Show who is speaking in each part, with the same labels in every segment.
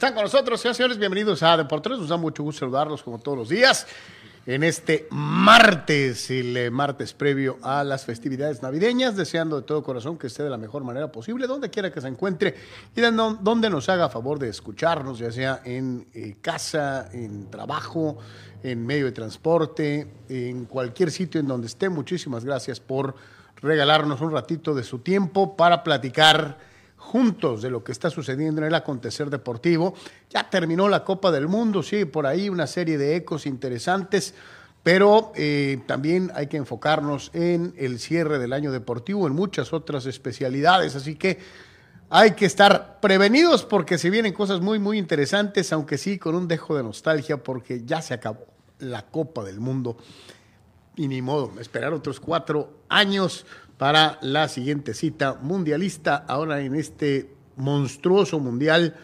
Speaker 1: Están con nosotros, señores, bienvenidos a Deportes. Nos da mucho gusto saludarlos como todos los días en este martes, el eh, martes previo a las festividades navideñas, deseando de todo corazón que esté de la mejor manera posible, donde quiera que se encuentre y donde nos haga favor de escucharnos, ya sea en eh, casa, en trabajo, en medio de transporte, en cualquier sitio en donde esté. Muchísimas gracias por regalarnos un ratito de su tiempo para platicar juntos de lo que está sucediendo en el acontecer deportivo. Ya terminó la Copa del Mundo, sí, por ahí una serie de ecos interesantes, pero eh, también hay que enfocarnos en el cierre del año deportivo, en muchas otras especialidades, así que hay que estar prevenidos porque se vienen cosas muy, muy interesantes, aunque sí con un dejo de nostalgia porque ya se acabó la Copa del Mundo y ni modo, esperar otros cuatro años para la siguiente cita mundialista, ahora en este monstruoso mundial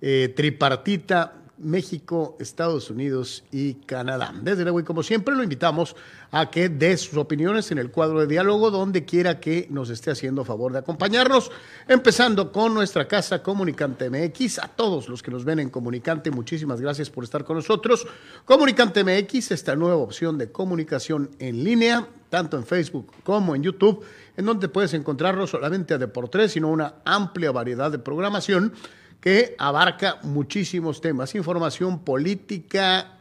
Speaker 1: eh, tripartita México, Estados Unidos y Canadá. Desde luego, y como siempre, lo invitamos a que dé sus opiniones en el cuadro de diálogo, donde quiera que nos esté haciendo favor de acompañarnos, empezando con nuestra casa Comunicante MX. A todos los que nos ven en Comunicante, muchísimas gracias por estar con nosotros. Comunicante MX, esta nueva opción de comunicación en línea, tanto en Facebook como en YouTube en donde puedes encontrar no solamente a Deportes, sino una amplia variedad de programación que abarca muchísimos temas, información política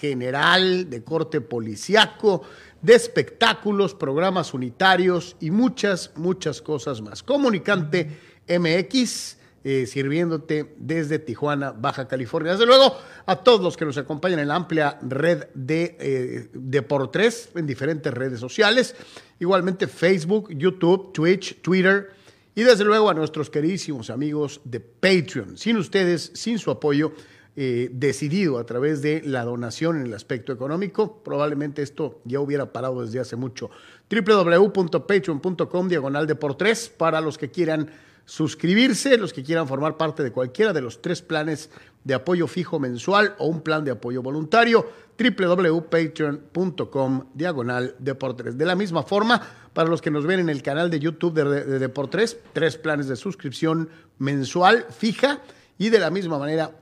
Speaker 1: general, de corte policiaco, de espectáculos, programas unitarios y muchas, muchas cosas más. Comunicante MX eh, sirviéndote desde Tijuana, Baja California. Desde luego, a todos los que nos acompañan en la amplia red de, eh, de por tres, en diferentes redes sociales, igualmente Facebook, YouTube, Twitch, Twitter, y desde luego a nuestros queridísimos amigos de Patreon. Sin ustedes, sin su apoyo, eh, decidido a través de la donación en el aspecto económico, probablemente esto ya hubiera parado desde hace mucho. www.patreon.com diagonal de por para los que quieran suscribirse, los que quieran formar parte de cualquiera de los tres planes de apoyo fijo mensual o un plan de apoyo voluntario, www.patreon.com diagonal Deportes. De la misma forma, para los que nos ven en el canal de YouTube de, de Deportes, tres planes de suscripción mensual fija y de la misma manera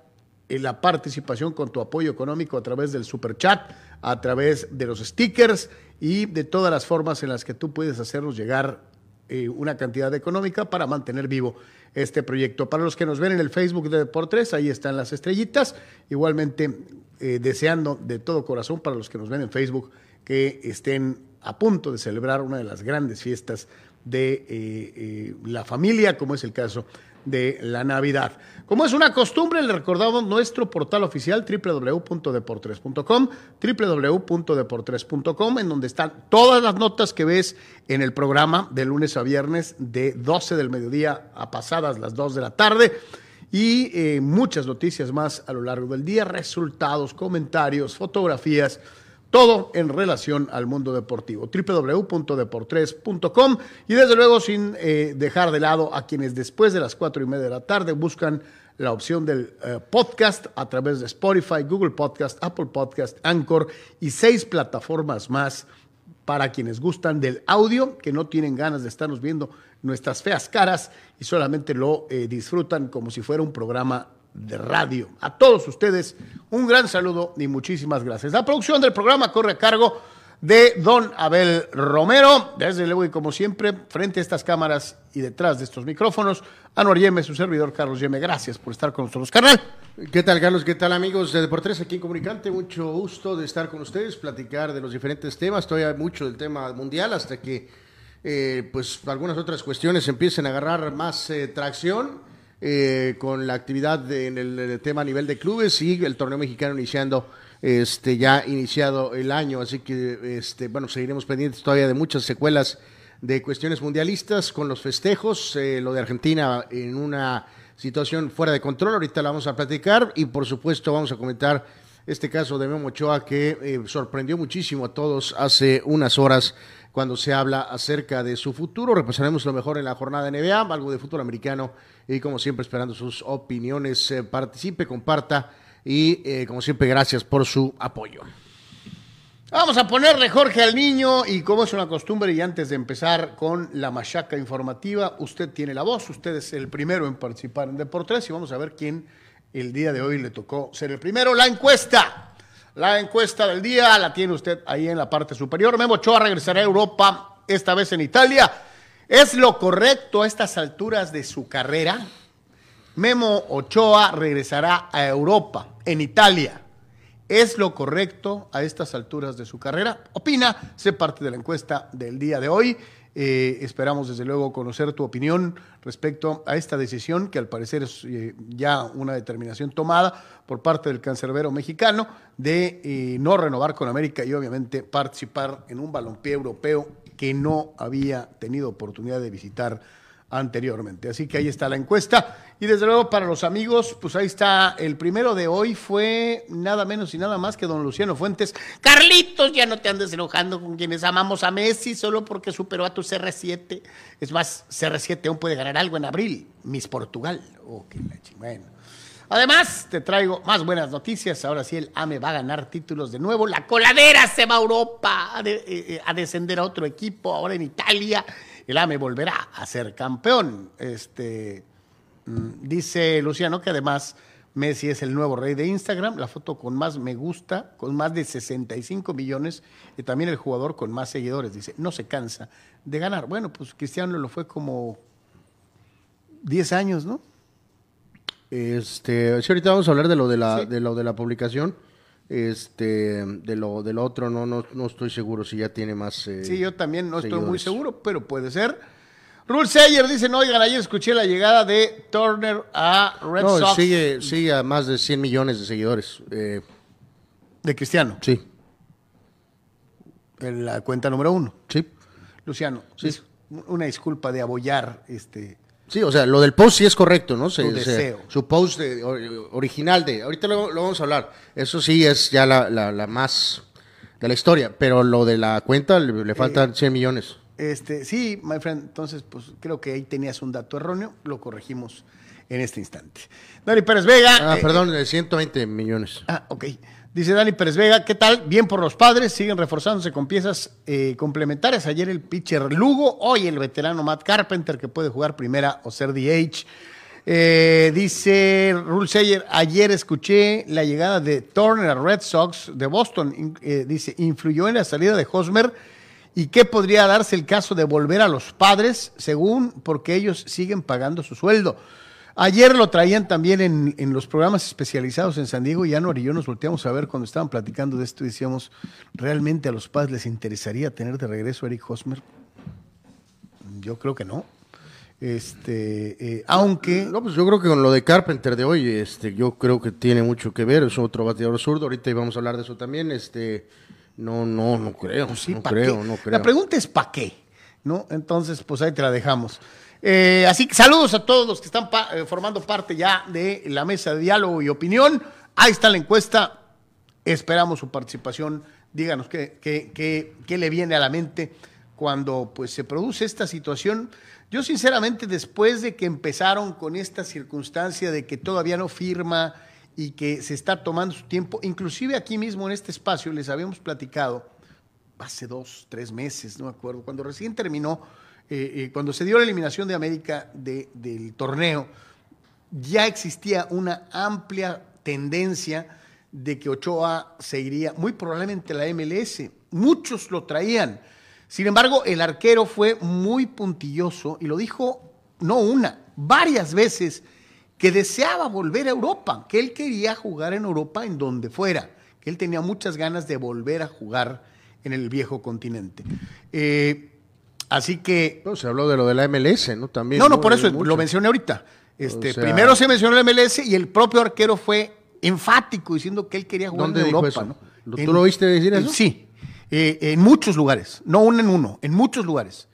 Speaker 1: en la participación con tu apoyo económico a través del super chat, a través de los stickers y de todas las formas en las que tú puedes hacernos llegar eh, una cantidad económica para mantener vivo este proyecto. Para los que nos ven en el Facebook de Deportes, ahí están las estrellitas. Igualmente, eh, deseando de todo corazón para los que nos ven en Facebook que estén a punto de celebrar una de las grandes fiestas de eh, la familia, como es el caso de la Navidad. Como es una costumbre, le recordamos nuestro portal oficial www.deportres.com, www.deportres.com, en donde están todas las notas que ves en el programa de lunes a viernes de 12 del mediodía a pasadas las 2 de la tarde y eh, muchas noticias más a lo largo del día, resultados, comentarios, fotografías todo en relación al mundo deportivo. www.deportres.com y desde luego sin eh, dejar de lado a quienes después de las cuatro y media de la tarde buscan la opción del eh, podcast a través de Spotify, Google Podcast, Apple Podcast, Anchor y seis plataformas más para quienes gustan del audio, que no tienen ganas de estarnos viendo nuestras feas caras y solamente lo eh, disfrutan como si fuera un programa de radio. A todos ustedes, un gran saludo y muchísimas gracias. La producción del programa corre a cargo de don Abel Romero. Desde luego y como siempre, frente a estas cámaras y detrás de estos micrófonos, Anuar Yeme, su servidor Carlos Yeme. Gracias por estar con nosotros, carnal.
Speaker 2: ¿Qué tal, Carlos? ¿Qué tal, amigos de Deportes aquí en Comunicante? Mucho gusto de estar con ustedes, platicar de los diferentes temas. Todavía mucho del tema mundial hasta que, eh, pues, algunas otras cuestiones empiecen a agarrar más eh, tracción. Eh, con la actividad en el, tema a nivel de clubes y el torneo mexicano iniciando este ya iniciado el año, así que este bueno, seguiremos pendientes todavía de muchas secuelas de cuestiones mundialistas con los festejos, eh, lo de Argentina en una situación fuera de control, ahorita la vamos a platicar y por supuesto vamos a comentar este caso de Memo Ochoa que eh, sorprendió muchísimo a todos hace unas horas cuando se habla acerca de su futuro. Repasaremos lo mejor en la jornada NBA, algo de fútbol americano y como siempre esperando sus opiniones. Eh, participe, comparta y eh, como siempre gracias por su apoyo.
Speaker 1: Vamos a ponerle Jorge al niño y como es una costumbre y antes de empezar con la machaca informativa, usted tiene la voz, usted es el primero en participar en Deportes y vamos a ver quién el día de hoy le tocó ser el primero. La encuesta. La encuesta del día la tiene usted ahí en la parte superior. Memo Ochoa regresará a Europa, esta vez en Italia. ¿Es lo correcto a estas alturas de su carrera? Memo Ochoa regresará a Europa, en Italia. ¿Es lo correcto a estas alturas de su carrera? Opina, sé parte de la encuesta del día de hoy. Eh, esperamos desde luego conocer tu opinión respecto a esta decisión que al parecer es eh, ya una determinación tomada por parte del cancerbero mexicano de eh, no renovar con América y obviamente participar en un balompié europeo que no había tenido oportunidad de visitar anteriormente. Así que ahí está la encuesta. Y desde luego para los amigos, pues ahí está. El primero de hoy fue nada menos y nada más que don Luciano Fuentes. Carlitos, ya no te andes enojando con quienes amamos a Messi solo porque superó a tu CR7. Es más, CR7 aún puede ganar algo en abril. Miss Portugal. Oh, qué Bueno. Además, te traigo más buenas noticias. Ahora sí, el AME va a ganar títulos de nuevo. La coladera se va a Europa a, eh, eh, a descender a otro equipo, ahora en Italia el AME volverá a ser campeón. Este, mm, dice Luciano que además Messi es el nuevo rey de Instagram, la foto con más me gusta, con más de 65 millones, y también el jugador con más seguidores. Dice, no se cansa de ganar. Bueno, pues Cristiano lo fue como 10 años, ¿no?
Speaker 2: Este, sí, ahorita vamos a hablar de lo de la, de lo de la publicación. Este, de lo del otro no, no, no estoy seguro si ya tiene más.
Speaker 1: Eh, sí, yo también no estoy muy seguro, pero puede ser. Rule Sayer dice, no, oigan, ayer escuché la llegada de Turner a Red no, Sox.
Speaker 2: Sigue, sigue a más de 100 millones de seguidores. Eh,
Speaker 1: ¿De Cristiano?
Speaker 2: Sí.
Speaker 1: En la cuenta número uno.
Speaker 2: Sí.
Speaker 1: Luciano, sí. una disculpa de abollar este,
Speaker 2: Sí, o sea, lo del post sí es correcto, ¿no? su deseo. su post original de, ahorita lo, vamos a hablar, eso sí es ya la, más de la historia, pero lo de la cuenta le, faltan 100 eh, millones.
Speaker 1: Este, sí, my friend, entonces pues creo que ahí tenías un dato erróneo, lo corregimos en este instante. Dani Pérez Vega.
Speaker 2: Ah, eh, perdón, de 120 millones.
Speaker 1: Ah, ok. Dice Dani Pérez Vega, ¿qué tal? Bien por los padres, siguen reforzándose con piezas eh, complementarias. Ayer el pitcher Lugo, hoy el veterano Matt Carpenter, que puede jugar primera o ser DH. Eh, dice Rule Sayer, ayer escuché la llegada de Turner a Red Sox de Boston. Eh, dice, influyó en la salida de Hosmer. ¿Y qué podría darse el caso de volver a los padres, según porque ellos siguen pagando su sueldo? Ayer lo traían también en, los programas especializados en San Diego y Anuar y yo nos volteamos a ver cuando estaban platicando de esto y decíamos, ¿realmente a los padres les interesaría tener de regreso a Eric Hosmer? Yo creo que no. Este, eh, aunque.
Speaker 2: No, pues yo creo que con lo de Carpenter de hoy, este, yo creo que tiene mucho que ver. Es otro bateador zurdo. Ahorita íbamos a hablar de eso también. Este, no, no, no creo. Pues no creo, no creo.
Speaker 1: La pregunta es ¿para qué? ¿No? Entonces, pues ahí te la dejamos. Eh, así que saludos a todos los que están eh, formando parte ya de la mesa de diálogo y opinión. Ahí está la encuesta. Esperamos su participación. Díganos qué, qué, le viene a la mente cuando pues, se produce esta situación. Yo sinceramente, después de que empezaron con esta circunstancia de que todavía no firma y que se está tomando su tiempo, inclusive aquí mismo en este espacio les habíamos platicado hace dos, tres meses, no me acuerdo, cuando recién terminó, eh, eh, cuando se dio la eliminación de América del torneo, ya existía una amplia tendencia de que Ochoa se iría muy probablemente a la MLS. Muchos lo traían. Sin embargo, el arquero fue muy puntilloso y lo dijo no una, varias veces, que deseaba volver a Europa, que él quería jugar en Europa en donde fuera, que él tenía muchas ganas de volver a jugar en el viejo continente. Eh, así que...
Speaker 2: se habló de lo de la MLS, ¿no? También.
Speaker 1: No, no, por eso lo mencioné ahorita. Este, Primero se mencionó la MLS y el propio arquero fue enfático diciendo que él quería jugar en Europa. ¿no?
Speaker 2: ¿Tú lo viste decir eso?
Speaker 1: Sí, eh, en muchos lugares, no uno en uno, en muchos lugares.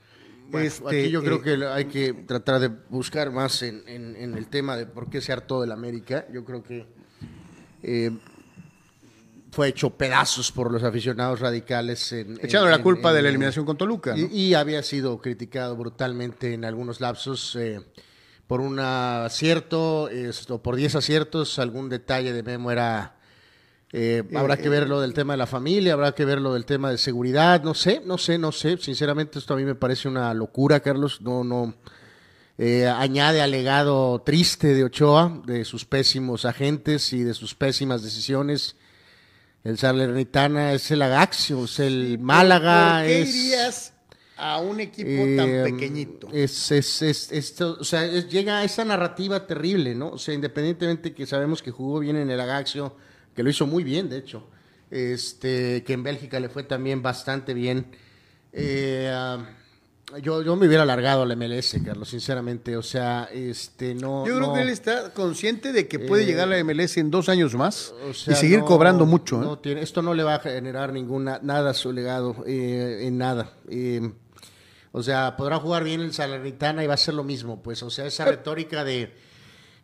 Speaker 2: este, aquí yo creo eh, que hay que tratar de buscar más en, el tema de por qué se hartó del América. Yo creo que eh, fue hecho pedazos por los aficionados radicales. En,
Speaker 1: Echando la culpa de la eliminación con Toluca.
Speaker 2: Y, había sido criticado brutalmente en algunos lapsos por un acierto, esto, por 10 aciertos, algún detalle de Memo era... Eh, habrá que ver lo del tema de la familia, habrá que ver lo del tema de seguridad, no sé, no sé, no sé. Sinceramente esto a mí me parece una locura, Carlos. No, no. Eh, añade al legado triste de Ochoa, de sus pésimos agentes y de sus pésimas decisiones. El Salernitana es el Agaxio, es el Málaga.
Speaker 1: qué
Speaker 2: es
Speaker 1: a un equipo tan eh, pequeñito.
Speaker 2: Es, es, es, esto, o sea, llega a esa narrativa terrible, ¿no? O sea, independientemente que sabemos que jugó bien en el Agaxio, que lo hizo muy bien, de hecho, este, que en Bélgica le fue también bastante bien. Eh, yo, yo me hubiera alargado al MLS, Carlos, sinceramente. O sea, este no.
Speaker 1: Yo creo que él está consciente de que puede llegar a la MLS en dos años más y seguir cobrando mucho.
Speaker 2: No tiene, esto no le va a generar ninguna nada a su legado, eh, en nada. Eh, o sea, podrá jugar bien el Salernitana y va a ser lo mismo, pues. O sea, esa retórica de,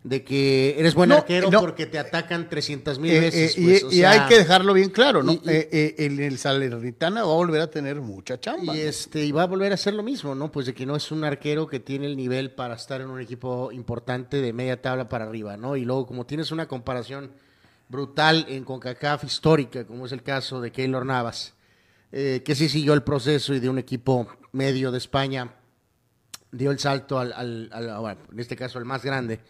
Speaker 2: de que eres buen arquero porque te atacan 300 mil eh, veces.
Speaker 1: Eh, pues, y, hay que dejarlo bien claro, ¿no? Eh, el, el, Salernitana va a volver a tener mucha chamba.
Speaker 2: Y, este, y va a volver a hacer lo mismo, ¿no? Pues de que no es un arquero que tiene el nivel para estar en un equipo importante de media tabla para arriba, ¿no? Y luego, como tienes una comparación brutal en CONCACAF histórica, como es el caso de Keylor Navas, que sí siguió el proceso y de un equipo medio de España dio el salto al, al, en este caso el más grande.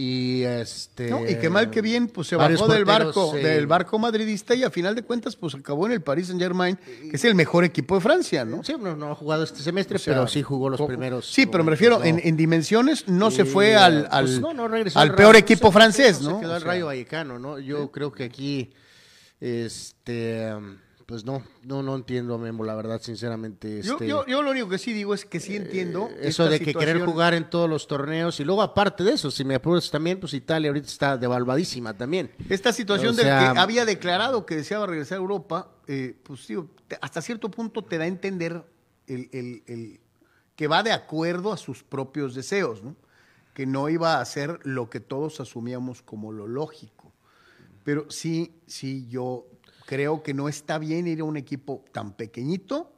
Speaker 2: Y este
Speaker 1: y que mal que bien, pues se bajó del barco, del barco madridista y a final de cuentas, pues acabó en el Paris Saint Germain, que es el mejor equipo de Francia, ¿no?
Speaker 2: Sí, no, ha jugado este semestre, pero sí jugó los primeros.
Speaker 1: Sí, pero me refiero, en, dimensiones no se fue al, al, pues al peor equipo francés, ¿no?
Speaker 2: Se quedó al Rayo Vallecano, ¿no? Yo creo que aquí, este pues no, no, no entiendo Memo, la verdad, sinceramente.
Speaker 1: Este, yo, yo, lo único que sí digo es que sí entiendo.
Speaker 2: Eh, eso de que querer jugar en todos los torneos y luego aparte de eso, si me apuras también, pues Italia ahorita está devaluadísima también.
Speaker 1: Esta situación de que había declarado que deseaba regresar a Europa, eh, pues digo, hasta cierto punto te da a entender el, el, el, que va de acuerdo a sus propios deseos, ¿no? Que no iba a hacer lo que todos asumíamos como lo lógico. Pero sí, sí, yo Creo que no está bien ir a un equipo tan pequeñito.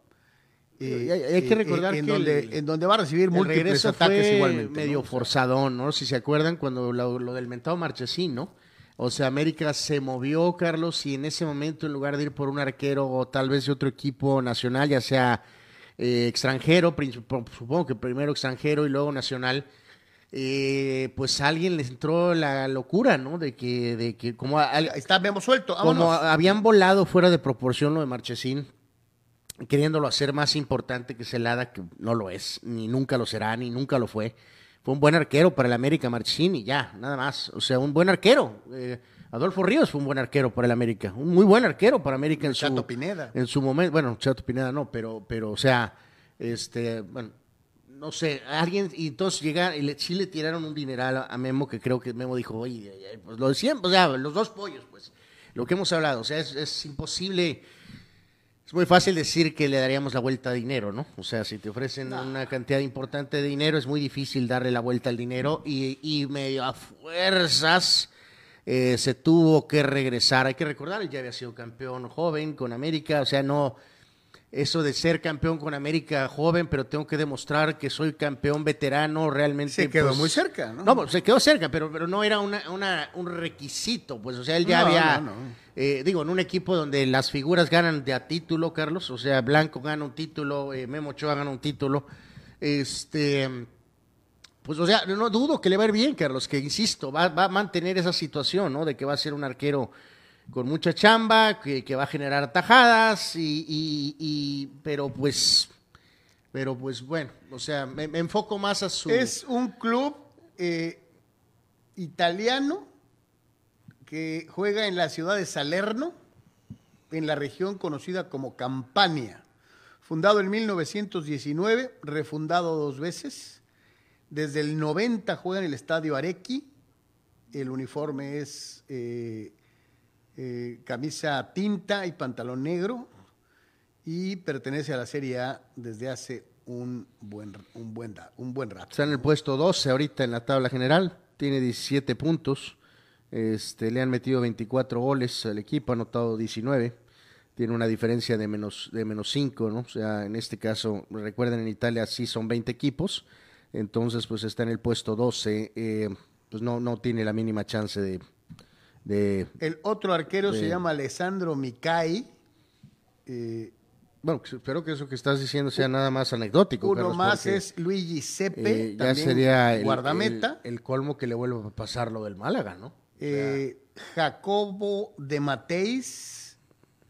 Speaker 2: Eh, hay, que recordar
Speaker 1: en
Speaker 2: que
Speaker 1: donde, en donde va a recibir múltiples ataques igualmente.
Speaker 2: Medio forzadón, ¿no? Si se acuerdan cuando lo, del mentado Marchesín, ¿no? O sea, América se movió, Carlos, y en ese momento, en lugar de ir por un arquero o tal vez de otro equipo nacional, ya sea eh, extranjero, supongo que primero extranjero y luego nacional, eh, pues a alguien les entró la locura, ¿no? De que, de que como
Speaker 1: está vemos suelto,
Speaker 2: como habían volado fuera de proporción lo de Marchesín, queriéndolo hacer más importante que Celada, que no lo es, ni nunca lo será, ni nunca lo fue. Fue un buen arquero para el América Marchesín y ya, nada más. O sea, un buen arquero. Eh, Adolfo Ríos fue un buen arquero para el América, un muy buen arquero para América en
Speaker 1: Chato Pineda.
Speaker 2: En su momento, bueno, Chato Pineda no, pero, pero, o sea, este, bueno, no sé, alguien, y entonces llegaron, y le, sí le tiraron un dineral a, Memo, que creo que Memo dijo, oye, pues lo decían, o sea, los dos pollos, pues, lo que hemos hablado, o sea, es, imposible, es muy fácil decir que le daríamos la vuelta a dinero, ¿no? O sea, si te ofrecen una cantidad importante de dinero, es muy difícil darle la vuelta al dinero, y, y medio a fuerzas eh, se tuvo que regresar, hay que recordar, él ya había sido campeón joven con América, o sea, no eso de ser campeón con América joven, pero tengo que demostrar que soy campeón veterano realmente.
Speaker 1: Se quedó
Speaker 2: pues,
Speaker 1: muy cerca, ¿no?
Speaker 2: No, pues, se quedó cerca, pero, pero no era una, una- un requisito, pues, o sea, él ya
Speaker 1: No,
Speaker 2: había,
Speaker 1: no, no.
Speaker 2: eh, digo, en un equipo donde las figuras ganan de a título, Carlos, o sea, Blanco gana un título, eh, Memo Ochoa gana un título, este, pues, o sea, no dudo que le va a ir bien, Carlos, que insisto, va, va a mantener esa situación, ¿no? De que va a ser un arquero con mucha chamba, que, va a generar tajadas, y, pero pues, pero pues bueno, o sea, me, me enfoco más a su...
Speaker 1: Es un club eh, italiano que juega en la ciudad de Salerno, en la región conocida como Campania. Fundado en 1919, refundado dos veces. Desde el 90 juega en el estadio Arequi. El uniforme es eh, eh, camisa tinta y pantalón negro. Y pertenece a la Serie A desde hace un buen, un buen, un buen rato.
Speaker 2: Está en el puesto 12 ahorita en la tabla general, tiene 17 puntos, este, le han metido 24 goles al equipo, ha anotado 19, tiene una diferencia de menos, de menos 5, ¿no? O sea, en este caso, recuerden, en Italia sí son 20 equipos, entonces pues está en el puesto 12, eh, pues no, no tiene la mínima chance de... de
Speaker 1: El otro arquero se llama Alessandro Micai. eh,
Speaker 2: bueno, espero que eso que estás diciendo sea nada más anecdótico.
Speaker 1: uno
Speaker 2: Carlos,
Speaker 1: más
Speaker 2: porque,
Speaker 1: es Luigi Sepe,
Speaker 2: eh, ya
Speaker 1: también
Speaker 2: sería el,
Speaker 1: guardameta.
Speaker 2: el- el colmo que le vuelva a pasar lo del Málaga, ¿no?
Speaker 1: eh, Jacobo de Mateis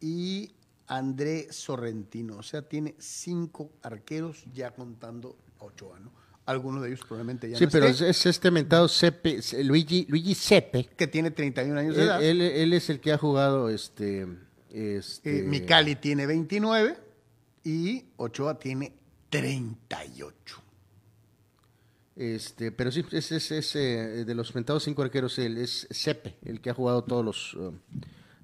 Speaker 1: y André Sorrentino. O sea, tiene cinco arqueros ya contando Ochoa, ¿no? Algunos de ellos probablemente ya
Speaker 2: Sí,
Speaker 1: no
Speaker 2: pero es,
Speaker 1: esté,
Speaker 2: es este mentado Sepe, Luigi, Luigi Sepe.
Speaker 1: que tiene 31 años de
Speaker 2: Él,
Speaker 1: edad.
Speaker 2: él- él es el que ha jugado este. este
Speaker 1: Eh, Micali tiene 29 y Ochoa tiene 38.
Speaker 2: Este, pero sí, es, es, es, eh, de los mentados cinco arqueros, él es Sepe, el que ha jugado todos los, eh,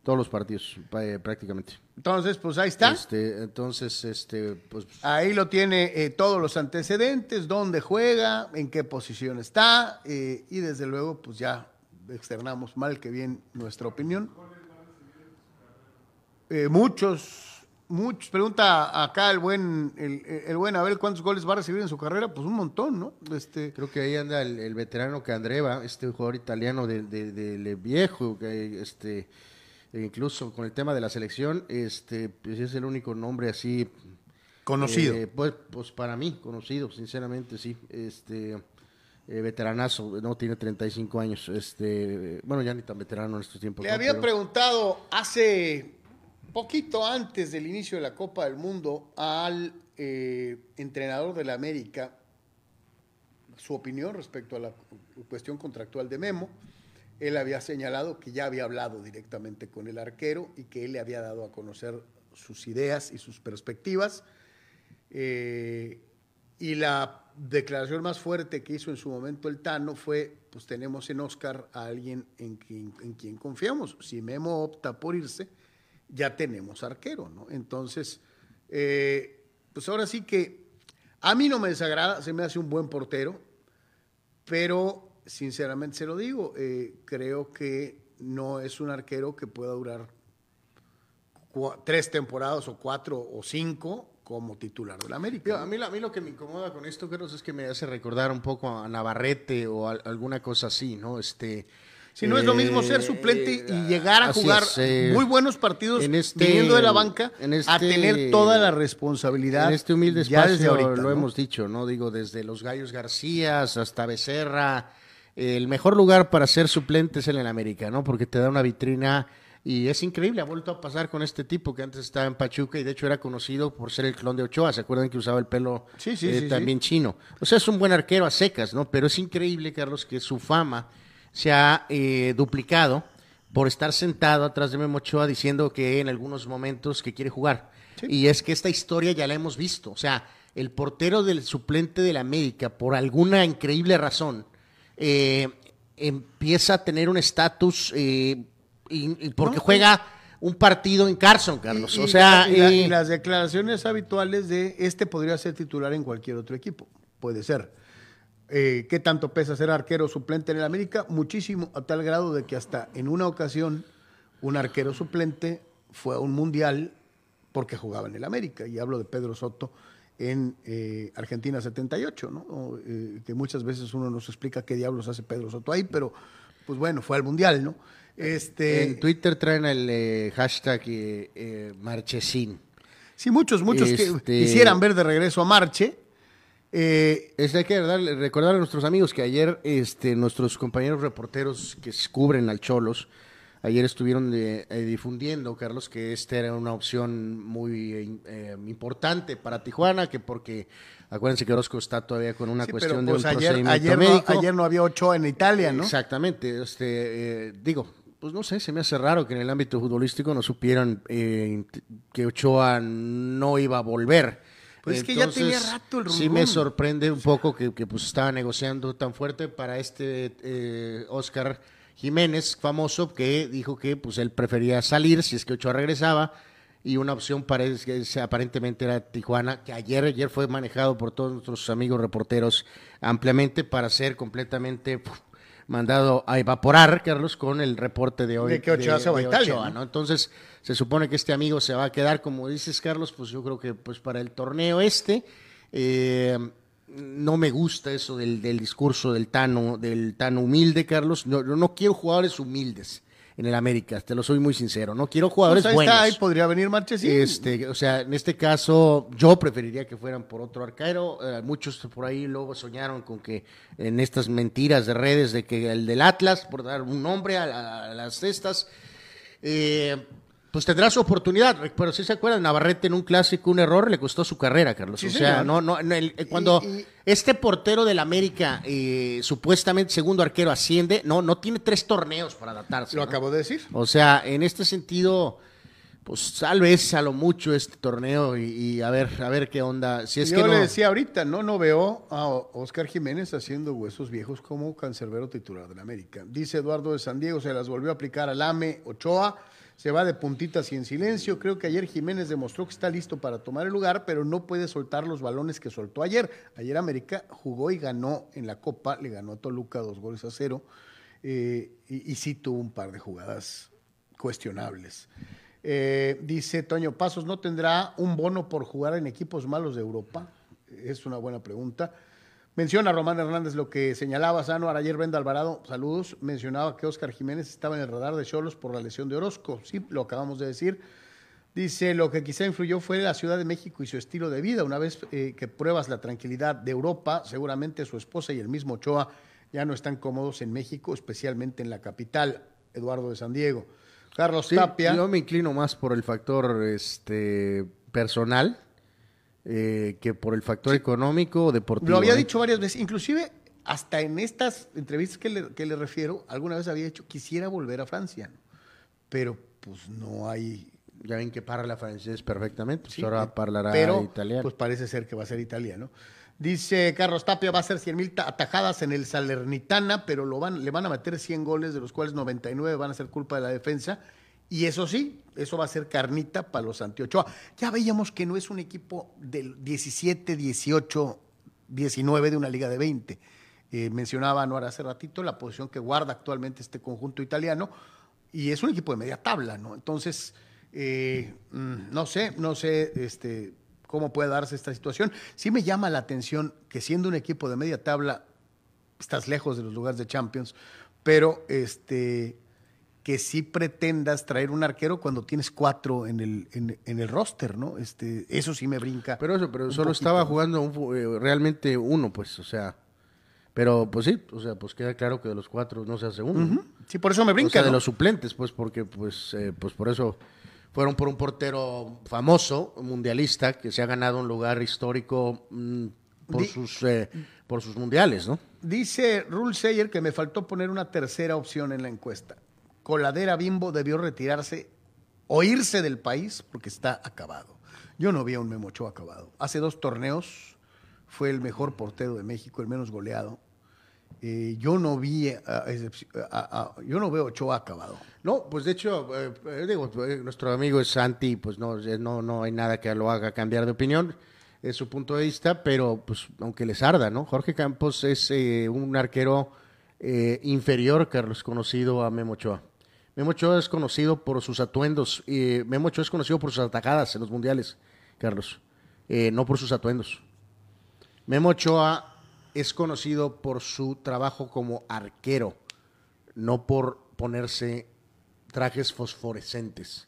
Speaker 2: todos los partidos, pa- eh, prácticamente.
Speaker 1: Entonces, pues ahí está.
Speaker 2: Este, entonces, este, pues.
Speaker 1: Ahí lo tiene eh, todos los antecedentes, dónde juega, en qué posición está, eh, y desde luego, pues ya externamos mal que bien nuestra opinión. Eh, muchos, muchos, pregunta acá el buen, el, el buen Abel, ¿cuántos goles va a recibir en su carrera? Pues un montón, ¿no? Este,
Speaker 2: Creo que ahí anda el, el veterano Candreva, este jugador italiano de, de- de viejo, que este, e incluso con el tema de la selección, este, pues es el único nombre así
Speaker 1: conocido.
Speaker 2: Eh, pues, pues para mí, conocido, sinceramente, sí. Este eh, veteranazo, no tiene 35 años. Este, bueno, ya ni tan veterano en estos tiempos.
Speaker 1: Le
Speaker 2: ¿no?
Speaker 1: había
Speaker 2: Pero-
Speaker 1: preguntado hace poquito antes del inicio de la Copa del Mundo al eh, entrenador de la América su opinión respecto a la cu- cuestión contractual de Memo. Él había señalado que ya había hablado directamente con el arquero y que él le había dado a conocer sus ideas y sus perspectivas. Eh, y la declaración más fuerte que hizo en su momento el Tano fue, pues tenemos en Oscar a alguien en quien, en quien confiamos. Si Memo opta por irse, ya tenemos arquero, ¿no? Entonces, eh, pues ahora sí que a mí no me desagrada, se me hace un buen portero, pero sinceramente se lo digo, eh, creo que no es un arquero que pueda durar tres temporadas o cuatro o cinco como titular del América.
Speaker 2: A, mí, lo- a mí lo que me incomoda con esto, Carlos, es que me hace recordar un poco a Navarrete o a- alguna cosa así, ¿no? Este,
Speaker 1: Si no es lo mismo ser
Speaker 2: eh,
Speaker 1: suplente y llegar a jugar
Speaker 2: es, eh,
Speaker 1: muy buenos partidos
Speaker 2: en este-
Speaker 1: viniendo de la banca
Speaker 2: en
Speaker 1: a
Speaker 2: este-
Speaker 1: tener toda la responsabilidad
Speaker 2: En este humilde
Speaker 1: ya
Speaker 2: espacio
Speaker 1: desde ahorita,
Speaker 2: lo
Speaker 1: ¿no?
Speaker 2: hemos dicho, ¿no? Digo, desde los Gallos García hasta Becerra, el mejor lugar para ser suplente es el en América, ¿no? Porque te da una vitrina y es increíble, ha vuelto a pasar con este tipo que antes estaba en Pachuca y de hecho era conocido por ser el clon de Ochoa, ¿se acuerdan que usaba el pelo
Speaker 1: Sí, sí,
Speaker 2: eh,
Speaker 1: sí,
Speaker 2: también chino? O sea, es un buen arquero a secas, ¿no? Pero es increíble, Carlos, que su fama se ha eh, duplicado por estar sentado atrás de Memo Ochoa diciendo que en algunos momentos que quiere jugar. Y es que esta historia ya la hemos visto. O sea, el portero del suplente de la América, por alguna increíble razón, eh, empieza a tener un estatus eh, y- y porque
Speaker 1: No,
Speaker 2: juega un partido en Carson, Carlos.
Speaker 1: Y-
Speaker 2: o sea,
Speaker 1: y, la-
Speaker 2: eh,
Speaker 1: y las declaraciones habituales de este podría ser titular en cualquier otro equipo. Puede ser. Eh, ¿Qué tanto pesa ser arquero suplente en el América? Muchísimo, a tal grado de que hasta en una ocasión un arquero suplente fue a un mundial porque jugaba en el América. Y hablo de Pedro Soto en eh, Argentina 78, ¿no? Eh, que muchas veces uno nos explica qué diablos hace Pedro Soto ahí, pero pues bueno, fue al Mundial, ¿no?
Speaker 2: Este, en Twitter traen el eh, hashtag Marchesín.
Speaker 1: Sí, muchos, muchos que este quisieran ver de regreso a Marche.
Speaker 2: Eh, hay que recordar a nuestros amigos que ayer este, nuestros compañeros reporteros que cubren al Cholos, ayer estuvieron eh, difundiendo, Carlos, que esta era una opción muy eh, importante para Tijuana, que porque acuérdense que Orozco está todavía con una cuestión de
Speaker 1: pues
Speaker 2: un
Speaker 1: ayer,
Speaker 2: procedimiento
Speaker 1: médico. No, ayer no había ocho en Italia, ¿no?
Speaker 2: Exactamente, este, digo, pues no sé, se me hace raro que en el ámbito futbolístico no supieran que Ochoa no iba a volver.
Speaker 1: Pues es que ya tenía rato el rumbo.
Speaker 2: Sí me sorprende un poco que, pues estaba negociando tan fuerte para este eh, Oscar Jiménez, famoso, que dijo que pues él prefería salir si es que Ochoa regresaba y una opción parece que aparentemente era Tijuana, que ayer, ayer fue manejado por todos nuestros amigos reporteros ampliamente para ser completamente mandado a evaporar, Carlos, con el reporte de hoy.
Speaker 1: De que Ochoa se va a Italia.
Speaker 2: ¿no? Entonces, se supone que este amigo se va a quedar, como dices, Carlos, pues yo creo que pues para el torneo este. Eh, no me gusta eso del, discurso del tan, del tan humilde, Carlos. No, no quiero jugadores humildes en el América, te lo soy muy sincero. No quiero jugadores pues buenos.
Speaker 1: ahí podría venir Marchesín.
Speaker 2: Este, o sea, en este caso, yo preferiría que fueran por otro arquero. Eh, muchos por ahí luego soñaron con que en estas mentiras de redes de que el del Atlas, por dar un nombre a, las cestas, eh, pues tendrá su oportunidad. Pero si se acuerdan, Navarrete en un clásico, un error le costó su carrera, Carlos. o sea, no, no, cuando este portero del América, eh, supuestamente segundo arquero, asciende, no, no tiene tres torneos para adaptarse.
Speaker 1: Lo acabo de decir.
Speaker 2: O sea, en este sentido, pues tal vez a lo mucho este torneo y, a ver, a ver qué onda. Si es
Speaker 1: Yo
Speaker 2: que
Speaker 1: le decía ahorita, no, no veo a Oscar Jiménez haciendo huesos viejos como cancerbero titular del América. Dice Eduardo de San Diego, se las volvió a aplicar al AME Ochoa se va de puntitas y en silencio. Creo que ayer Jiménez demostró que está listo para tomar el lugar, pero no puede soltar los balones que soltó ayer. Ayer América jugó y ganó en la Copa, le ganó a Toluca dos goles a cero, eh, y, sí tuvo un par de jugadas cuestionables. Eh, dice Toño Pasos, ¿no tendrá un bono por jugar en equipos malos de Europa? Es una buena pregunta. Menciona Román Hernández lo que señalaba Sano ayer Brenda Alvarado, saludos, mencionaba que Oscar Jiménez estaba en el radar de Cholos por la lesión de Orozco, sí, lo acabamos de decir. Dice, lo que quizá influyó fue la Ciudad de México y su estilo de vida. Una vez eh, que pruebas la tranquilidad de Europa, seguramente su esposa y el mismo Ochoa ya no están cómodos en México, especialmente en la capital, Eduardo de San Diego. Carlos Tapia.
Speaker 2: Yo me inclino más por el factor este, personal eh, que por el factor económico o deportivo.
Speaker 1: Lo había ¿eh? dicho varias veces, inclusive hasta en estas entrevistas que le, que le, refiero, alguna vez había dicho, quisiera volver a Francia, pero pues no hay...
Speaker 2: Ya ven que parla francés perfectamente, pues ahora hablará
Speaker 1: pero,
Speaker 2: italiano.
Speaker 1: Pues parece ser que va a ser italiano. Dice Carlos Tapia, va a ser 100 mil atajadas en el Salernitana, pero lo van, le van a meter 100 goles, de los cuales 99 van a ser culpa de la defensa. Y eso sí, eso va a ser carnita para los Antiochoa. Ya veíamos que no es un equipo del 17, 18, 19 de una liga de 20. Eh, mencionaba Anuar hace ratito la posición que guarda actualmente este conjunto italiano y es un equipo de media tabla, ¿no? Entonces, eh, mm, no sé, no sé este, cómo puede darse esta situación. Sí me llama la atención que siendo un equipo de media tabla, estás lejos de los lugares de Champions, pero este que sí pretendas traer un arquero cuando tienes cuatro en el, en, el roster, ¿no? Este, eso sí me brinca.
Speaker 2: Pero eso, pero solo estaba jugando eh, realmente uno, pues, o sea. Pero pues sí, o sea, pues queda claro que de los cuatro no se hace uno.
Speaker 1: Sí, por eso me brinca.
Speaker 2: O sea, de los suplentes, pues, porque pues, eh, pues por eso fueron por un portero famoso, mundialista, que se ha ganado un lugar histórico mm, por, sus, eh, por sus mundiales, ¿no?
Speaker 1: Dice Rule Sayer que me faltó poner una tercera opción en la encuesta. Coladera Bimbo debió retirarse o irse del país porque está acabado. Yo no vi a un Memocho acabado. Hace dos torneos fue el mejor portero de México, el menos goleado. Eh, yo no vi, yo no veo Ochoa acabado.
Speaker 2: No, pues de hecho, eh, eh, digo, nuestro amigo es Santi, pues no, no, no hay nada que lo haga cambiar de opinión, es su punto de vista, pero pues aunque les arda, ¿no? Jorge Campos es un arquero inferior, Carlos, conocido a Memo Ochoa Memo Ochoa es conocido por sus atuendos. y Memo Ochoa es conocido por sus atacadas en los mundiales, Carlos. Eh, no por sus atuendos. Memo Ochoa es conocido por su trabajo como arquero, no por ponerse trajes fosforescentes.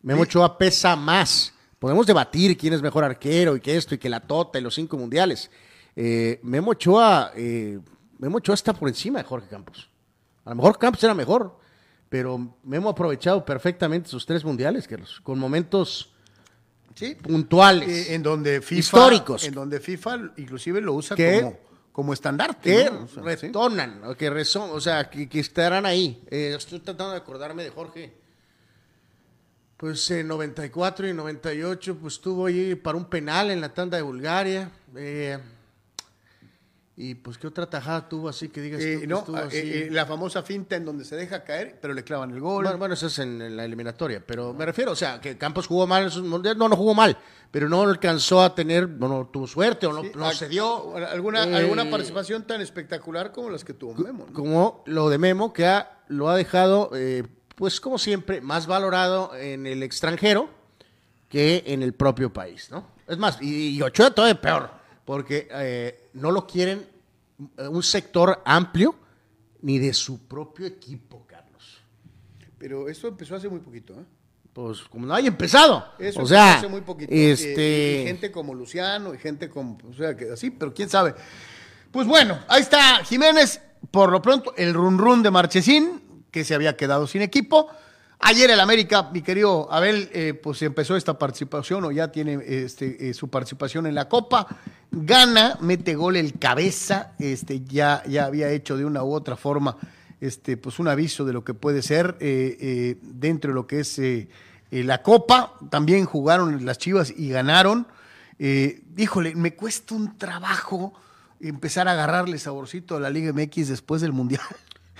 Speaker 2: Memo Ochoa pesa más. Podemos debatir quién es mejor arquero y que esto y que la tota y los cinco mundiales. Eh, Memo Ochoa, eh, Memo Ochoa está por encima de Jorge Campos. A lo mejor Campos era mejor, pero Memo ha aprovechado perfectamente sus tres mundiales, Carlos, con momentos
Speaker 1: Sí.
Speaker 2: puntuales.
Speaker 1: Eh, en donde FIFA,
Speaker 2: Históricos.
Speaker 1: En donde FIFA inclusive lo usa como, como estandarte.
Speaker 2: que
Speaker 1: ¿no? O sea, sí.
Speaker 2: retonan, o que reson- o sea, que, que estarán ahí. Eh, estoy tratando de acordarme de Jorge. Pues en 94 y 98, pues estuvo ahí para un penal en la tanda de Bulgaria. eh, y pues, ¿qué otra tajada tuvo así que digas
Speaker 1: Eh,
Speaker 2: tú
Speaker 1: no,
Speaker 2: estuvo
Speaker 1: eh,
Speaker 2: así?
Speaker 1: eh, la famosa finta en donde se deja caer, pero le clavan el gol.
Speaker 2: Bueno, bueno, eso es en, en la eliminatoria, pero me refiero, o sea, que Campos jugó mal en sus mundiales, no, no jugó mal, pero no alcanzó a tener, no, no tuvo suerte o no,
Speaker 1: Sí,
Speaker 2: no se dio.
Speaker 1: Alguna,
Speaker 2: Eh,
Speaker 1: alguna participación tan espectacular como las que tuvo Memo. ¿no?
Speaker 2: como lo de Memo, que ha- lo ha dejado, eh, pues como siempre, más valorado en el extranjero que en el propio país, ¿no? Es más, y, y Ochoa todavía peor, porque eh, no lo quieren eh, un sector amplio ni de su propio equipo, Carlos.
Speaker 1: Pero eso empezó hace muy poquito. ¿eh?
Speaker 2: Pues como no haya empezado.
Speaker 1: Eso
Speaker 2: o sea,
Speaker 1: hace muy poquito.
Speaker 2: este...
Speaker 1: Y gente como Luciano y gente como, o sea, que así, pero quién sabe. Pues bueno, ahí está Jiménez. Por lo pronto, el run run de Marchesín, que se había quedado sin equipo. Ayer el América, mi querido Abel, eh, pues empezó esta participación o ya tiene este, eh, su participación en la Copa. Gana, mete gol el cabeza, este, ya, ya había hecho de una u otra forma este, pues un aviso de lo que puede ser eh, eh, dentro de lo que es la Copa. También jugaron las Chivas y ganaron. Híjole, me cuesta un trabajo empezar a agarrarle saborcito a la Liga MX después del Mundial.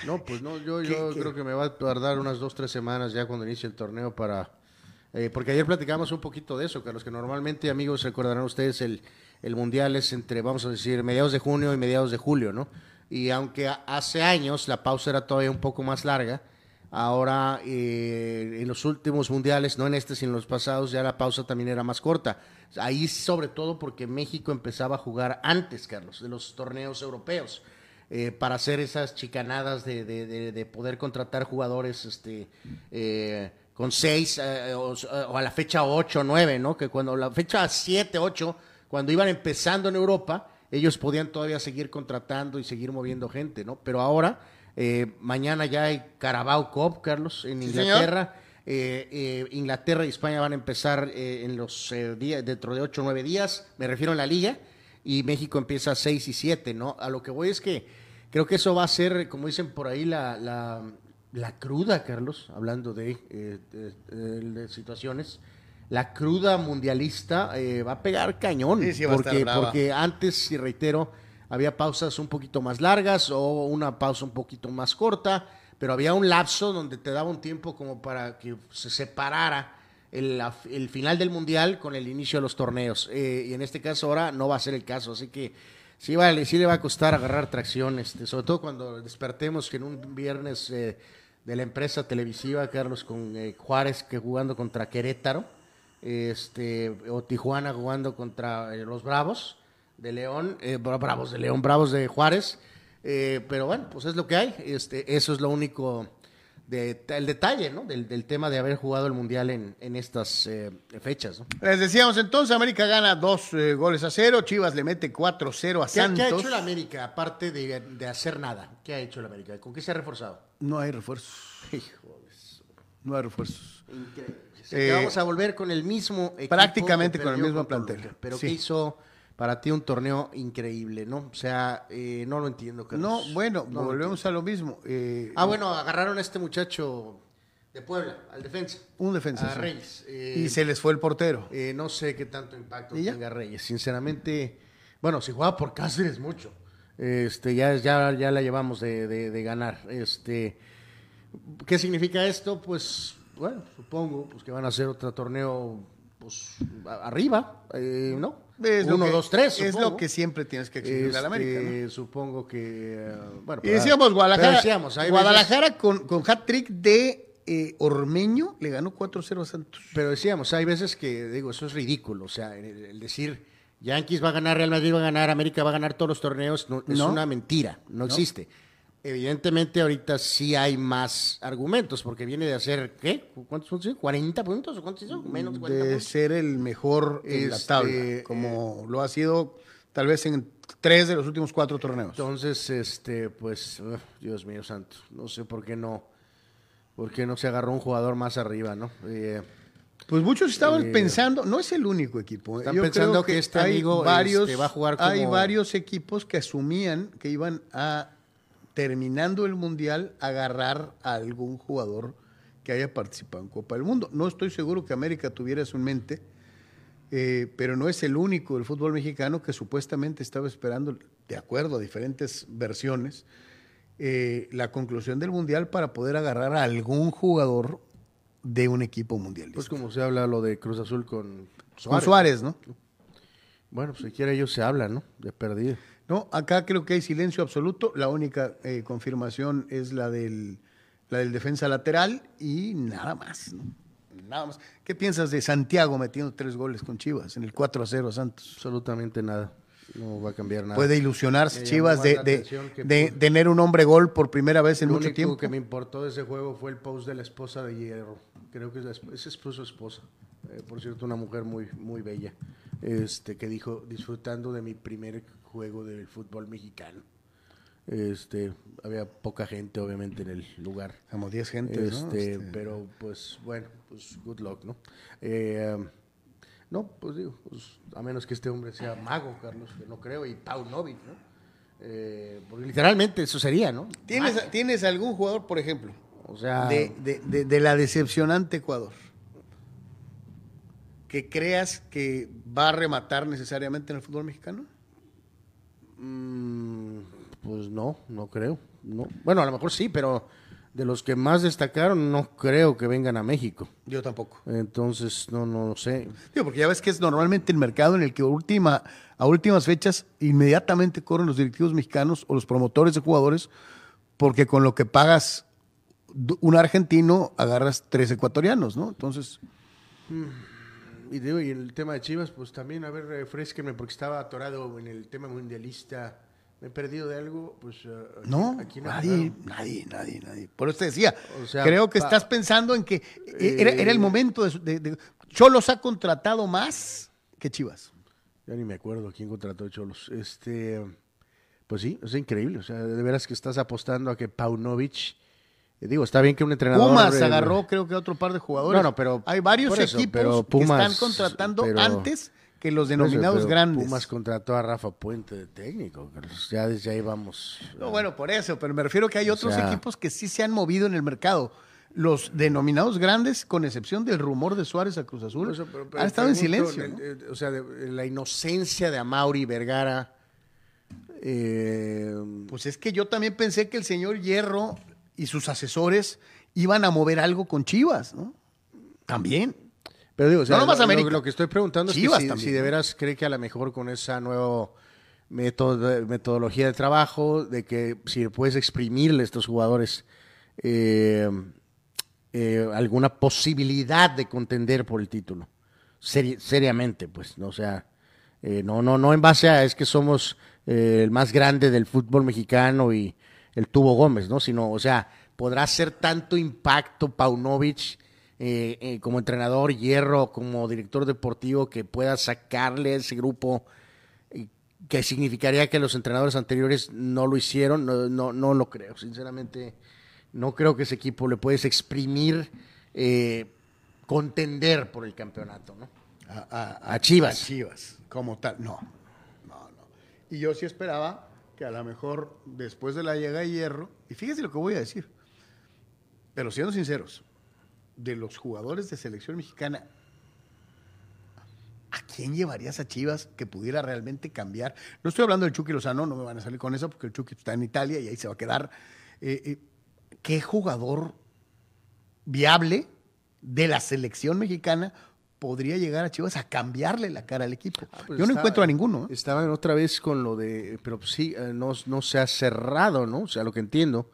Speaker 2: No, pues no, yo,
Speaker 1: ¿Qué-
Speaker 2: yo
Speaker 1: qué?
Speaker 2: creo que me va a tardar unas dos, tres semanas ya cuando inicie el torneo para... eh, porque ayer platicamos un poquito de eso, Carlos, que normalmente, amigos, recordarán ustedes, el, el Mundial es entre, vamos a decir, mediados de junio y mediados de julio, ¿no? Y aunque hace años la pausa era todavía un poco más larga, ahora eh, en los últimos Mundiales, no en este, sino en los pasados, ya la pausa también era más corta. Ahí sobre todo porque México empezaba a jugar antes, Carlos, de los torneos europeos eh, para hacer esas chicanadas de, de- de- de poder contratar jugadores este, eh, con seis eh, o, o a la fecha 8 o 9, ¿no? Que cuando la fecha 7, 8, cuando iban empezando en Europa, ellos podían todavía seguir contratando y seguir moviendo gente, ¿no? Pero ahora, eh, mañana ya hay Carabao Cup, Carlos, en
Speaker 1: Sí,
Speaker 2: Inglaterra. Eh, eh, Inglaterra y España van a empezar eh, en los eh, días, dentro de 8 o 9 días, me refiero en la liga, y México empieza 6 y 7, ¿no? A lo que voy es que creo que eso va a ser, como dicen por ahí, la, la, la cruda, Carlos, hablando de, eh, de- situaciones, la cruda mundialista eh, va a pegar cañón,
Speaker 1: Sí, sí, va a estar
Speaker 2: porque, porque antes, y reitero, había pausas un poquito más largas o una pausa un poquito más corta, pero había un lapso donde te daba un tiempo como para que se separara el, el final del mundial con el inicio de los torneos. Eh, y en este caso ahora no va a ser el caso, así que sí, vale, sí le va a costar agarrar tracción, este, sobre todo cuando despertemos en un viernes eh, de la empresa televisiva, Carlos, con eh, Juárez que jugando contra Querétaro, este, o Tijuana jugando contra eh, los Bravos de León, Bra- Bravos de León, Bravos de Juárez. Pero bueno, pues es lo que hay. Este, eso es lo único, de, el detalle, ¿no? Del, del tema de haber jugado el Mundial en, en estas eh, fechas, ¿no?
Speaker 1: Les decíamos entonces, América gana dos eh, goles a cero, Chivas le mete 4-0 a
Speaker 2: ¿Qué,
Speaker 1: Santos.
Speaker 2: qué ha hecho el América, aparte de, de hacer nada? ¿Qué ha hecho el América? ¿Con qué se ha reforzado?
Speaker 1: No hay refuerzos,
Speaker 2: Hijo
Speaker 1: no hay refuerzos.
Speaker 2: Increíble.
Speaker 1: Eh,
Speaker 2: vamos a volver con el mismo equipo
Speaker 1: prácticamente con el mismo
Speaker 2: con
Speaker 1: plantel.
Speaker 2: Pero
Speaker 1: Sí.
Speaker 2: que hizo para ti un torneo increíble, ¿no? O sea, eh, no lo entiendo, Carlos.
Speaker 1: No, bueno,
Speaker 2: No lo
Speaker 1: volvemos a lo mismo. eh,
Speaker 2: Ah, bueno, agarraron a este muchacho de Puebla, al defensa.
Speaker 1: Un defensa.
Speaker 2: A
Speaker 1: sí.
Speaker 2: Reyes. Eh,
Speaker 1: Y se les fue el portero.
Speaker 2: eh, no sé qué tanto impacto tenga Reyes. Sinceramente, bueno, si juega por Cáceres mucho. Este, ya, ya, ya la llevamos de, de- de ganar. Este, ¿Qué significa esto? Pues, bueno, supongo pues, que van a hacer otro torneo pues, arriba, eh, ¿no?
Speaker 1: Es
Speaker 2: Uno,
Speaker 1: que-
Speaker 2: dos, tres.
Speaker 1: Es
Speaker 2: supongo.
Speaker 1: lo que siempre tienes que exigirle a la América. ¿no?
Speaker 2: Este, Supongo que. eh, bueno,
Speaker 1: Y decíamos Guadalajara,
Speaker 2: decíamos,
Speaker 1: Guadalajara con, con hat-trick de eh, Ormeño le ganó 4-0 a Santos.
Speaker 2: Pero decíamos, hay veces que, digo, eso es ridículo. O sea, el, el decir, Yankees va a ganar, Real Madrid va a ganar, América va a ganar todos los torneos, no, es
Speaker 1: No.
Speaker 2: una mentira, no, existe. Evidentemente ahorita sí hay más argumentos, porque viene de hacer, ¿qué? ¿Cuántos puntos? ¿40 puntos o cuántos hizo? Menos de 40
Speaker 1: de
Speaker 2: puntos.
Speaker 1: ser el mejor en la
Speaker 2: Este,
Speaker 1: tabla, como lo ha sido tal vez en tres de los últimos cuatro torneos.
Speaker 2: Entonces, este, pues, Dios mío santo, no sé por qué no, por qué no se agarró un jugador más arriba, ¿no? Eh,
Speaker 1: Pues muchos estaban
Speaker 2: Eh,
Speaker 1: pensando, no es el único equipo. ¿eh?
Speaker 2: están pensando que este amigo,
Speaker 1: varios,
Speaker 2: este, va a jugar
Speaker 1: hay
Speaker 2: como-
Speaker 1: varios equipos que asumían que iban a terminando el mundial agarrar a algún jugador que haya participado en Copa del Mundo. No estoy seguro que América tuviera eso en mente, eh, pero no es el único del fútbol mexicano que supuestamente estaba esperando, de acuerdo a diferentes versiones, eh, la conclusión del mundial para poder agarrar a algún jugador de un equipo mundialista.
Speaker 2: pues como se habla lo de Cruz Azul con
Speaker 1: Con Suárez, ¿no?
Speaker 2: Bueno, pues siquiera ellos se hablan, ¿no? De perdido.
Speaker 1: No, acá creo que hay silencio absoluto. La única eh, confirmación es la del, la del defensa lateral y nada más. ¿no? Nada más. ¿Qué piensas de Santiago metiendo tres goles con Chivas en el 4 a 0 a Santos?
Speaker 2: Absolutamente nada. No va a cambiar nada.
Speaker 1: Puede ilusionarse Chivas de, de-
Speaker 2: que
Speaker 1: de tener un hombre gol por primera vez en
Speaker 2: Lo
Speaker 1: mucho
Speaker 2: único
Speaker 1: tiempo.
Speaker 2: que me importó de ese juego fue el post de la esposa de Hierro. Creo que es, la es esposo esposa. Eh, por cierto, una mujer muy, muy bella. Este, que dijo, disfrutando de mi primer juego del fútbol mexicano. Este, había poca gente, obviamente, en el lugar.
Speaker 1: Como 10 gentes, ¿no?
Speaker 2: Este,
Speaker 1: Este,
Speaker 2: pero pues bueno, pues good luck, ¿no? Eh, um, no, pues digo, pues, a menos que este hombre sea mago, Carlos, que no creo, y Paunovic, ¿no? Eh, porque literalmente eso sería, ¿no?
Speaker 1: ¿Tienes, ¿Tienes algún jugador, por ejemplo,
Speaker 2: O sea,
Speaker 1: de, de- de- de la decepcionante Ecuador que creas que va a rematar necesariamente en el fútbol mexicano?
Speaker 2: Mm, pues no, no creo. No. Bueno, a lo mejor sí, pero de los que más destacaron no creo que vengan a México.
Speaker 1: Yo tampoco.
Speaker 2: Entonces, no, no lo sé.
Speaker 1: Digo, porque ya ves que es normalmente el mercado en el que última, a últimas fechas inmediatamente corren los directivos mexicanos o los promotores de jugadores, porque con lo que pagas un argentino agarras tres ecuatorianos, ¿no? Entonces,
Speaker 2: Y digo, y el tema de Chivas, pues también, a ver, refresquenme, porque estaba atorado en el tema mundialista. Me he perdido de algo, pues... eh,
Speaker 1: no,
Speaker 2: ¿a quién
Speaker 1: nadie, nadie, nadie, nadie. Por eso te decía,
Speaker 2: O sea,
Speaker 1: creo que
Speaker 2: pa-
Speaker 1: estás pensando en que eh, era, era el
Speaker 2: Eh.
Speaker 1: momento de, su- de- de- Cholos ha contratado más que Chivas.
Speaker 2: Ya ni me acuerdo quién contrató a Cholos. Este, pues sí, es increíble. O sea, de veras que estás apostando a que Paunovic... eh, digo, está bien que un entrenador...
Speaker 1: Pumas
Speaker 2: eh,
Speaker 1: agarró, creo que otro par de jugadores.
Speaker 2: No, no, pero
Speaker 1: hay varios
Speaker 2: eso,
Speaker 1: equipos
Speaker 2: pero
Speaker 1: que están contratando
Speaker 2: pero-
Speaker 1: antes que los
Speaker 2: eso,
Speaker 1: denominados grandes.
Speaker 2: Pumas contrató a Rafa Puente de técnico. Ya desde ahí vamos.
Speaker 1: No, bueno, por eso, pero me refiero que hay
Speaker 2: O
Speaker 1: otros
Speaker 2: sea-
Speaker 1: equipos que sí se han movido en el mercado. Los denominados grandes, con excepción del rumor de Suárez a Cruz Azul,
Speaker 2: eso, pero- pero
Speaker 1: han estado en silencio.
Speaker 2: el-
Speaker 1: ¿no?
Speaker 2: el- o sea, de- la inocencia de Amauri Vergara. eh,
Speaker 1: Pues es que yo también pensé que el señor Hierro y sus asesores iban a mover algo con Chivas, ¿no? También.
Speaker 2: Pero digo, o sea,
Speaker 1: No
Speaker 2: lo,
Speaker 1: América.
Speaker 2: lo- lo que estoy preguntando
Speaker 1: Chivas
Speaker 2: es que si, de veras cree que a lo mejor con esa nueva método- metodología de trabajo, de que si puedes exprimirle a estos jugadores eh, eh, alguna posibilidad de contender por el título. Seri- seriamente, pues, ¿no? o sea, eh, no, no, no en base a es que somos eh, el más grande del fútbol mexicano y el Tubo Gómez, ¿no? Sino, o sea, podrá hacer tanto impacto Paunovic eh, eh, como entrenador, Hierro como director deportivo que pueda sacarle a ese grupo eh, que significaría que los entrenadores anteriores no lo hicieron, no, no, no lo creo, sinceramente no creo que ese equipo le puedes exprimir, eh, contender por el campeonato, ¿no?
Speaker 1: A, a-
Speaker 2: A Chivas.
Speaker 1: A Chivas, como tal. No, no, no. Y yo sí esperaba que a lo mejor después de la llegada de Hierro, y fíjese lo que voy a decir, pero siendo sinceros, de los jugadores de selección mexicana, ¿a quién llevarías a Chivas que pudiera realmente cambiar? No estoy hablando del Chucky Lozano, no me van a salir con eso porque el Chucky está en Italia y ahí se va a quedar. Eh, eh, ¿Qué jugador viable de la selección mexicana podría llegar a Chivas a cambiarle la cara al equipo?
Speaker 2: Pues
Speaker 1: Yo no encuentro a ninguno. ¿eh?
Speaker 2: Estaban otra vez con lo de, pero sí, eh, no, no se ha cerrado, ¿no? O sea, lo que entiendo,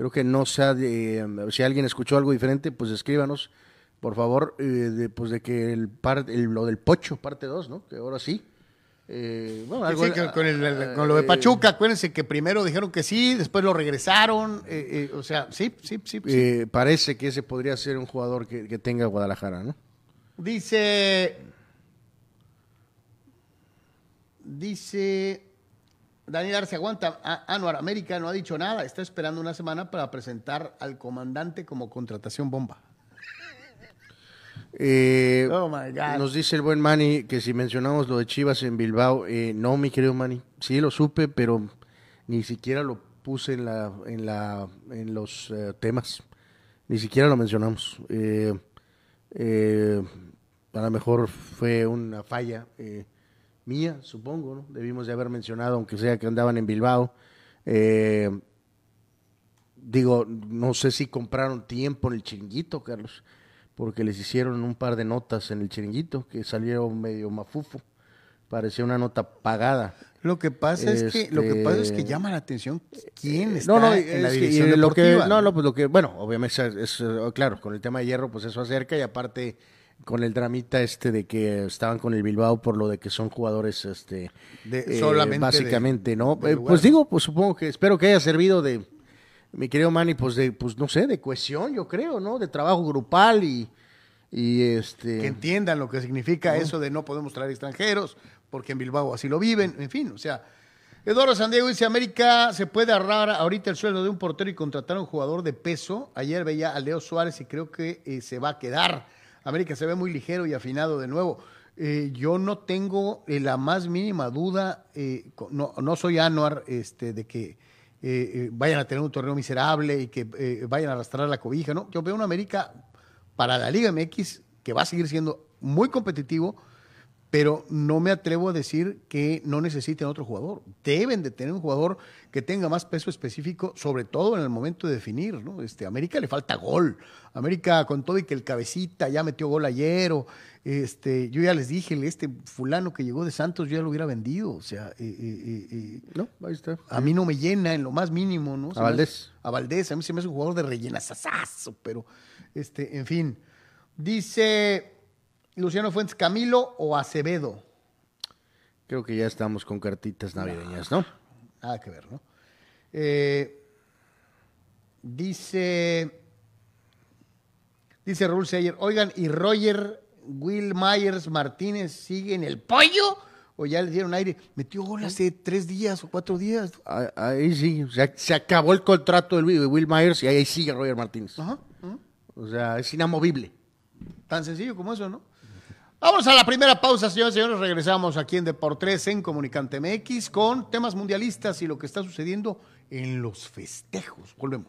Speaker 2: Creo que no sea de, si alguien escuchó algo diferente, pues escríbanos, por favor, eh, de, pues de que el, par, el lo del Pocho, parte 2, ¿no? Que ahora sí.
Speaker 1: Eh, bueno, algo, sí, con, el, con, lo de Pachuca, acuérdense que primero dijeron que sí, después lo regresaron, eh, o sea, sí, sí, sí.
Speaker 2: sí. parece que ese podría ser un jugador que, que tenga Guadalajara, ¿no?
Speaker 1: Dice, dice Daniel Arce aguanta. Anuar América no ha dicho nada. Está esperando una semana para presentar al comandante como contratación bomba.
Speaker 2: Eh, oh my God. Nos dice el buen Manny que si mencionamos lo de Chivas en Bilbao, eh, no, mi querido Manny. Sí lo supe, pero ni siquiera lo puse en la, en la, en los eh, temas. Ni siquiera lo mencionamos. A lo mejor fue una falla mía, supongo, ¿no? Debimos de haber mencionado, aunque sea que andaban en Bilbao. Eh, digo, no sé si compraron tiempo en el chiringuito, Carlos, porque les hicieron un par de notas en el chiringuito que salieron medio mafufo. Parecía una nota pagada.
Speaker 1: Lo que pasa es que lo que pasa es que este, llama la atención quién está en la dirección
Speaker 2: lo que, no, no, pues lo que bueno, obviamente es, claro, con el tema de hierro pues eso acerca y aparte con el dramita este de que estaban con el Bilbao por lo de que son jugadores este
Speaker 1: de, eh, solamente
Speaker 2: básicamente, ¿no? Eh, pues digo, pues supongo que espero que haya servido de mi querido Manny pues de pues no sé, de cohesión, yo creo, ¿no? De trabajo grupal y y este
Speaker 1: que entiendan lo que significa eso de no podemos traer extranjeros, porque en Bilbao así lo viven, en fin, o sea, Eduardo San Diego dice, América se puede ahorrar ahorita el sueldo de un portero y contratar a un jugador de peso. Ayer veía a Leo Suárez y creo que eh, se va a quedar. América se ve muy ligero y afinado de nuevo. Eh, yo no tengo eh, la más mínima duda, eh, no, no, soy Anuar este, de que vayan a tener un torneo miserable y que vayan a arrastrar la cobija, ¿no? Yo veo una América para la Liga MX que va a seguir siendo muy competitivo, pero no me atrevo a decir que no necesiten otro jugador. Deben de tener un jugador que tenga más peso específico, sobre todo en el momento de definir, ¿no? Este, América le falta gol. América, con todo y que el cabecita ya metió gol ayer, o, este, yo ya les dije, este fulano que llegó de Santos yo ya lo hubiera vendido. O sea, eh, eh, eh, no, ahí está. A mí no me llena en lo más mínimo, ¿no?
Speaker 2: a Valdés.
Speaker 1: a Valdés, a mí se me hace un jugador de rellenazazazo, pero, este, en fin. Dice Luciano Fuentes, Camilo o Acevedo.
Speaker 2: Creo que ya estamos con cartitas navideñas, ¿no?
Speaker 1: Nada que ver, ¿no? Eh, dice, dice Raúl Seyer, oigan, ¿y Roger Will Myers Martínez sigue en el pollo? ¿O ya le dieron aire? Metió gol hace tres días o cuatro días.
Speaker 2: Ahí sí, se acabó el contrato de Will Myers y ahí sigue Roger Martínez. O sea, es inamovible.
Speaker 1: Tan sencillo como eso, ¿no? Vamos a la primera pausa, señores y señores. Regresamos aquí en Deportes en Comunicante MX con temas mundialistas y lo que está sucediendo en los festejos. Volvemos.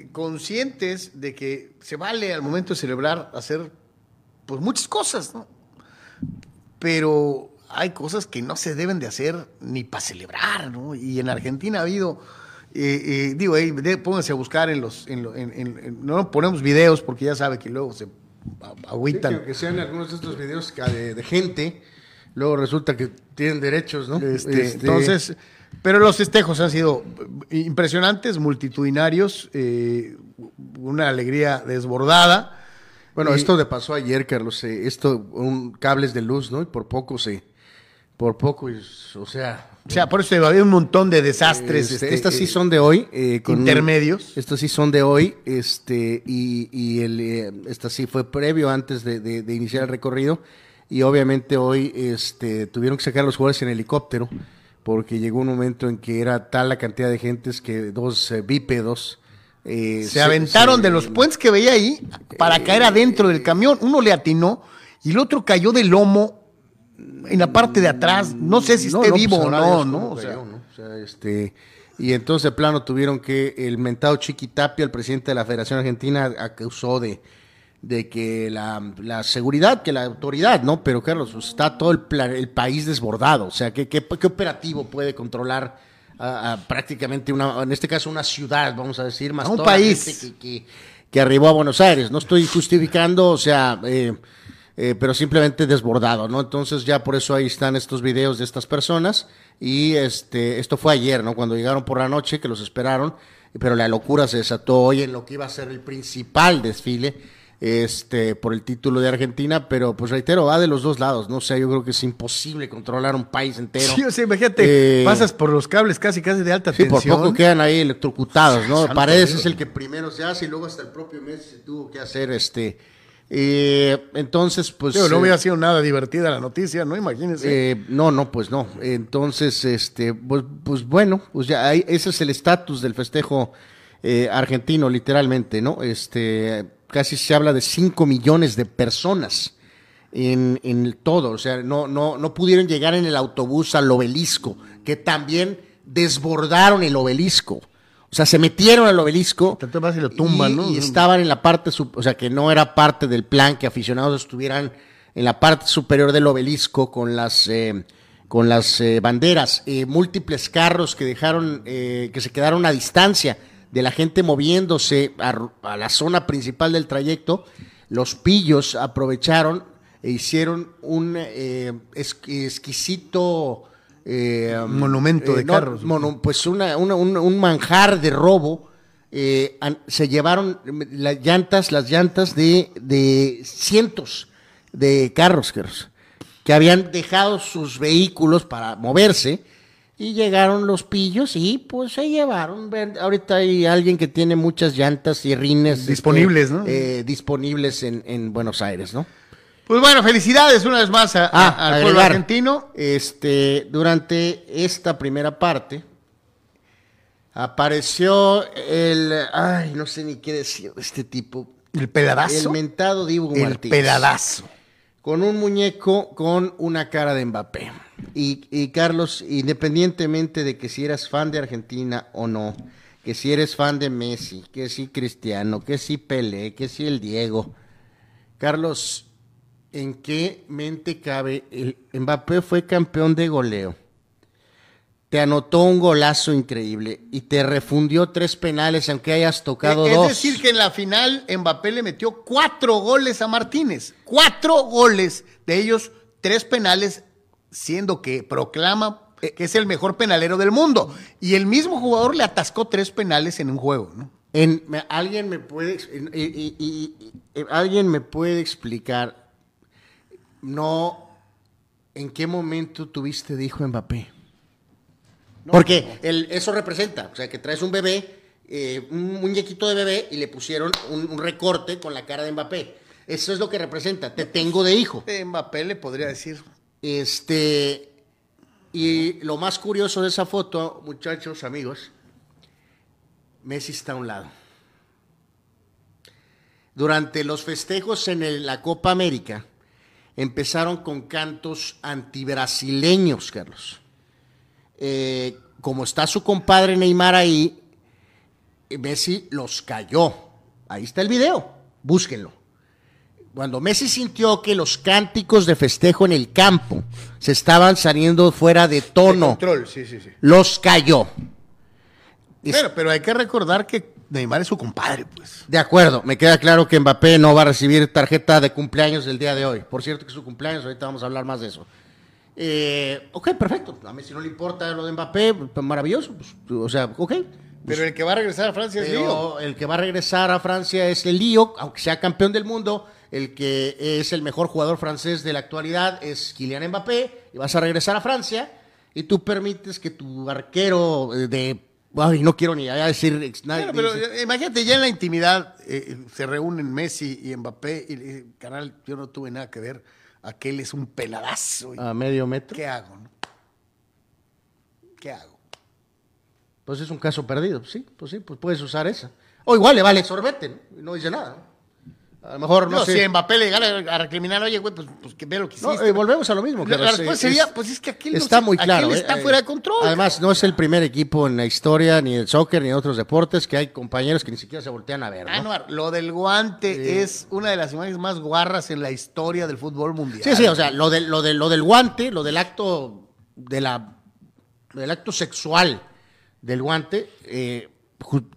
Speaker 1: Eh, conscientes de que se vale al momento de celebrar hacer pues muchas cosas, ¿no? Pero hay cosas que no se deben de hacer ni para celebrar, ¿no? Y en Argentina ha habido, eh, eh, digo, de- pónganse a buscar en los, en lo- en- en- en- no ponemos videos porque ya sabe que luego se agüitan.
Speaker 2: Sí, que, sean algunos de estos videos de, de gente, luego resulta que tienen derechos, ¿no?
Speaker 1: Este,
Speaker 2: Este,
Speaker 1: Entonces, pero los festejos han sido impresionantes, multitudinarios, eh, una alegría desbordada.
Speaker 2: Bueno,
Speaker 1: Y-
Speaker 2: esto le pasó ayer, Carlos. eh, esto, un cables de luz, ¿no? Y por poco se. Por poco, o sea.
Speaker 1: O sea, por eso había un montón de desastres.
Speaker 2: este,
Speaker 1: este,
Speaker 2: estas sí
Speaker 1: eh,
Speaker 2: son de hoy. eh, con un-
Speaker 1: intermedios.
Speaker 2: estas sí son de hoy. Este, y, y el, eh, esta sí fue previo antes de, de- de iniciar el recorrido. Y obviamente hoy este, tuvieron que sacar a los jugadores en helicóptero. Porque llegó un momento en que era tal la cantidad de gentes que dos eh, bípedos. eh,
Speaker 1: se aventaron
Speaker 2: se-
Speaker 1: de los puentes que veía ahí para caer adentro del camión. Uno le atinó y el otro cayó de lomo en la parte de atrás. No sé si
Speaker 2: No,
Speaker 1: esté
Speaker 2: no, pues,
Speaker 1: vivo o no, ¿no? O sea,
Speaker 2: cayó, ¿no? O sea, este, y entonces de plano tuvieron que el mentado Chiquitapia, el presidente de la Federación Argentina, acusó de, de que la, la seguridad, que la autoridad, ¿no? Pero Carlos, pues, está todo el, el país desbordado. O sea, ¿qué, qué, qué operativo puede controlar a, a prácticamente una, en este caso una ciudad, vamos a decir, más
Speaker 1: A un
Speaker 2: toda la
Speaker 1: país.
Speaker 2: gente que, que- que arribó a Buenos Aires? No estoy justificando, o sea, eh, eh, pero simplemente desbordado, ¿no? Entonces ya por eso ahí están estos videos de estas personas y este esto fue ayer, ¿no? Cuando llegaron por la noche que los esperaron, pero la locura se desató hoy en lo que iba a ser el principal desfile este por el título de Argentina, pero pues reitero, va de los dos lados, no sé, yo creo que es imposible controlar un país entero.
Speaker 1: Sí, o sea, imagínate,
Speaker 2: Eh,
Speaker 1: pasas por los cables casi casi de alta
Speaker 2: Sí, por
Speaker 1: tensión.
Speaker 2: poco quedan ahí electrocutados, ¿no?
Speaker 1: Santo
Speaker 2: Paredes
Speaker 1: Dios.
Speaker 2: es el que primero se hace y luego hasta el propio Messi se tuvo que hacer este. eh, entonces, pues.
Speaker 1: Digo, no
Speaker 2: eh,
Speaker 1: hubiera sido nada divertida la noticia, ¿no? Imagínense.
Speaker 2: eh, no, no, pues no. Entonces, este, pues, pues bueno, pues ya hay- ese es el estatus del festejo eh, argentino, literalmente, ¿no? Este, casi se habla de 5 millones de personas en, en todo. O sea, no, no, no pudieron llegar en el autobús al obelisco, que también desbordaron el obelisco. O sea, se metieron al obelisco.
Speaker 1: Tanto más y lo tumban,
Speaker 2: y-
Speaker 1: ¿no?
Speaker 2: y estaban en la parte, o sea, que no era parte del plan que aficionados estuvieran en la parte superior del obelisco con las eh, con las eh, banderas, Eh, múltiples carros que dejaron, eh, que se quedaron a distancia de la gente moviéndose a, la zona principal del trayecto. Los pillos aprovecharon e hicieron un eh, es- exquisito eh,
Speaker 1: Monumento de carros.
Speaker 2: mono- pues una- una- un, un manjar de robo. eh, an- se llevaron las llantas, las llantas de, de cientos de carros, que habían dejado sus vehículos para moverse y llegaron los pillos y pues se llevaron. Ahorita hay alguien que tiene muchas llantas y rines
Speaker 1: Disponibles,
Speaker 2: este,
Speaker 1: ¿no?
Speaker 2: eh, disponibles en, en Buenos Aires, ¿no?
Speaker 1: Pues bueno, felicidades una vez más a- a-
Speaker 2: Ah,
Speaker 1: al pueblo argentino.
Speaker 2: Este, durante esta primera parte apareció el, ay, no sé ni qué decir de este tipo,
Speaker 1: El peladazo.
Speaker 2: el mentado Dibu
Speaker 1: el
Speaker 2: Martínez.
Speaker 1: peladazo.
Speaker 2: Con un muñeco con una cara de Mbappé. Y, y Carlos, independientemente de que si eras fan de Argentina o no, que si eres fan de Messi, que si Cristiano, que si Pelé, que si el Diego, Carlos, ¿en qué mente cabe? El Mbappé fue campeón de goleo. Te anotó un golazo increíble y te refundió tres penales, aunque hayas tocado
Speaker 1: es
Speaker 2: dos.
Speaker 1: decir, que en la final Mbappé le metió cuatro goles a Martínez. Cuatro goles, de ellos tres penales, siendo que proclama que es el mejor penalero del mundo. Y el mismo jugador le atascó tres penales en un juego, ¿no?
Speaker 2: En, alguien me puede ex- en- y- y- y- y- alguien me puede explicar no en qué momento tuviste de hijo Mbappé. Porque el- eso representa, o sea, que traes un bebé, eh, un muñequito de bebé y le pusieron un, un recorte con la cara de Mbappé. Eso es lo que representa. Te tengo de hijo.
Speaker 1: Mbappé le podría decir.
Speaker 2: Este, y lo más curioso de esa foto, muchachos, amigos, Messi está a un lado. Durante los festejos en la Copa América, empezaron con cantos antibrasileños, Carlos. Eh, como está su compadre Neymar ahí, Messi los cayó. Ahí está el video, búsquenlo. Cuando Messi sintió que los cánticos de festejo en el campo se estaban saliendo fuera de
Speaker 1: De
Speaker 2: tono,
Speaker 1: control, sí, sí, sí.
Speaker 2: los cayó.
Speaker 1: Pero, pero hay que recordar que Neymar es su compadre, pues.
Speaker 2: De acuerdo, me queda claro que Mbappé no va a recibir tarjeta de cumpleaños el día de hoy. Por cierto que es su cumpleaños, ahorita vamos a hablar más de eso. Eh, ok, perfecto. A mí si no le importa lo de Mbappé, pues, maravilloso. pues, o sea, ok.
Speaker 1: Pero el que va a regresar a Francia es Lío.
Speaker 2: El que va a regresar a Francia es el Lío, aunque sea campeón del mundo. El que es el mejor jugador francés de la actualidad es Kylian Mbappé. Y vas a regresar a Francia y tú permites que tu arquero eh, de... Ay, no quiero ni ya decir...
Speaker 1: Bueno, pero imagínate, ya en la intimidad eh, se reúnen Messi y Mbappé y dice, canal, yo no tuve nada que ver, aquel es un peladazo. y
Speaker 2: a medio metro.
Speaker 1: ¿Qué hago? no? ¿Qué hago?
Speaker 2: Pues es un caso perdido, sí, pues sí, pues puedes usar esa. O igual le vale sorbete, ¿no? Y no dice nada. ¿no? A lo mejor no,
Speaker 1: No,
Speaker 2: sé.
Speaker 1: si Mbappé le llegara a recriminar, oye, güey, pues, pues que ve lo que
Speaker 2: No,
Speaker 1: hiciste.
Speaker 2: eh, volvemos a lo mismo.
Speaker 1: La- la respuesta sería,
Speaker 2: es-
Speaker 1: pues es que aquí no
Speaker 2: está
Speaker 1: se-
Speaker 2: muy claro. eh,
Speaker 1: está
Speaker 2: eh,
Speaker 1: fuera de control.
Speaker 2: Además, no es el primer equipo en la historia, ni del soccer, ni de otros deportes, que hay compañeros que ni siquiera se voltean a ver. ¿no?
Speaker 1: Anuar, lo del guante es una de las imágenes más guarras en la historia del fútbol mundial.
Speaker 2: Sí, sí, o sea, lo del, lo del, lo del guante, lo del acto de la, del acto sexual del guante, eh, de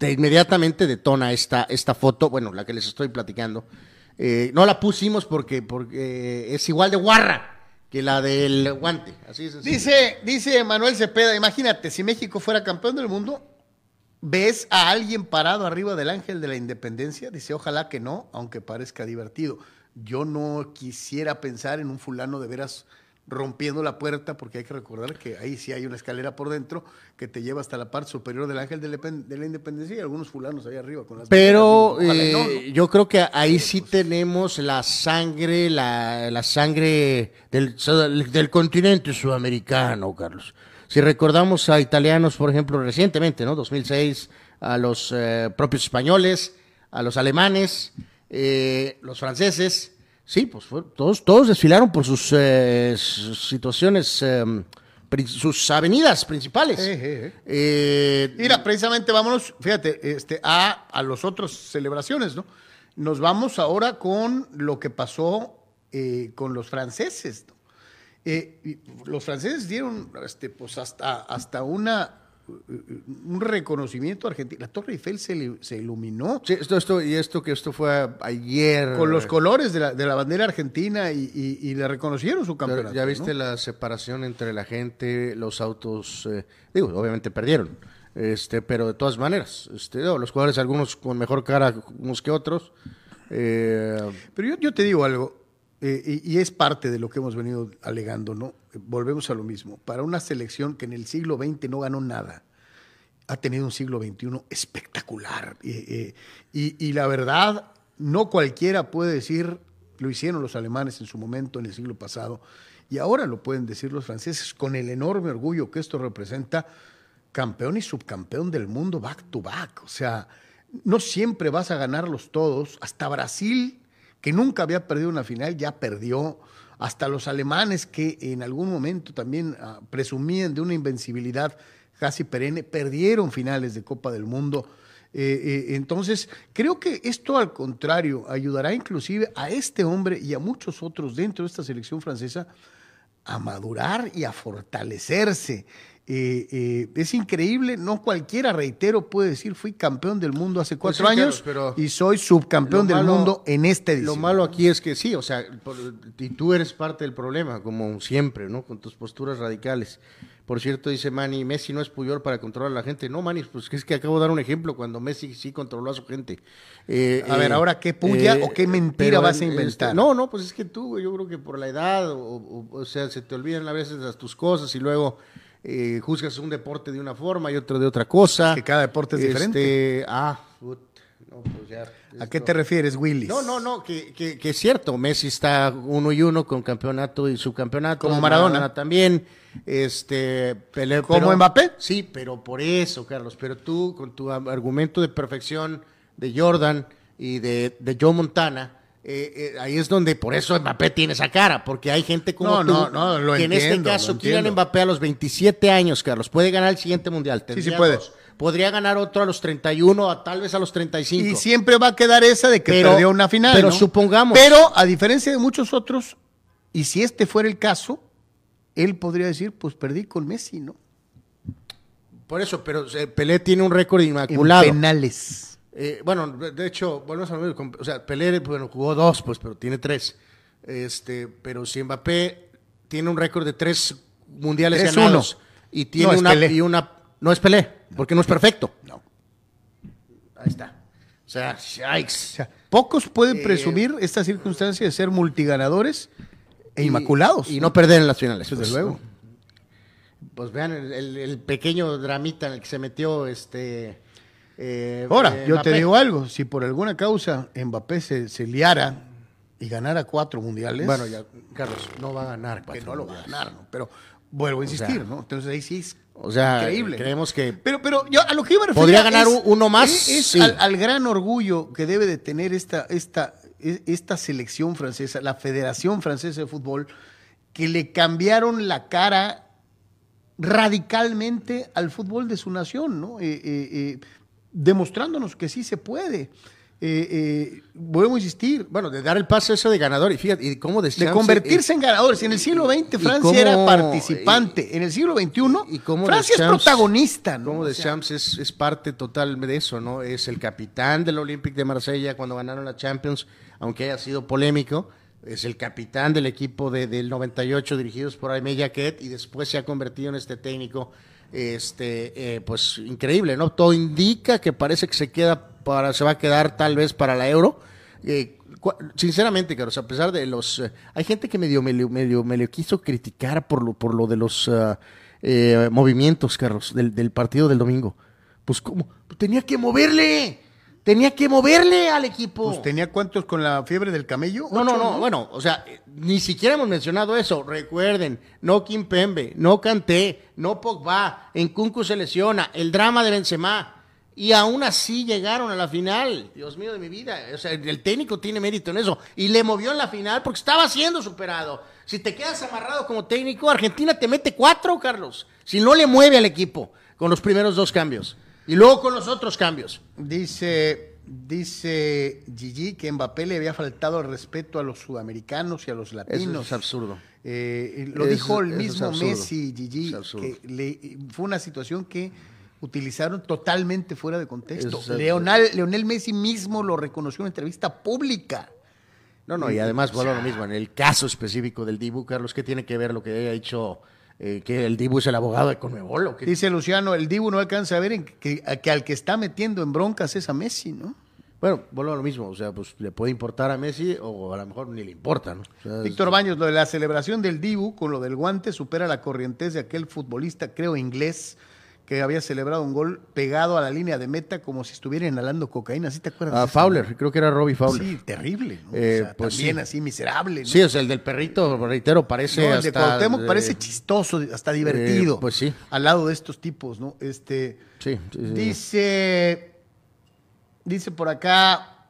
Speaker 2: inmediatamente detona esta, esta foto, bueno, la que les estoy platicando. Eh, no la pusimos porque, porque es igual de guarra que la del guante.
Speaker 1: Dice, dice Manuel Cepeda, imagínate, si México fuera campeón del mundo, ¿ves a alguien parado arriba del ángel de la independencia? Dice, ojalá que no, aunque parezca divertido. Yo no quisiera pensar en un fulano de veras rompiendo la puerta, porque hay que recordar que ahí sí hay una escalera por dentro que te lleva hasta la parte superior del ángel de la, Depen- de la independencia y algunos fulanos ahí arriba con las
Speaker 2: Pero eh,
Speaker 1: ¿no?
Speaker 2: yo creo que ahí sí tenemos la sangre, la, la sangre del, del continente sudamericano, Carlos. Si recordamos a italianos, por ejemplo, recientemente, ¿no? 2006, a los eh, propios españoles, a los alemanes, eh, los franceses, sí, pues fue- todos, todos desfilaron por sus, eh, sus situaciones, eh, pri- sus avenidas principales. Eh,
Speaker 1: Mira, precisamente vámonos, fíjate, este, a, a las otras celebraciones, ¿no? Nos vamos ahora con lo que pasó eh, con los franceses, los franceses dieron este, pues hasta, hasta una, un reconocimiento argentino. La Torre Eiffel se, se iluminó
Speaker 2: Sí, esto, esto, y esto que esto fue ayer.
Speaker 1: con los colores de la, de la bandera argentina y, y- y le reconocieron su campeonato.
Speaker 2: ya viste
Speaker 1: ¿no?
Speaker 2: la separación entre la gente, los autos, eh, digo, obviamente perdieron, este, pero de todas maneras, este, no, los jugadores algunos con mejor cara unos que otros. eh,
Speaker 1: Pero yo, yo te digo algo, eh, y, es parte de lo que hemos venido alegando, ¿no? Volvemos a lo mismo. Para una selección que en el siglo XX no ganó nada, ha tenido un siglo XXI espectacular. Eh, eh, y, y la verdad, no cualquiera puede decir, lo hicieron los alemanes en su momento, en el siglo pasado, y ahora lo pueden decir los franceses con el enorme orgullo que esto representa, campeón y subcampeón del mundo back to back. O sea, no siempre vas a ganarlos todos. Hasta Brasil, nunca había perdido una final, ya perdió. Hasta los alemanes, que en algún momento también ah, presumían de una invencibilidad casi perenne, perdieron finales de Copa del Mundo. Eh, eh, entonces, creo que esto al contrario ayudará inclusive a este hombre y a muchos otros dentro de esta selección francesa a madurar y a fortalecerse. Eh, eh, es increíble, no cualquiera, reitero, puede decir, fui campeón del mundo hace
Speaker 2: Pues
Speaker 1: cuatro
Speaker 2: sí,
Speaker 1: años
Speaker 2: pero
Speaker 1: y soy subcampeón del
Speaker 2: malo-
Speaker 1: mundo en esta edición.
Speaker 2: Lo malo aquí es que sí, o sea, por- y tú eres parte del problema, como siempre, ¿no? Con tus posturas radicales. Por cierto, dice Manny, Messi no es Puyol para controlar a la gente. No, Manny, pues es que acabo de dar un ejemplo cuando Messi sí controló a su gente. Eh,
Speaker 1: A ver, ahora, ¿qué puya o qué mentira vas a
Speaker 2: en-
Speaker 1: inventar?
Speaker 2: este, no, no, pues es que tú, yo creo que por la edad, o, o- o sea, se te olvidan a veces las tus cosas y luego eh, juzgas un deporte de una forma y otro de otra cosa.
Speaker 1: Que cada deporte es diferente.
Speaker 2: Este, Ah, put, no, pues ya.
Speaker 1: ¿A qué te refieres, Willis?
Speaker 2: no, no, no, que, que, que es cierto. Messi está uno y uno con campeonato y subcampeonato.
Speaker 1: Como Maradona.
Speaker 2: también. Este, Pelé,
Speaker 1: ¿Como
Speaker 2: pero-
Speaker 1: Mbappé?
Speaker 2: Sí, pero por eso, Carlos. Pero tú, con tu argumento de perfección de Jordan y de, de Joe Montana, eh, eh, ahí es donde por eso Mbappé tiene esa cara, porque hay gente como
Speaker 1: No,
Speaker 2: tú,
Speaker 1: no, no, lo
Speaker 2: que en este
Speaker 1: entiendo,
Speaker 2: caso Kylian
Speaker 1: entiendo.
Speaker 2: Mbappé a los 27 años, Carlos, puede ganar el siguiente mundial.
Speaker 1: sí
Speaker 2: Tendría
Speaker 1: puede.
Speaker 2: dos. Podría ganar otro a los 31, a tal vez a los 35.
Speaker 1: Y siempre va a quedar esa de que
Speaker 2: Pero-
Speaker 1: perdió una final.
Speaker 2: pero supongamos-
Speaker 1: Pero a diferencia de muchos otros, y si este fuera el caso, él podría decir, pues perdí con Messi, ¿no?
Speaker 2: Por eso, pero eh, Pelé tiene un récord
Speaker 1: En
Speaker 2: inmaculado.
Speaker 1: penales.
Speaker 2: Eh, bueno, de hecho, volvemos a lo mismo. O sea, Pelé, bueno, jugó dos, pues, pero tiene tres. Este, pero si Mbappé tiene un récord de tres mundiales
Speaker 1: 3-1.
Speaker 2: ganados y tiene
Speaker 1: No,
Speaker 2: una, y una, no es Pelé, porque no es perfecto.
Speaker 1: No.
Speaker 2: Ahí está. O sea, yikes.
Speaker 1: Pocos pueden
Speaker 2: Eh,
Speaker 1: presumir esta circunstancia de ser multiganadores e inmaculados.
Speaker 2: Y no perder en las finales.
Speaker 1: Desde
Speaker 2: pues,
Speaker 1: luego.
Speaker 2: Pues vean el, el- el pequeño dramita en el que se metió este. Eh,
Speaker 1: Ahora,
Speaker 2: eh,
Speaker 1: yo
Speaker 2: Mbappé.
Speaker 1: te digo algo, si por alguna causa Mbappé se, se liara y ganara cuatro mundiales,
Speaker 2: Bueno, ya, Carlos, no va a ganar.
Speaker 1: que
Speaker 2: cuatro
Speaker 1: no lo va a ganar, ¿no? Pero vuelvo a insistir,
Speaker 2: sea,
Speaker 1: ¿no? Entonces ahí sí es
Speaker 2: O sea,
Speaker 1: increíble.
Speaker 2: creemos que
Speaker 1: Pero, pero yo a lo que iba a referir
Speaker 2: ¿Podría ganar
Speaker 1: es-
Speaker 2: uno más?
Speaker 1: Es, es
Speaker 2: Sí.
Speaker 1: al, al gran orgullo que debe de tener esta, esta, e- esta selección francesa, la Federación Francesa de Fútbol, que le cambiaron la cara radicalmente al fútbol de su nación, ¿no? Eh, eh, eh, demostrándonos que sí se puede. Eh, eh, vuelvo a insistir,
Speaker 2: Bueno, de dar el paso ese de ganador y fíjate, y cómo
Speaker 1: de convertirse en ganadores. En el siglo XX Francia
Speaker 2: cómo-
Speaker 1: era participante. en el siglo XXI
Speaker 2: y cómo
Speaker 1: Francia es
Speaker 2: Deschamps-
Speaker 1: protagonista. ¿no?
Speaker 2: Como
Speaker 1: O
Speaker 2: de
Speaker 1: sea,
Speaker 2: Champs es, es parte total de eso, ¿no? Es el capitán del Olympique de Marsella cuando ganaron la Champions, aunque haya sido polémico. Es el capitán del equipo de- del 98 dirigidos por Aimé Jacquet y después se ha convertido en este técnico, este, eh, pues increíble, ¿no? Todo indica que parece que se queda para, se va a quedar tal vez para la Euro. Eh, sinceramente, Carlos, a pesar de los, eh, hay gente que medio, medio, medio, medio quiso criticar por lo, por lo de los ah, movimientos, Carlos, del, del partido del domingo. Pues cómo, tenía que moverle, tenía que moverle al equipo.
Speaker 1: Pues tenía cuántos con la fiebre del camello.
Speaker 2: No, no,
Speaker 1: Ocho,
Speaker 2: no, bueno, o sea, ni siquiera hemos mencionado eso. Recuerden, no Kimpembe, no Kanté, no Pogba, Nkunku se lesiona, el drama de Benzema. Y aún así llegaron a la final. Dios mío de mi vida. O sea, el técnico tiene mérito en eso. Y le movió en la final porque estaba siendo superado. Si te quedas amarrado como técnico, Argentina te mete cuatro, Carlos. Si no le mueve al equipo con los primeros dos cambios. Y luego con los otros cambios.
Speaker 1: Dice, dice Gigi que Mbappé le había faltado el respeto a los sudamericanos y a los latinos.
Speaker 2: es absurdo.
Speaker 1: Eh, lo
Speaker 2: Eso-
Speaker 1: dijo el mismo. Messi, Gigi, que le- fue una situación que utilizaron totalmente fuera de contexto.
Speaker 2: Es.
Speaker 1: Leonel, Leonel Messi mismo lo reconoció en una entrevista pública.
Speaker 2: No, no, y además vuelvo a lo mismo. En el caso específico del Dibu, Carlos, ¿qué tiene que ver lo que haya dicho eh, que el Dibu es el abogado de Conmebol?
Speaker 1: Dice Luciano, el Dibu no alcanza a ver en que, al que está metiendo en broncas es a Messi, ¿no?
Speaker 2: Bueno, vuelvo a lo mismo. O sea, pues le puede importar a Messi o a lo mejor ni le importa, ¿no? O sea, es-
Speaker 1: Víctor Baños, lo de la celebración del Dibu con lo del guante supera la corrientez de aquel futbolista, creo inglés, que había celebrado un gol pegado a la línea de meta como si estuviera inhalando cocaína. ¿Sí te acuerdas?
Speaker 2: a
Speaker 1: de eso?
Speaker 2: Fowler, creo que era Robbie Fowler.
Speaker 1: Sí, terrible. ¿no?
Speaker 2: Eh,
Speaker 1: o sea,
Speaker 2: pues
Speaker 1: también
Speaker 2: sí.
Speaker 1: así miserable. ¿no?
Speaker 2: Sí, o sea, el del perrito, reitero, parece
Speaker 1: No, el de
Speaker 2: hasta...
Speaker 1: Cuauhtémoc
Speaker 2: eh,
Speaker 1: parece chistoso, hasta divertido.
Speaker 2: pues sí.
Speaker 1: Al lado de estos tipos, ¿no? Este.
Speaker 2: Sí, sí, sí.
Speaker 1: Dice. Dice por acá.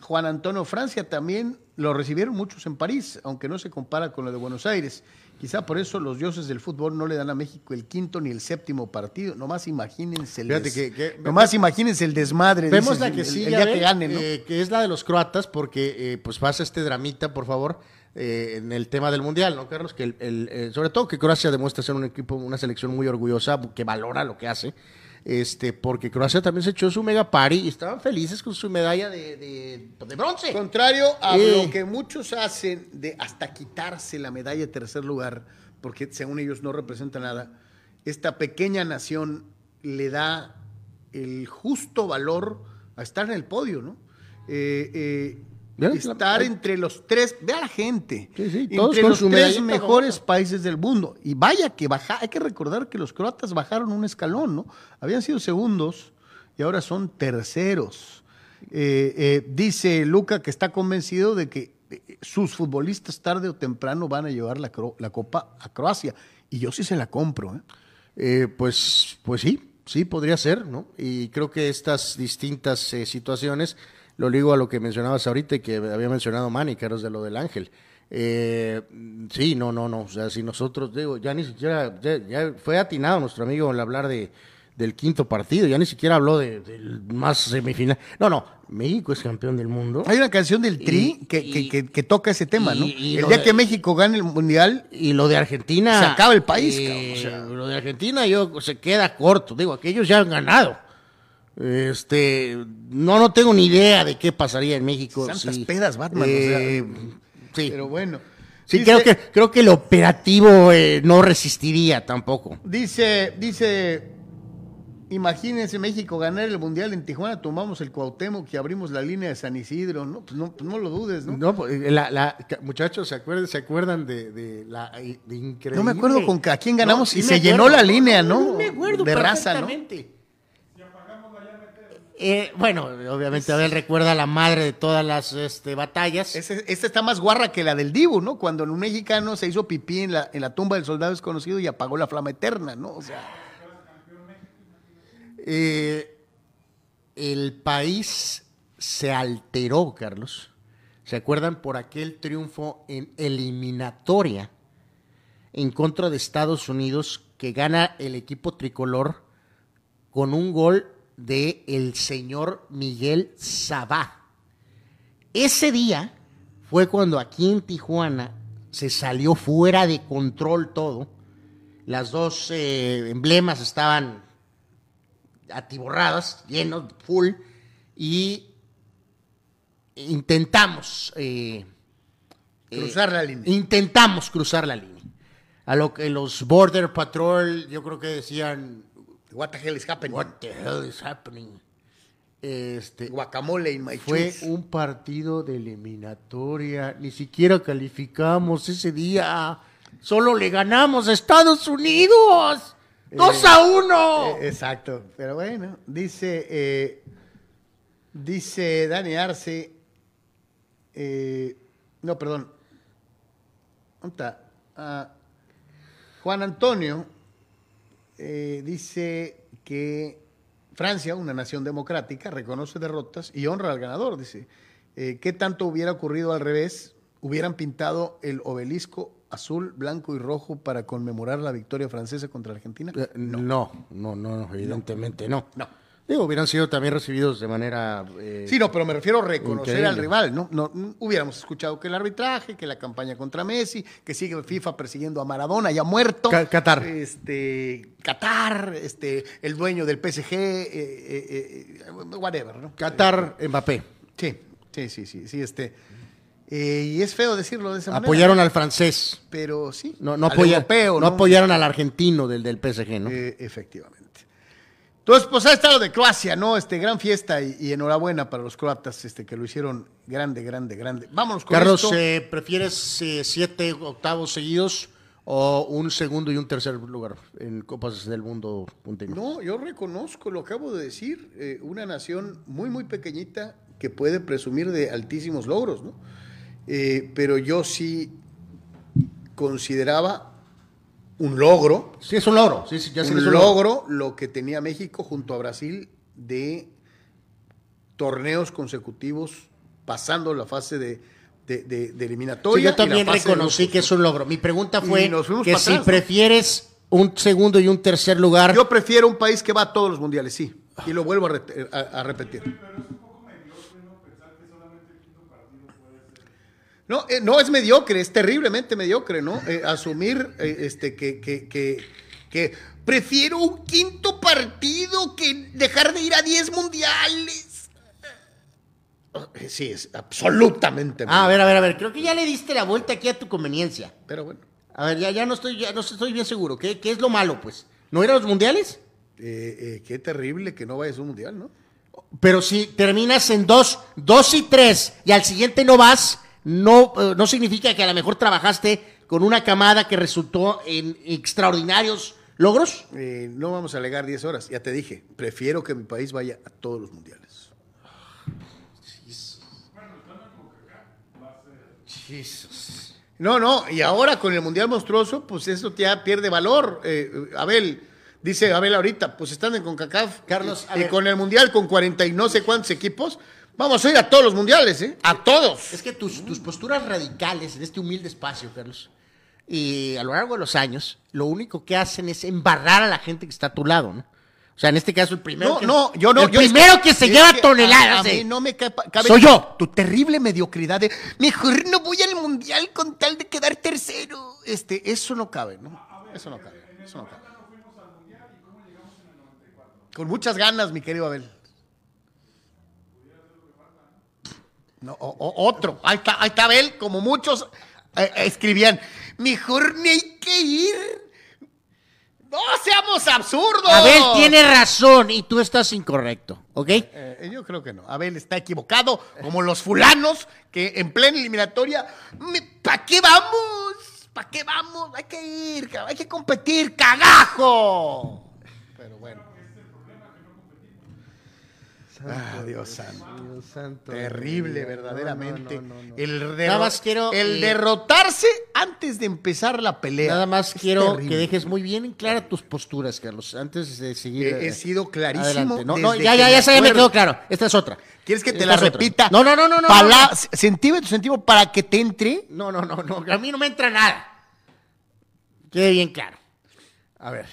Speaker 1: Juan Antonio Francia también lo recibieron muchos en París, aunque no se compara con lo de Buenos Aires. Quizá por eso los dioses del fútbol no le dan a México el quinto ni el séptimo partido. Nomás imagínense el, des-
Speaker 2: que- que-
Speaker 1: nomás imagínense el desmadre.
Speaker 2: Vemos
Speaker 1: dices,
Speaker 2: la que
Speaker 1: el-
Speaker 2: sigue,
Speaker 1: el día que ganen, ¿no?
Speaker 2: eh, que es la de los croatas, porque eh, pues pasa este dramita, por favor, eh, en el tema del mundial, ¿no, Carlos? Que el, el, sobre todo que Croacia demuestra ser un equipo, una selección muy orgullosa, que valora lo que hace. Este, porque Croacia también se echó su mega party y estaban felices con su medalla de, de, de bronce.
Speaker 1: Contrario a
Speaker 2: Eh.
Speaker 1: lo que muchos hacen de hasta quitarse la medalla de tercer lugar, porque según ellos no representa nada, esta pequeña nación le da el justo valor a estar en el podio, ¿no? Eh, eh, estar entre los tres, ve a la gente,
Speaker 2: Sí, sí, todos
Speaker 1: entre los tres mejores países del mundo. Y vaya que baja, hay que recordar que los croatas bajaron un escalón, ¿no? Habían sido segundos y ahora son terceros. Eh, eh, dice Luca que está convencido de que eh, sus futbolistas tarde o temprano van a llevar la, la copa a Croacia. Y yo sí se la compro, ¿eh?
Speaker 2: Pues, pues sí, sí podría ser, ¿no? Y creo que estas distintas situaciones, lo ligo a lo que mencionabas ahorita y que había mencionado Manny, Carlos, de lo del ángel. Eh, sí, no, no, no. O sea, si nosotros, digo, ya ni siquiera, ya, ya fue atinado nuestro amigo al hablar de, del quinto partido, ya ni siquiera habló de- del más semifinal. No, no, México es campeón del mundo.
Speaker 1: Hay una canción del Tri
Speaker 2: Y-
Speaker 1: que,
Speaker 2: y-
Speaker 1: que- que- que toca ese tema,
Speaker 2: y-
Speaker 1: ¿no? el día
Speaker 2: de-
Speaker 1: que México gane el Mundial,
Speaker 2: Y lo de Argentina.
Speaker 1: Se acaba el país,
Speaker 2: eh,
Speaker 1: cabrón, o sea.
Speaker 2: Lo de Argentina yo se queda corto. Digo, aquellos ya han ganado. Este, no, no tengo ni idea de qué pasaría en México.
Speaker 1: Santas
Speaker 2: si-
Speaker 1: pedas, Batman,
Speaker 2: eh,
Speaker 1: o sea,
Speaker 2: sí,
Speaker 1: pero bueno.
Speaker 2: sí
Speaker 1: Dice-
Speaker 2: creo que creo que el operativo eh, no resistiría tampoco.
Speaker 1: Dice, dice, imagínense México ganar el Mundial en Tijuana, tomamos el Cuauhtémoc y abrimos la línea de San Isidro, ¿no? Pues no, pues no lo dudes, ¿no?
Speaker 2: No, pues, la, la- ca- muchachos, ¿se acuerdan, se acuerdan de, de la de increíble?
Speaker 1: No me acuerdo con a quién ganamos
Speaker 2: sí
Speaker 1: y se
Speaker 2: acuerdo.
Speaker 1: llenó la línea, ¿no?
Speaker 2: me acuerdo
Speaker 1: De raza, ¿no?
Speaker 2: Eh, bueno, obviamente Abel recuerda a la madre de todas las este, batallas.
Speaker 1: Ese- Esta está más guarra que la del Dibu, ¿no? Cuando un mexicano se hizo pipí en la, en la tumba del soldado desconocido y apagó la flama eterna, ¿no? O sea,
Speaker 2: Eh, el país se alteró, Carlos. ¿Se acuerdan por aquel triunfo en eliminatoria en contra de Estados Unidos que gana el equipo tricolor con un gol de el señor Miguel Sabá? Ese día fue cuando aquí en Tijuana se salió fuera de control todo. Las dos eh, emblemas estaban atiborradas, llenos, full, y intentamos eh,
Speaker 1: cruzar la línea.
Speaker 2: intentamos cruzar la línea. A lo que los Border Patrol, yo creo que decían,
Speaker 1: What the hell is happening?
Speaker 2: What the hell is happening? Este,
Speaker 1: Guacamole in my
Speaker 2: fue
Speaker 1: shoes.
Speaker 2: un partido de eliminatoria, ni siquiera calificamos ese día, solo le ganamos a Estados Unidos, dos a uno.
Speaker 1: Eh, exacto, pero bueno, dice, eh, dice Dani Arce, eh, no, perdón, ¿dónde está? Ah, Juan Antonio eh, dice que Francia, una nación democrática, reconoce derrotas y honra al ganador, dice. Eh, ¿Qué tanto hubiera ocurrido al revés? Hubieran pintado el obelisco azul, blanco y rojo para conmemorar la victoria francesa contra Argentina.
Speaker 2: Eh, No, no, no, no, evidentemente no.
Speaker 1: No.
Speaker 2: Digo, hubieran sido también recibidos de manera... eh,
Speaker 1: Sí, no, pero me refiero a reconocer
Speaker 2: Increíble.
Speaker 1: al rival, ¿no? no hubiéramos escuchado que el arbitraje, que la campaña contra Messi, que sigue FIFA persiguiendo a Maradona, ya muerto.
Speaker 2: Ca- Qatar.
Speaker 1: Este, Qatar, este, el dueño del PSG, eh, eh, whatever, ¿no?
Speaker 2: Qatar, Mbappé.
Speaker 1: Sí, sí, sí, sí, sí, este. eh, y es feo decirlo de esa manera.
Speaker 2: Apoyaron al francés.
Speaker 1: Pero sí.
Speaker 2: No, no,
Speaker 1: al
Speaker 2: apoya-
Speaker 1: europeo,
Speaker 2: no apoyaron al argentino del, del PSG, ¿no?
Speaker 1: Eh, efectivamente. Entonces, pues ha estado de Croacia, ¿no? Este, gran fiesta y, y enhorabuena para los croatas, este, que lo hicieron grande, grande, grande. Vámonos con
Speaker 2: Carlos,
Speaker 1: esto.
Speaker 2: eh, ¿prefieres eh, siete octavos seguidos o un segundo y un tercer lugar en Copas del Mundo? punto y no?
Speaker 1: Yo reconozco, lo acabo de decir, eh, una nación muy, muy pequeñita que puede presumir de altísimos logros, ¿no? Pero yo sí consideraba un logro,
Speaker 2: Sí, es un logro. Sí, sí, ya
Speaker 1: un
Speaker 2: un
Speaker 1: logro lo que tenía México junto a Brasil de torneos consecutivos pasando la fase de, de, de- de
Speaker 2: Sí,
Speaker 1: eliminatoria.
Speaker 2: yo también reconocí que es un logro. Mi pregunta fue que si
Speaker 1: atrás, ¿no?
Speaker 2: prefieres un segundo y un tercer lugar.
Speaker 1: Yo prefiero un país que va a todos los mundiales, sí. Y lo vuelvo a, re- a- a repetir. No, eh, no es mediocre, es terriblemente mediocre, ¿no? Eh, asumir eh, este, que, que, que, que prefiero un quinto partido que dejar de ir a 10 mundiales. Sí, es absolutamente
Speaker 2: Ah, a ver, a ver, a ver. Creo que ya le diste la vuelta aquí a tu conveniencia.
Speaker 1: Pero bueno,
Speaker 2: A ver, ya, ya no estoy, ya no estoy bien seguro. ¿Qué, qué es lo malo, pues? ¿No eran los mundiales?
Speaker 1: qué terrible que no vayas a un mundial, ¿no?
Speaker 2: Pero si terminas en dos, dos y tres y al siguiente no vas, no, eh, no significa que a lo mejor trabajaste con una camada que resultó en extraordinarios logros.
Speaker 1: Eh, no vamos a alegar 10 horas, ya te dije, prefiero que mi país vaya a todos los mundiales. No, no, y ahora con el Mundial Monstruoso, pues eso ya pierde valor. Eh, Abel, dice Abel ahorita, pues están en CONCACAF.
Speaker 2: Carlos,
Speaker 1: y
Speaker 2: ver.
Speaker 1: con el Mundial con 40 y no sé cuántos equipos, vamos a ir a todos los mundiales, ¿eh? A todos.
Speaker 2: Es que tus, tus posturas radicales en este humilde espacio, Carlos, y a lo largo de los años, lo único que hacen es embarrar a la gente que está a tu lado, ¿no? O sea, en este caso, el primero
Speaker 1: No,
Speaker 2: que,
Speaker 1: no, yo no.
Speaker 2: el
Speaker 1: yo-
Speaker 2: primero que se lleva
Speaker 1: que
Speaker 2: toneladas
Speaker 1: A, a
Speaker 2: de-
Speaker 1: mí no me ca- cabe
Speaker 2: Soy yo.
Speaker 1: Tu terrible mediocridad de mejor no voy al mundial con tal de quedar tercero. Este, eso no cabe, ¿no? Eso no cabe. Eso no cabe. Con muchas ganas, mi querido Abel. No, o- o- otro. Ahí está, ahí está Abel, como muchos eh, escribían. Mejor ni hay que ir. No seamos absurdos.
Speaker 2: Abel tiene razón y tú estás incorrecto, ¿ok?
Speaker 1: Eh, yo creo que no. Abel está equivocado, como los fulanos que en plena eliminatoria. ¿Para qué vamos? ¿Para qué vamos? Hay que ir, hay que competir, cagajo. Pero bueno. Ah, Dios santo. Terrible, verdaderamente. El, derro-
Speaker 2: Nada más quiero,
Speaker 1: el
Speaker 2: eh,
Speaker 1: derrotarse antes de empezar la pelea.
Speaker 2: Nada más
Speaker 1: Es
Speaker 2: quiero
Speaker 1: terrible.
Speaker 2: que dejes muy bien en clara tus posturas, Carlos, antes de seguir.
Speaker 1: He
Speaker 2: eh,
Speaker 1: sido clarísimo
Speaker 2: adelante. No, no, ya, ya, ya, me quedó claro. Esta es otra.
Speaker 1: ¿Quieres que te la repita?
Speaker 2: No, no, no, no, no.
Speaker 1: Pala-
Speaker 2: no.
Speaker 1: Centímetro, centímetro, para que te entre.
Speaker 2: No, no, no, no, a mí no me entra nada. Quede bien claro. A ver.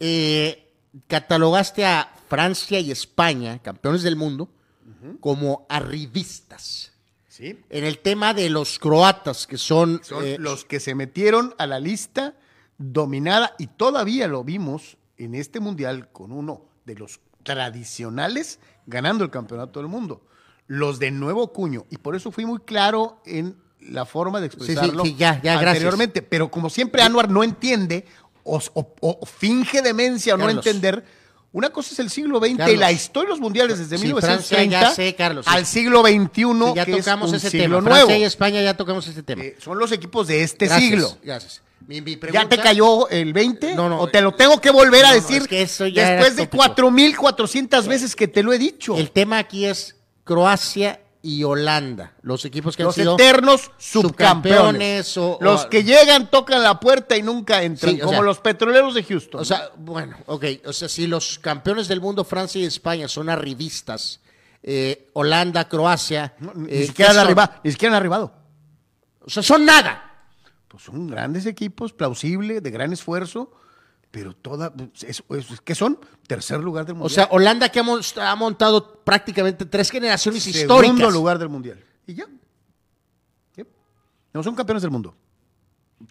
Speaker 2: Eh, catalogaste a Francia y España, campeones del mundo, como arribistas.
Speaker 1: Sí.
Speaker 2: En el tema de los croatas, que son,
Speaker 1: Son
Speaker 2: eh,
Speaker 1: los que se metieron a la lista dominada y todavía lo vimos en este mundial con uno de los tradicionales ganando el campeonato del mundo. Los de nuevo cuño. Y por eso fui muy claro en la forma de
Speaker 2: sí,
Speaker 1: expresarlo
Speaker 2: sí, ya, ya, gracias.
Speaker 1: anteriormente. Pero como siempre Anuar no entiende o, o- o finge demencia o no entender. Una cosa es el siglo XX y la historia de los mundiales desde
Speaker 2: Sí,
Speaker 1: 1930
Speaker 2: Francia, ya sé, Carlos.
Speaker 1: al siglo XXI,
Speaker 2: sí, ya
Speaker 1: que
Speaker 2: tocamos
Speaker 1: es un
Speaker 2: ese
Speaker 1: siglo
Speaker 2: tema.
Speaker 1: nuevo.
Speaker 2: Francia y España ya tocamos ese tema.
Speaker 1: Eh, son los equipos de este
Speaker 2: Gracias,
Speaker 1: siglo.
Speaker 2: Gracias. Mi, mi
Speaker 1: ¿Ya te cayó el 20?
Speaker 2: No, no,
Speaker 1: ¿O te lo tengo que volver a
Speaker 2: no,
Speaker 1: decir
Speaker 2: es que
Speaker 1: después de
Speaker 2: tópico.
Speaker 1: 4.400 veces que te lo he dicho?
Speaker 2: El tema aquí es Croacia y Holanda, los equipos que
Speaker 1: los
Speaker 2: han sido
Speaker 1: eternos
Speaker 2: subcampeones
Speaker 1: subcampeones.
Speaker 2: o-
Speaker 1: los
Speaker 2: o-
Speaker 1: que llegan, tocan la puerta y nunca entran,
Speaker 2: Sí,
Speaker 1: como
Speaker 2: sea,
Speaker 1: los petroleros de Houston.
Speaker 2: O sea, bueno, ok, o sea, si los campeones del mundo, Francia y España, son arribistas, eh, Holanda, Croacia,
Speaker 1: No, ni,
Speaker 2: eh,
Speaker 1: siquiera han
Speaker 2: ¿qué son?
Speaker 1: arriba- ni siquiera han arribado.
Speaker 2: O sea, son nada.
Speaker 1: Pues son grandes equipos, plausible, de gran esfuerzo, pero toda, es, es- ¿qué son? Tercer lugar del
Speaker 2: O
Speaker 1: mundial.
Speaker 2: sea, Holanda que ha, mon- ha montado prácticamente tres generaciones
Speaker 1: segundo
Speaker 2: históricas.
Speaker 1: lugar del mundial. Y ya. ¿Sí? No son campeones del mundo.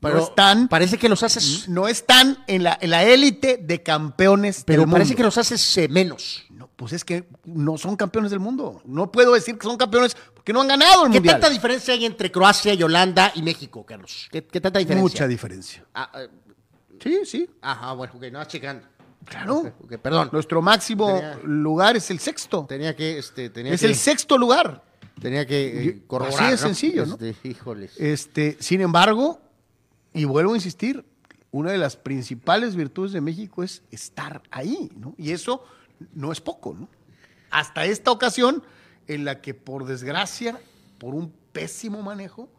Speaker 2: Pero
Speaker 1: no están,
Speaker 2: parece que los haces,
Speaker 1: no están en la en la élite de campeones
Speaker 2: pero
Speaker 1: del
Speaker 2: parece
Speaker 1: mundo.
Speaker 2: que los haces eh, menos.
Speaker 1: No, pues es que no son campeones del mundo. No puedo decir que son campeones porque no han ganado el
Speaker 2: ¿Qué
Speaker 1: mundial.
Speaker 2: tanta diferencia hay entre Croacia y Holanda y México, Carlos? ¿Qué, qué tanta diferencia?
Speaker 1: Mucha diferencia.
Speaker 2: Ah, eh,
Speaker 1: Sí, sí.
Speaker 2: ajá, bueno, ok, no, checando.
Speaker 1: Claro.
Speaker 2: Perdón.
Speaker 1: Nuestro máximo
Speaker 2: Tenía-
Speaker 1: lugar es el sexto.
Speaker 2: Tenía que, este, tenía
Speaker 1: Es
Speaker 2: que,
Speaker 1: el sexto lugar.
Speaker 2: tenía que eh, corroborar,
Speaker 1: así de sencillo, ¿no?
Speaker 2: Este, híjoles.
Speaker 1: Este, sin embargo, y vuelvo a insistir, una de las principales virtudes de México es estar ahí, ¿no? Y eso no es poco, ¿no? Hasta esta ocasión en la que, por desgracia, por un pésimo manejo,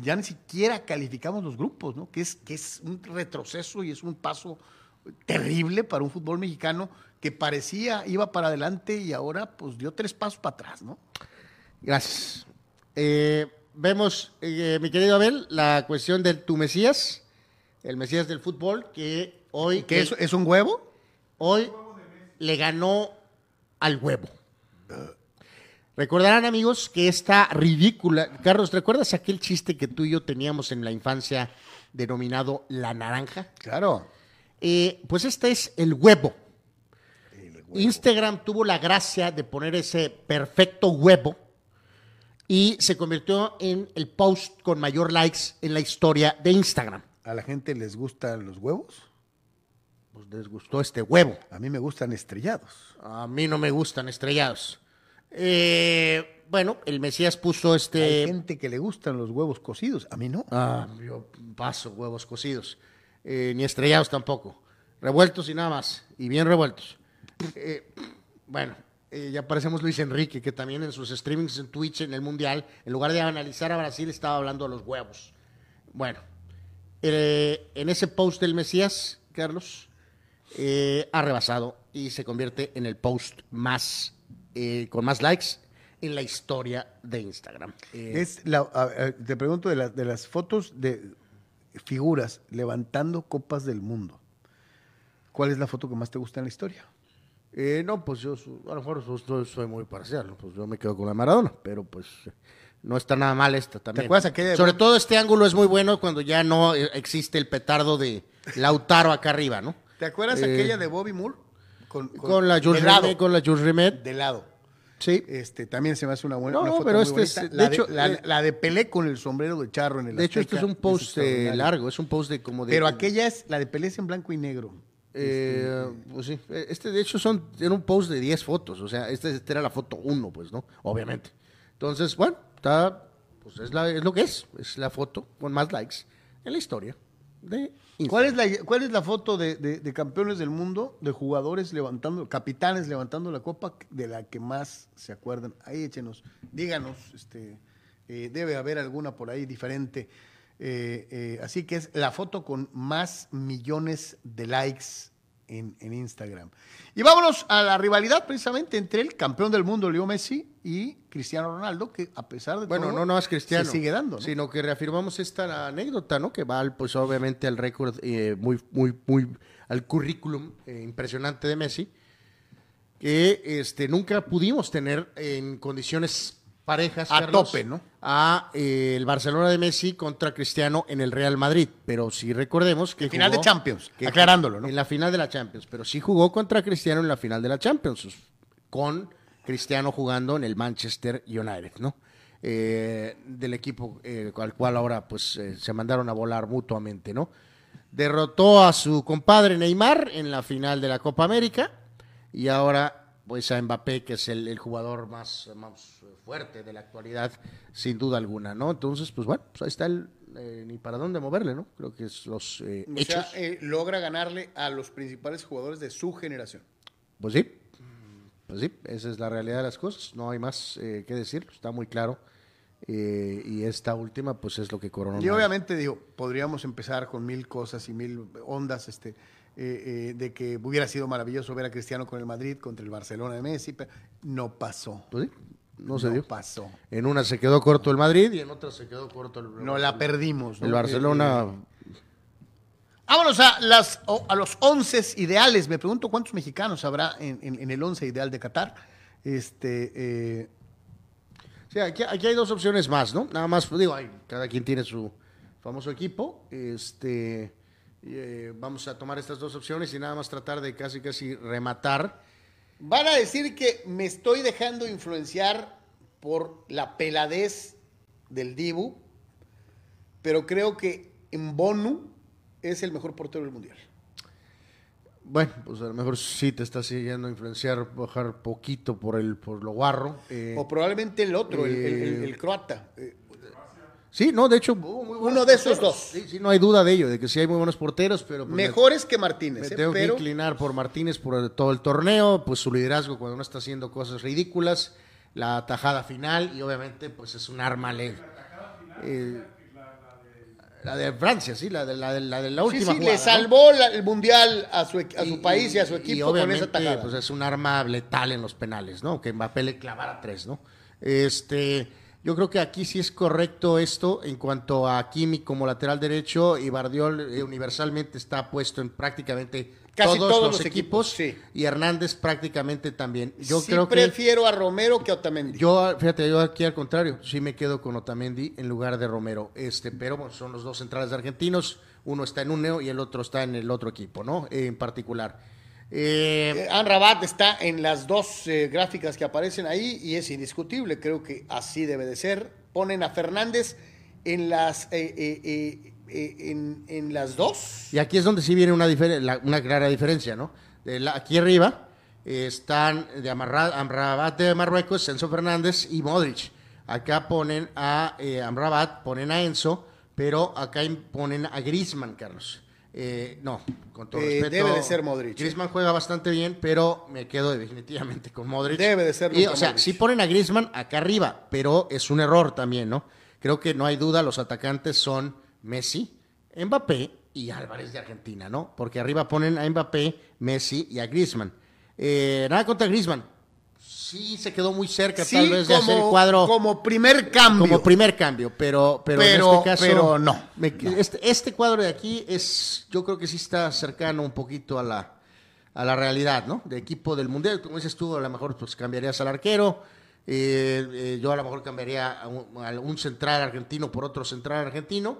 Speaker 1: ya ni siquiera calificamos los grupos, ¿no? Que es, que es un retroceso y es un paso terrible para un fútbol mexicano que parecía iba para adelante y ahora pues dio tres pasos para atrás, ¿no?
Speaker 2: Gracias. Eh, vemos, eh, mi querido Abel, la cuestión de tu Mesías, el Mesías del fútbol, que hoy,
Speaker 1: ¿Que es, es un huevo?
Speaker 2: hoy le ganó al huevo. Recordarán, amigos, que esta ridícula. Carlos, ¿recuerdas aquel chiste que tú y yo teníamos en la infancia denominado la naranja?
Speaker 1: Claro.
Speaker 2: Eh, pues este es el huevo. Instagram tuvo la gracia de poner ese perfecto huevo y se convirtió en el post con mayor likes en la historia de Instagram.
Speaker 1: ¿A la gente les gustan los huevos?
Speaker 2: Pues les gustó este huevo.
Speaker 1: A mí me gustan estrellados.
Speaker 2: A mí no me gustan estrellados. Eh, bueno, el Mesías puso
Speaker 1: Hay
Speaker 2: este.
Speaker 1: gente que le gustan los huevos cocidos. A mí no.
Speaker 2: Ah, yo paso huevos cocidos. Eh, ni estrellados tampoco. Revueltos y nada más. Y bien revueltos. Eh, bueno, eh, ya parecemos Luis Enrique, que también en sus streamings en Twitch en el Mundial, en lugar de analizar a Brasil, estaba hablando de los huevos. Bueno, eh, en ese post del Mesías, Carlos, eh, ha rebasado y se convierte en el post más, eh, con más likes en la historia de Instagram. Eh,
Speaker 1: Es la, a- a- te pregunto de, la- de las fotos de figuras levantando copas del mundo. ¿Cuál es la foto que más te gusta en la historia?
Speaker 2: Eh, no, pues yo a lo mejor so- soy, soy muy parcial, ¿no? pues yo me quedo con la Maradona, pero pues eh, no está nada mal esta también.
Speaker 1: acuerdas aquella
Speaker 2: Sobre todo este ángulo es muy bueno cuando ya no existe el petardo de Lautaro acá arriba, ¿no?
Speaker 1: ¿Te acuerdas
Speaker 2: Eh,
Speaker 1: aquella de Bobby Moore? Con,
Speaker 2: Con, la Jules Rimet, con la Jules Rimet.
Speaker 1: De lado.
Speaker 2: Sí.
Speaker 1: Este, también se me hace una buena
Speaker 2: No,
Speaker 1: una foto
Speaker 2: pero
Speaker 1: muy
Speaker 2: este es- de
Speaker 1: la,
Speaker 2: hecho,
Speaker 1: la,
Speaker 2: eh,
Speaker 1: la de Pelé con el sombrero de charro en el
Speaker 2: De hecho, este es un post eh, largo, es un post de como de...
Speaker 1: Pero aquella es, la de Pelé es en blanco y negro.
Speaker 2: Eh, pues sí, este de hecho son, era un post de 10 fotos, o sea, esta, esta era la foto 1, pues, ¿no? Obviamente. Entonces, bueno, está, pues es, la, es lo que es, es la foto con más likes en la historia de.
Speaker 1: ¿Cuál es la, cuál es la foto de, de- de campeones del mundo, de jugadores levantando, capitanes levantando la copa de la que más se acuerdan? Ahí échenos, díganos, este, eh, debe haber alguna por ahí diferente. Eh, eh, así que es la foto con más millones de likes en, en Instagram. Y vámonos a la rivalidad precisamente entre el campeón del mundo, Leo Messi, y Cristiano Ronaldo, que a pesar de
Speaker 2: Bueno,
Speaker 1: todo,
Speaker 2: no, no es cristiano.
Speaker 1: se sigue dando. ¿no?
Speaker 2: Sino que reafirmamos esta anécdota, ¿no? Que va, al, pues obviamente, al récord eh, muy, muy, muy, al currículum eh, impresionante de Messi, que este, nunca pudimos tener en condiciones parejas.
Speaker 1: A
Speaker 2: Carlos,
Speaker 1: tope, ¿no?
Speaker 2: A eh, el Barcelona de Messi contra Cristiano en el Real Madrid. Pero sí recordemos que.
Speaker 1: En final de Champions, aclarándolo, ¿no?
Speaker 2: En la final de la Champions. Pero sí jugó contra Cristiano en la final de la Champions. Con Cristiano jugando en el Manchester United, ¿no? Eh, del equipo eh, al cual ahora pues eh, se mandaron a volar mutuamente, ¿no? Derrotó a su compadre Neymar en la final de la Copa América y ahora pues a Mbappé, que es el, el jugador más, más fuerte de la actualidad, sin duda alguna, ¿no? Entonces, pues bueno, pues ahí está el, eh, ni para dónde moverle, ¿no? Creo que es los eh,
Speaker 1: O
Speaker 2: hechos.
Speaker 1: sea, eh, logra ganarle a los principales jugadores de su generación.
Speaker 2: Pues sí, pues sí, esa es la realidad de las cosas, no hay más eh, que decir, está muy claro. Eh, y esta última, pues es lo que coronó.
Speaker 1: Y obviamente, digo, podríamos empezar con mil cosas y mil ondas, este, eh, eh, de que hubiera sido maravilloso ver a Cristiano con el Madrid contra el Barcelona de Messi, pero no pasó.
Speaker 2: Pues sí, no se dio.
Speaker 1: pasó.
Speaker 2: En una se quedó corto el Madrid y en otra se quedó corto el
Speaker 1: No la perdimos. ¿no?
Speaker 2: El Barcelona.
Speaker 1: Eh, vámonos a, las, o- a los once ideales. Me pregunto cuántos mexicanos habrá en, en- en el once ideal de Qatar. Este, eh,
Speaker 2: Sí, aquí, aquí hay dos opciones más, ¿no? Nada más, pues, digo, hay- cada quien tiene su famoso equipo. Este, eh, vamos a tomar estas dos opciones y nada más tratar de casi, casi rematar.
Speaker 1: Van a decir que me estoy dejando influenciar por la peladez del Dibu, pero creo que en Bonu es el mejor portero del mundial.
Speaker 2: Bueno, pues a lo mejor sí te estás siguiendo a influenciar, bajar poquito por el por lo guarro. eh,
Speaker 1: O probablemente el otro, el, el- el-
Speaker 2: eh,
Speaker 1: el croata. Eh,
Speaker 2: sí, no, de hecho, hubo muy buenos
Speaker 1: Uno de esos
Speaker 2: porteros.
Speaker 1: dos.
Speaker 2: Sí, sí, no hay duda de ello, de que sí hay muy buenos porteros, pero pues, me-
Speaker 1: mejores que
Speaker 2: Me,
Speaker 1: Martínez, eh,
Speaker 2: tengo
Speaker 1: pero
Speaker 2: que inclinar por Martínez por todo el torneo, pues su liderazgo cuando no está haciendo cosas ridículas, la tajada final y obviamente pues es un arma le, eh, la de Francia, sí, la de la, de, la, de la
Speaker 1: sí,
Speaker 2: última
Speaker 1: sí,
Speaker 2: jugada,
Speaker 1: le
Speaker 2: ¿no?
Speaker 1: salvó la- el mundial a su, a su
Speaker 2: Y-
Speaker 1: país y a su
Speaker 2: y
Speaker 1: equipo con esa
Speaker 2: obviamente,
Speaker 1: tajada.
Speaker 2: Pues es un arma letal en los penales, ¿no? Que Mbappé le clavara tres, ¿no? Este, Yo creo que aquí sí es correcto esto en cuanto a Kimi como lateral derecho y Bardiol eh, universalmente está puesto en prácticamente
Speaker 1: Casi
Speaker 2: todos,
Speaker 1: todos
Speaker 2: los,
Speaker 1: los
Speaker 2: equipos,
Speaker 1: equipos, sí.
Speaker 2: y Hernández prácticamente también. Yo
Speaker 1: Sí
Speaker 2: creo que
Speaker 1: prefiero a Romero que a Otamendi.
Speaker 2: yo, fíjate, yo aquí al contrario, sí me quedo con Otamendi en lugar de Romero. Este, pero bueno, son los dos centrales argentinos. Uno está en un neo y el otro está en el otro equipo, ¿no? en particular. Eh,
Speaker 1: Eh, Anrabat está en las dos eh, gráficas que aparecen ahí y es indiscutible, creo que así debe de ser. Ponen a Fernández en las eh, en, en las dos.
Speaker 2: y aquí es donde sí viene una, la- una clara diferencia, ¿no? De la- aquí arriba están de Amarra- Amrabat de Marruecos, Enzo Fernández y Modric. Acá ponen a Amrabat, ponen a Enzo, pero acá ponen a Griezmann, Carlos. Eh, no, con todo
Speaker 1: Eh,
Speaker 2: respeto.
Speaker 1: debe de ser Modric.
Speaker 2: Griezmann juega bastante bien, pero me quedo definitivamente con Modric.
Speaker 1: Debe de ser
Speaker 2: Y, o sea, sí ponen a Griezmann acá arriba, pero es un error también, ¿no? Creo que no hay duda, los atacantes son Messi, Mbappé y Álvarez de Argentina, ¿no? Porque arriba ponen a Mbappé, Messi y a Griezmann. Eh, nada contra Griezmann. Sí se quedó muy cerca
Speaker 1: Sí,
Speaker 2: tal vez de
Speaker 1: como,
Speaker 2: hacer el cuadro
Speaker 1: como primer cambio.
Speaker 2: como primer cambio, pero, pero,
Speaker 1: Pero-
Speaker 2: en este caso.
Speaker 1: pero no,
Speaker 2: me-
Speaker 1: no.
Speaker 2: Este, este cuadro de aquí es, yo creo que sí está cercano un poquito a la, a la realidad, ¿no? De equipo del mundial. Como dices tú, a lo mejor pues cambiarías al arquero. eh, eh, yo a lo mejor cambiaría a un, a un central argentino por otro central argentino.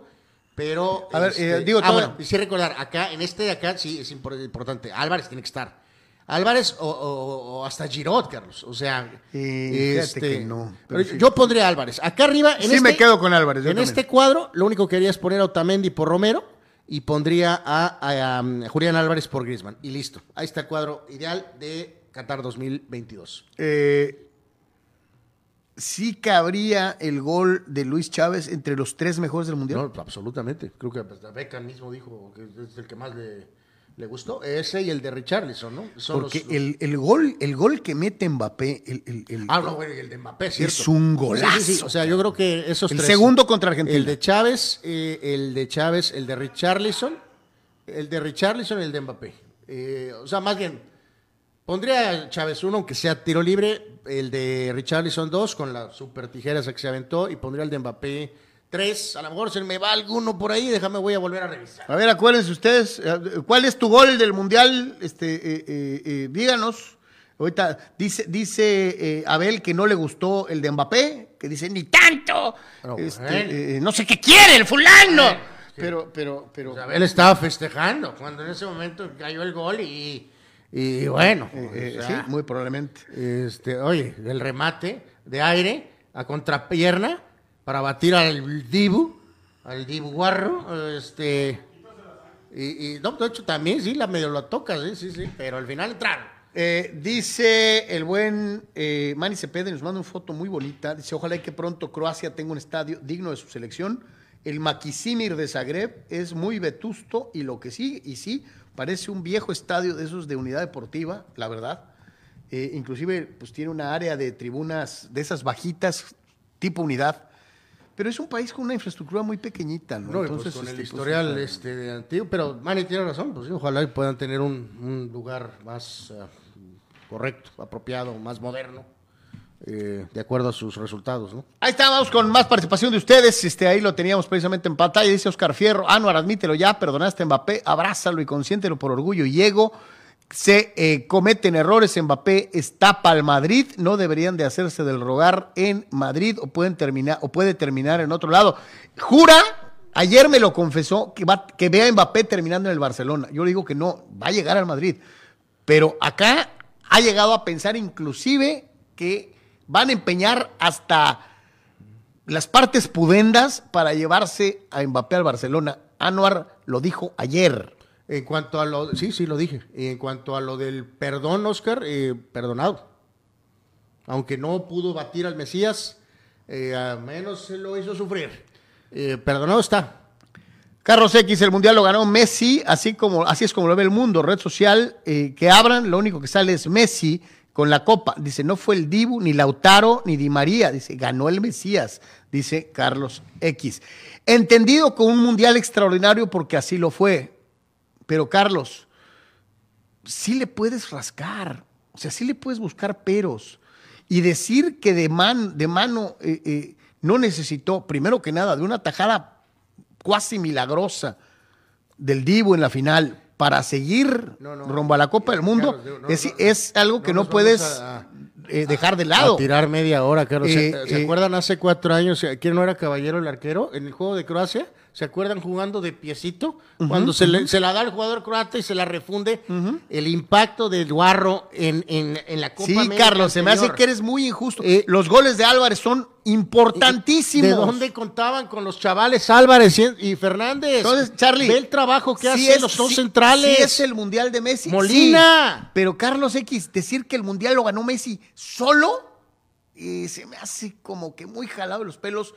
Speaker 2: Pero.
Speaker 1: A ver, eh, digo,
Speaker 2: ah, bueno, y sí recordar, acá, en este de acá, sí es impor- importante. Álvarez tiene que estar. Álvarez o, o- o hasta Giroud, Carlos. O sea,
Speaker 1: que no, pero
Speaker 2: pero
Speaker 1: sí.
Speaker 2: yo pondría Álvarez. Acá arriba, en
Speaker 1: Sí,
Speaker 2: este,
Speaker 1: me quedo con Álvarez,
Speaker 2: En este cuadro, lo único que haría es poner a Otamendi por Romero y pondría a, a, um, Julián Álvarez por Griezmann. Y listo. Ahí está el cuadro ideal de Qatar 2022.
Speaker 1: Eh, sí cabría el gol de Luis Chávez entre los tres mejores del mundial.
Speaker 2: No, absolutamente. Creo que Beckham mismo dijo que es el que más le, le gustó. Ese y el de Richarlison, ¿no? Son
Speaker 1: Porque
Speaker 2: los-
Speaker 1: el, el gol, el gol que mete Mbappé, el, el- el-
Speaker 2: Ah, no, güey, el de Mbappé,
Speaker 1: Es
Speaker 2: cierto.
Speaker 1: un golazo.
Speaker 2: Sí, sí, sí. O sea, yo creo que esos
Speaker 1: el
Speaker 2: tres.
Speaker 1: segundo contra Argentina.
Speaker 2: El de Chávez, eh, el de Chávez, el de Richarlison, el de Richarlison y el de Mbappé. Eh, o sea, más bien, pondría a Chávez uno, aunque sea tiro libre, el de Richarlison dos, con las super tijeras que se aventó, y pondría el de Mbappé tres. A lo mejor se me va alguno por ahí, déjame, voy a volver a revisar.
Speaker 1: A ver, acuérdense ustedes, eh, ¿cuál es tu gol del mundial? Este, eh, eh, eh, díganos. Ahorita dice, dice eh, Abel que no le gustó el de Mbappé, que dice ni tanto.
Speaker 2: Pero
Speaker 1: Este, no sé qué quiere el fulano.
Speaker 2: Sí.
Speaker 1: Pero, pero, pero.
Speaker 2: Pues Abel estaba festejando cuando en ese momento cayó el gol y, y bueno. o sea,
Speaker 1: sí, muy probablemente.
Speaker 2: Este, oye, el remate de aire a contrapierna para batir al Dibu, al Dibu Guarro, este, y, y, no, de hecho también sí, la medio lo toca, sí, sí, sí, pero al final entraron.
Speaker 1: Eh, dice el buen eh, Manny Cepeda, nos manda una foto muy bonita. Dice: Ojalá que pronto Croacia tenga un estadio digno de su selección. El Maquisimir de Zagreb es muy vetusto y lo que sí, y sí, parece un viejo estadio de esos de unidad deportiva, la verdad. Eh, inclusive, pues tiene una área de tribunas de esas bajitas, tipo unidad. Pero es un país con una infraestructura muy pequeñita, ¿no?
Speaker 2: Pues con el
Speaker 1: este, pues,
Speaker 2: historial
Speaker 1: está-
Speaker 2: este, de antiguo, pero Manny tiene razón, pues sí, ojalá y puedan tener un, un lugar más eh, correcto, apropiado, más moderno, eh, de acuerdo a sus resultados, ¿no?
Speaker 1: Ahí está, vamos con más participación de ustedes. Este, ahí lo teníamos precisamente en pantalla. Dice Oscar Fierro, Anuar, admítelo ya, perdonaste a Mbappé, abrázalo y consiéntelo por orgullo y ego. Se eh, cometen errores, Mbappé está para el Madrid, no deberían de hacerse del rogar en Madrid o pueden terminar o puede terminar en otro lado. Jura, ayer me lo confesó que va que vea a Mbappé terminando en el Barcelona. Yo le digo que no, va a llegar al Madrid. Pero acá ha llegado a pensar inclusive que van a empeñar hasta las partes pudendas para llevarse a Mbappé al Barcelona. Anuar lo dijo ayer.
Speaker 2: En cuanto a lo, sí, sí lo dije. En cuanto a lo del perdón, Oscar, eh, perdonado. Aunque no pudo batir al Mesías, eh, al menos se lo hizo sufrir. Eh, perdonado está.
Speaker 1: Carlos X, el mundial lo ganó Messi, así como así es como lo ve el mundo. Red social eh, que abran, lo único que sale es Messi con la copa. Dice, no fue el Dibu, ni Lautaro, ni Di María. Dice, ganó el Mesías, dice Carlos X. Entendido con un mundial extraordinario porque así lo fue. Pero Carlos, sí le puedes rascar, o sea, sí le puedes buscar peros y decir que de, man, de mano eh, eh, no necesitó, primero que nada, de una tajada cuasi milagrosa del Divo en la final para seguir
Speaker 2: No, no.
Speaker 1: rumbo a la Copa del Mundo,
Speaker 2: no,
Speaker 1: es,
Speaker 2: no,
Speaker 1: es algo que
Speaker 2: no
Speaker 1: puedes
Speaker 2: a-
Speaker 1: eh, dejar de lado.
Speaker 2: A tirar media hora, Carlos. ¿Se,
Speaker 1: Eh,
Speaker 2: se
Speaker 1: eh,
Speaker 2: acuerdan hace cuatro años, quién no era caballero el arquero en el juego de Croacia? ¿Se acuerdan jugando de piecito? Cuando se, le- se la da al jugador croata y se la refunde, el impacto del Guarro en, en, en la Copa
Speaker 1: Sí,
Speaker 2: América
Speaker 1: Carlos, se me hace que eres muy injusto.
Speaker 2: Eh,
Speaker 1: Los goles de Álvarez son importantísimos.
Speaker 2: ¿De dónde contaban con los chavales Álvarez y Fernández?
Speaker 1: Entonces, Charlie.
Speaker 2: Ve el trabajo que
Speaker 1: sí
Speaker 2: hacen los dos
Speaker 1: sí-
Speaker 2: centrales.
Speaker 1: sí es el Mundial de Messi.
Speaker 2: Molina.
Speaker 1: pero Carlos X, decir que el Mundial lo ganó Messi solo, eh, se me hace como que muy jalado de los pelos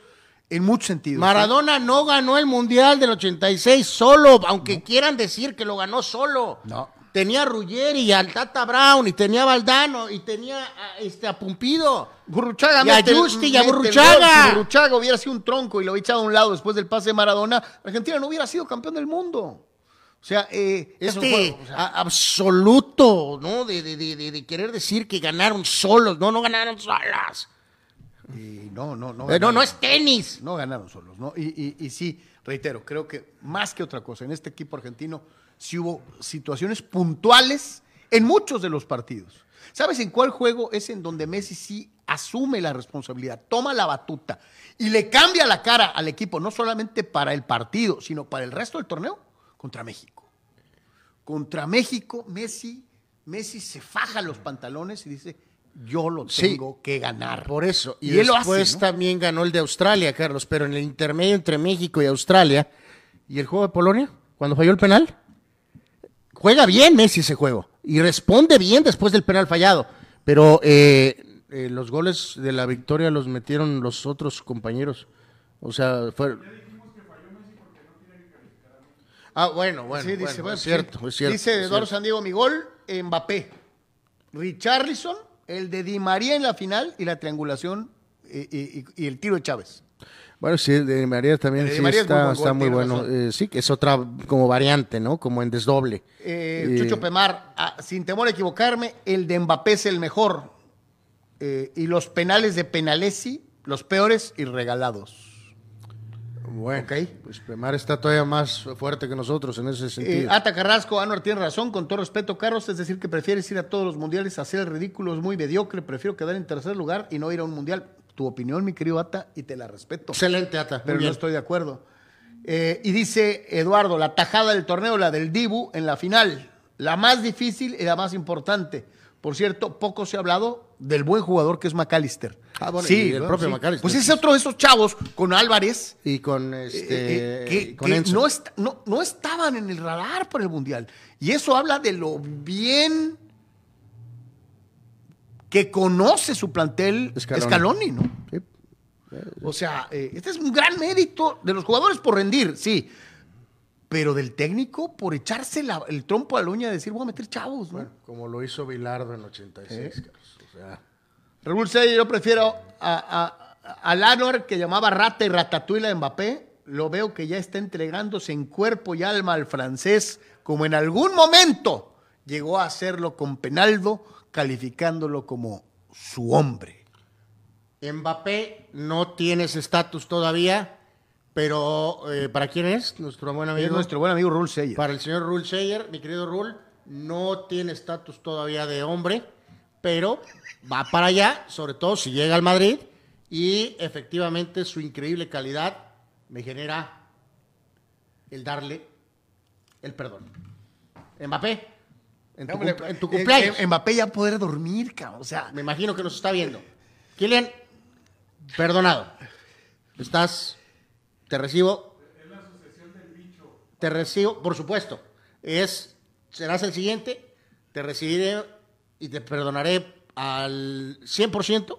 Speaker 1: en muchos sentidos. ¿eh?
Speaker 2: Maradona no ganó el Mundial del 86 solo, aunque quieran decir que lo ganó solo.
Speaker 1: No.
Speaker 2: Tenía a Ruggeri, al Tata Brown, y tenía a Valdano, y tenía a, este, a Pumpido.
Speaker 1: Burruchaga,
Speaker 2: Y a Justi y a Burruchaga.
Speaker 1: Si Burruchaga hubiera sido un tronco y lo hubiera echado a un lado después del pase de Maradona, Argentina no hubiera sido campeón del mundo. O sea, eh,
Speaker 2: Este
Speaker 1: fue- o sea,
Speaker 2: a- absoluto, ¿no? De- de- de querer decir que ganaron solos. No, no ganaron solas.
Speaker 1: Y no, no, no.
Speaker 2: Eh, no,
Speaker 1: ganaron.
Speaker 2: no es tenis.
Speaker 1: No ganaron solos, ¿no? Y, y- y sí, reitero, creo que más que otra cosa, en este equipo argentino sí hubo situaciones puntuales en muchos de los partidos. ¿Sabes en cuál juego es en donde Messi sí asume la responsabilidad, toma la batuta y le cambia la cara al equipo, no solamente para el partido, sino para el resto del torneo? Contra México. Contra México, Messi, Messi se faja los pantalones y dice, yo lo
Speaker 2: Sí.
Speaker 1: tengo que ganar.
Speaker 2: Por eso. Y,
Speaker 1: él lo
Speaker 2: después
Speaker 1: hace, ¿no?
Speaker 2: también ganó el de Australia, Carlos. Pero en el intermedio entre México y Australia, ¿y el juego de Polonia? Cuando falló el penal. Juega bien Messi ese juego. Y responde bien después del penal fallado. Pero eh, eh, los goles de la victoria los metieron los otros compañeros. O sea, fue. Ah, bueno, bueno,
Speaker 1: Sí,
Speaker 2: bueno,
Speaker 1: dice, bueno,
Speaker 2: es cierto,
Speaker 1: sí.
Speaker 2: es cierto.
Speaker 1: Dice Eduardo. San Diego, mi gol, Mbappé. Richarlison, el de Di María en la final y la triangulación eh, y, y- y el tiro de Chávez.
Speaker 2: Bueno, sí, el de María también
Speaker 1: de
Speaker 2: sí
Speaker 1: María es muy
Speaker 2: está, está muy bueno. Eh, sí, que es otra como variante, ¿no? Como en desdoble.
Speaker 1: Eh,
Speaker 2: Eh,
Speaker 1: Chucho Pemar, ah, sin temor a equivocarme, el de Mbappé es el mejor. Eh, y los penales de Penalesi, los peores y regalados.
Speaker 2: Bueno, pues Pemar está todavía más fuerte que nosotros en ese
Speaker 1: Eh,
Speaker 2: sentido.
Speaker 1: Ata Carrasco, Anuar tiene razón, con todo respeto, Carlos, es decir, que prefieres ir a todos los mundiales a hacer el ridículo, es muy mediocre, prefiero quedar en tercer lugar y no ir a un mundial. Tu opinión, mi querido Ata, y te la respeto.
Speaker 2: Excelente, Ata.
Speaker 1: pero no estoy de acuerdo. Eh, y dice Eduardo, la tajada del torneo, la del Dibu en la final, la más difícil y la más importante. Por cierto, poco se ha hablado del buen jugador que es McAllister.
Speaker 2: Ah, bueno, y el propio
Speaker 1: sí.
Speaker 2: McAllister.
Speaker 1: Pues es otro de esos chavos con Álvarez
Speaker 2: Y con
Speaker 1: eh,
Speaker 2: este.
Speaker 1: eh, que,
Speaker 2: con
Speaker 1: que
Speaker 2: Enzo.
Speaker 1: no, est- no- no estaban en el radar para el Mundial. Y eso habla de lo bien que conoce su plantel
Speaker 2: Scaloni.
Speaker 1: Scaloni, ¿no?
Speaker 2: Sí.
Speaker 1: O sea, eh, este es un gran mérito de los jugadores por rendir, sí. Pero del técnico por echarse la- el trompo a la uña y decir, voy a meter chavos, ¿no?
Speaker 2: Bueno, como lo hizo Bilardo en 86, Carlos. O sea,
Speaker 1: Raúl Sey, yo prefiero a, a, a Lanor, que llamaba rata y ratatouille a Mbappé. Lo veo que ya está entregándose en cuerpo y alma al francés, como en algún momento llegó a hacerlo con Penaldo, calificándolo como su hombre.
Speaker 2: Mbappé no tiene ese estatus todavía, pero eh, ¿para quién es? Nuestro buen amigo.
Speaker 1: Es nuestro buen amigo.
Speaker 2: Para el señor Rule Seyer, mi querido Rule, no tiene estatus todavía de hombre, pero va para allá, sobre todo si llega al Madrid, y efectivamente su increíble calidad me genera el darle el perdón. Mbappé, en tu,
Speaker 1: Hombre,
Speaker 2: cum- en tu
Speaker 1: eh,
Speaker 2: cumpleaños,
Speaker 1: eh, Mbappé ya poder dormir, cabrón. O sea,
Speaker 2: me imagino que nos está viendo. Kylian, perdonado. Estás, te recibo. Te recibo, por supuesto. Es, serás el siguiente, te recibiré y te perdonaré al 100%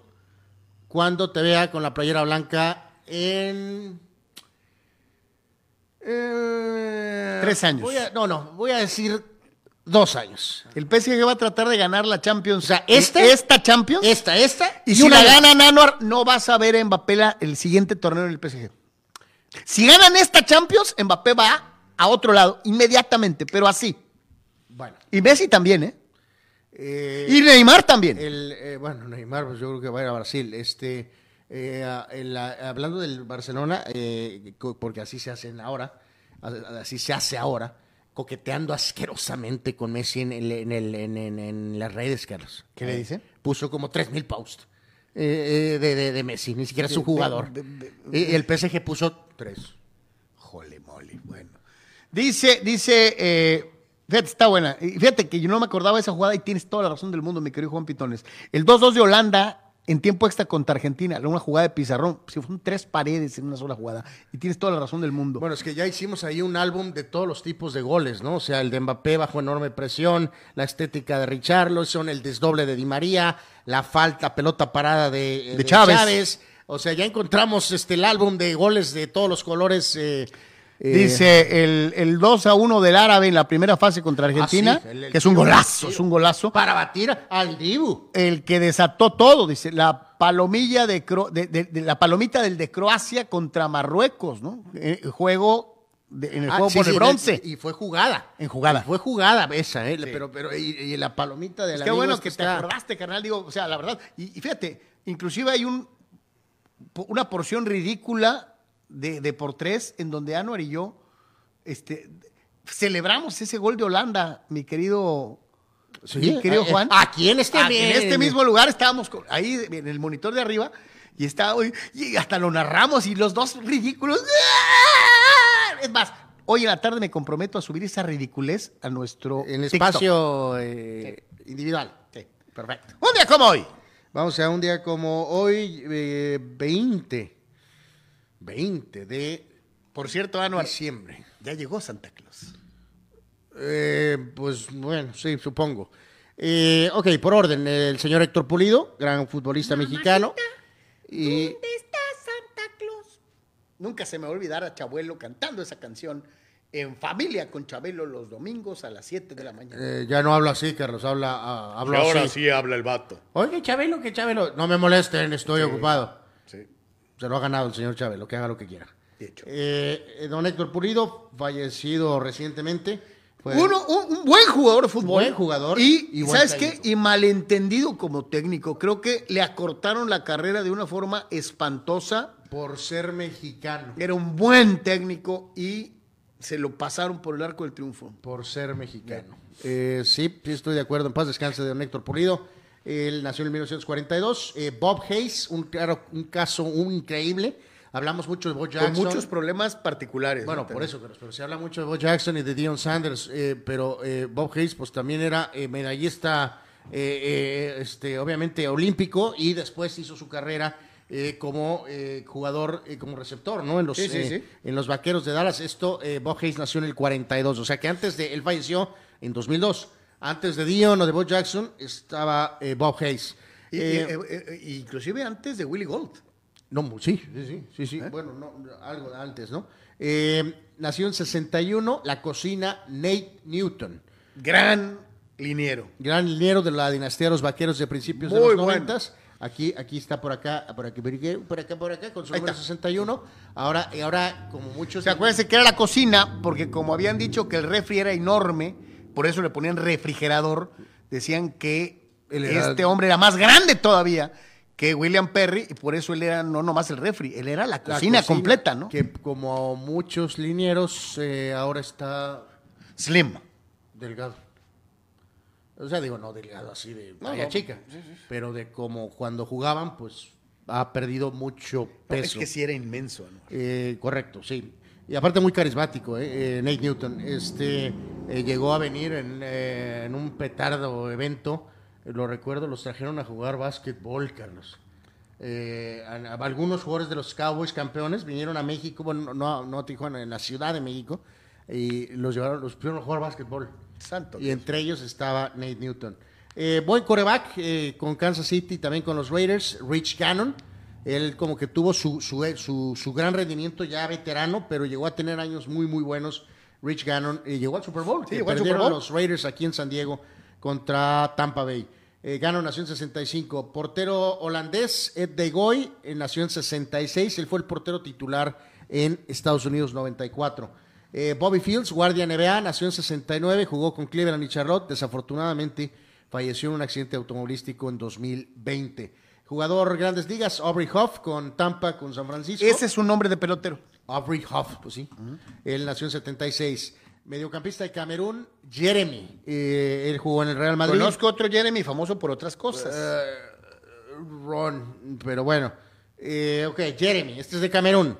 Speaker 2: cuando te vea con la playera blanca en... eh,
Speaker 1: Tres años.
Speaker 2: voy a- no, no, voy a decir dos años.
Speaker 1: el PSG va a tratar de ganar la Champions.
Speaker 2: O sea, esta-
Speaker 1: esta Champions.
Speaker 2: Esta, esta
Speaker 1: Y, si
Speaker 2: una
Speaker 1: la gana Nanuar, no vas a ver a Mbappé la- el siguiente torneo en el PSG. Si ganan esta Champions, Mbappé va a otro lado inmediatamente, pero así.
Speaker 2: Bueno.
Speaker 1: Y Messi también, ¿eh?
Speaker 2: Eh,
Speaker 1: Y Neymar también.
Speaker 2: El, eh, bueno, Neymar, pues yo creo que va a ir a Brasil. Este, eh, hablando del Barcelona, porque así se hacen ahora, así se hace ahora, coqueteando asquerosamente con Messi en, el- en, las redes, Carlos.
Speaker 1: ¿Qué le dice?
Speaker 2: Puso como 3.000 posts de, de- de Messi, ni siquiera es su jugador.
Speaker 1: de-
Speaker 2: y el PSG puso 3.
Speaker 1: Jole, mole, bueno. Dice, dice, fíjate, está buena. Fíjate que yo no me acordaba de esa jugada y tienes toda la razón del mundo, mi querido Juan Pitones. El 2-2 de Holanda en tiempo extra contra Argentina, una jugada de pizarrón. Si fueron tres paredes en una sola jugada. Y tienes toda la razón del mundo.
Speaker 2: Bueno, es que ya hicimos ahí un álbum de todos los tipos de goles, ¿no? O sea, el de Mbappé bajo enorme presión, la estética de Richarlison, el desdoble de Di María, la falta, pelota parada de,
Speaker 1: De Chávez.
Speaker 2: O sea, ya encontramos este el álbum de goles de todos los colores. eh, eh,
Speaker 1: Dice el, el 2 a 1 del árabe en la primera fase contra Argentina,
Speaker 2: Ah, sí, el- el
Speaker 1: que es un golazo,
Speaker 2: el
Speaker 1: es un golazo.
Speaker 2: para batir al Dibu.
Speaker 1: El que desató todo, dice, la palomilla de, Cro- de- de- de la palomita del de Croacia contra Marruecos, ¿no? Eh, juego de- en el
Speaker 2: Ah,
Speaker 1: juego
Speaker 2: sí,
Speaker 1: por
Speaker 2: sí,
Speaker 1: el bronce.
Speaker 2: Y fue jugada.
Speaker 1: En jugada.
Speaker 2: Y fue jugada esa, ¿eh? Pero, pero, y, y la palomita de
Speaker 1: Es
Speaker 2: la
Speaker 1: que bueno que te acordaste, carnal, digo, o sea, la verdad, y, y fíjate, inclusive hay un una porción ridícula de, de por tres en donde Anuar y yo este, celebramos ese gol de Holanda, mi querido, mi querido Juan.
Speaker 2: Aquí en este,
Speaker 1: Ah, en este mismo lugar estábamos con- ahí en el monitor de arriba y estaba y hasta lo narramos y los dos ridículos. Es más, hoy en la tarde me comprometo a subir esa ridiculez a nuestro
Speaker 2: En espacio eh, individual.
Speaker 1: Sí.
Speaker 2: Perfecto.
Speaker 1: Un día como hoy.
Speaker 2: Vamos a un día como hoy, eh, 20, 20 de
Speaker 1: Por cierto, Anuar,
Speaker 2: diciembre.
Speaker 1: ya llegó Santa Claus.
Speaker 2: Eh, pues bueno, sí, supongo. Eh, ok, por orden, el señor Héctor Pulido, gran futbolista mexicano. Y
Speaker 1: está Santa Claus? Nunca se me va a olvidar a Chabuelo cantando esa canción en familia con Chabelo los domingos a las 7 de la mañana.
Speaker 2: eh, ya no hablo así, Carlos, habla, ah, hablo así.
Speaker 1: habla el vato.
Speaker 2: Oye, Chabelo, que Chabelo. No me molesten, estoy ocupado. Se lo ha ganado el señor Chabelo, que haga lo que quiera.
Speaker 1: de hecho.
Speaker 2: Eh, don Héctor Pulido, fallecido recientemente. fue-
Speaker 1: Uno, un, un buen jugador de fútbol.
Speaker 2: Buen jugador
Speaker 1: Y,
Speaker 2: y buen
Speaker 1: ¿sabes
Speaker 2: técnico.
Speaker 1: qué? Y malentendido como técnico. Creo que le acortaron la carrera de una forma espantosa.
Speaker 2: por ser mexicano.
Speaker 1: Era un buen técnico y se lo pasaron por el arco del triunfo.
Speaker 2: Por ser mexicano. Eh, sí, sí, estoy de acuerdo. En paz descanse de don Héctor Pulido. Él nació en 1942. Eh, Bob Hayes, un, claro, un caso un increíble. Hablamos mucho de Bob Jackson.
Speaker 1: Con muchos problemas particulares.
Speaker 2: Bueno,
Speaker 1: ¿no?
Speaker 2: por eso, pero, pero se habla mucho de Bob Jackson y de Dion Sanders, eh, pero eh, Bob Hayes pues también era eh, medallista, eh, eh, este, obviamente olímpico y después hizo su carrera eh, como eh, jugador, eh, como receptor, ¿no? En los,
Speaker 1: Sí, sí, sí.
Speaker 2: en los Vaqueros de Dallas. Esto, Bob Hayes nació en el 42, o sea que antes de, él falleció en 2002. Antes de Dion o de Bob Jackson estaba eh, Bob Hayes.
Speaker 1: Y-
Speaker 2: Eh,
Speaker 1: eh, inclusive antes de Willy Gold.
Speaker 2: no, sí, sí, sí, sí, sí. Bueno, no, algo antes, ¿no? Nació en 61, la cocina Nate Newton,
Speaker 1: Gran liniero.
Speaker 2: gran liniero de la dinastía de los vaqueros de principios de los
Speaker 1: bueno.
Speaker 2: noventas. Aquí, aquí está por acá, por aquí, por acá, por acá, con su número
Speaker 1: está.
Speaker 2: 61. Ahora, y ahora, como muchos.
Speaker 1: O sea, acuérdense que era la cocina, porque como habían dicho que el refri era enorme, por eso le ponían refrigerador, decían que
Speaker 2: Él era-
Speaker 1: este hombre era más grande todavía que William Perry, y por eso él era no nomás el refri, él era la
Speaker 2: la
Speaker 1: cocina, completa, ¿no?
Speaker 2: Que como muchos linieros, eh, ahora está
Speaker 1: Slim.
Speaker 2: delgado. O sea, digo, no delgado así de
Speaker 1: No, no.
Speaker 2: chica, pero de como cuando jugaban, pues ha perdido mucho
Speaker 1: No, es
Speaker 2: peso.
Speaker 1: que sí era inmenso, ¿no?
Speaker 2: Eh, correcto, sí. Y aparte muy carismático, ¿eh? Eh, Nate Newton. Este eh, llegó a venir en, en un petardo evento, lo recuerdo, los trajeron a jugar básquetbol, Carlos. Eh, a- a- algunos jugadores de los Cowboys campeones vinieron a México, bueno, no, no a Tijuana, en la Ciudad de México, y los llevaron, los pusieron a jugar básquetbol.
Speaker 1: Santo.
Speaker 2: Y entre ellos estaba Nate Newton. Eh, buen coreback eh, con Kansas City, también con los Raiders, Rich Gannon. Él como que tuvo su, su, su- su gran rendimiento ya veterano, pero llegó a tener años muy, muy buenos. Rich Gannon eh, llegó al Super Bowl.
Speaker 1: Sí, llegó al Super Bowl.
Speaker 2: los Raiders aquí en San Diego contra Tampa Bay. Eh, Gannon nació en 65. Portero holandés, Ed de Goy, eh, nació en 66. Él fue el portero titular en Estados Unidos 94. Eh, Bobby Fields, guardia NBA, nació en 69, jugó con Cleveland y Charlotte. Desafortunadamente falleció en un accidente automovilístico en 2020. Jugador Grandes Ligas, Aubrey Huff con Tampa, con San Francisco.
Speaker 1: Ese es un nombre de pelotero.
Speaker 2: Aubrey Huff, pues sí. Él nació en 76. Mediocampista de Camerún, Jeremy. Eh, él jugó en el Real Madrid.
Speaker 1: Conozco otro Jeremy famoso por otras cosas.
Speaker 2: Ron, pero bueno. Eh, ok, Jeremy, este es de Camerún.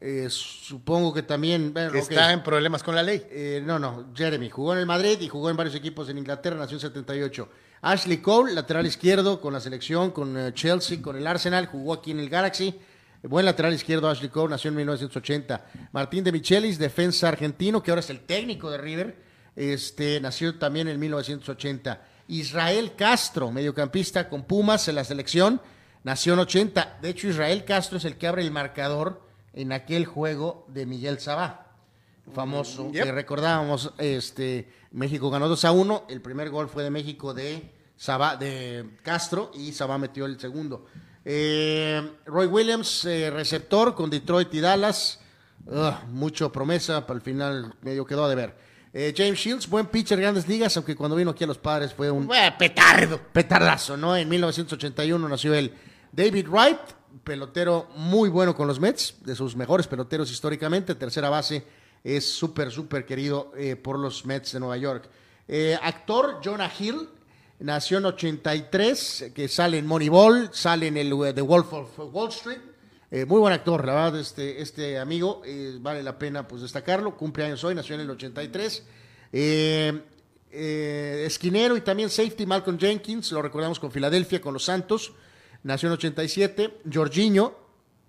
Speaker 2: Eh, supongo que también. bueno,
Speaker 1: está en problemas con la ley.
Speaker 2: Eh, no, no, Jeremy. Jugó en el Madrid y jugó en varios equipos en Inglaterra, nació en 78. Ashley Cole, lateral izquierdo con la selección, con eh, Chelsea, con el Arsenal, jugó aquí en el Galaxy. Buen lateral izquierdo, Ashley Cole, nació en 1980. Martín de Michelis, defensa argentino, que ahora es el técnico de River, este, nació también en 1980. Israel Castro, mediocampista con Pumas en la selección, nació en 80. De hecho, Israel Castro es el que abre el marcador en aquel juego de Miguel Sabá famoso
Speaker 1: Mm, Yep.
Speaker 2: que recordábamos este México ganó 2 a 1 el primer gol fue de México de Sabá, de Castro y Sabá metió el segundo Eh, Roy Williams eh, receptor con Detroit y Dallas Ugh, mucho promesa para el final medio quedó a deber Eh, James Shields buen pitcher grandes ligas aunque cuando vino aquí a los padres fue un
Speaker 1: petardo.
Speaker 2: petardazo, ¿no? En 1981 nació él. David Wright, pelotero muy bueno con los Mets, de sus mejores peloteros históricamente, tercera base, es súper, súper querido eh, por los Mets de Nueva York. Eh, actor Jonah Hill, nació en 83, que sale en Moneyball, sale en el eh, The Wolf of Wall Street. Muy buen actor, la verdad, este, este amigo, vale la pena pues destacarlo, cumple años hoy, nació en el 83. Eh, eh, esquinero y también safety Malcolm Jenkins, lo recordamos con Filadelfia, con los Santos, nació en 87. Jorginho,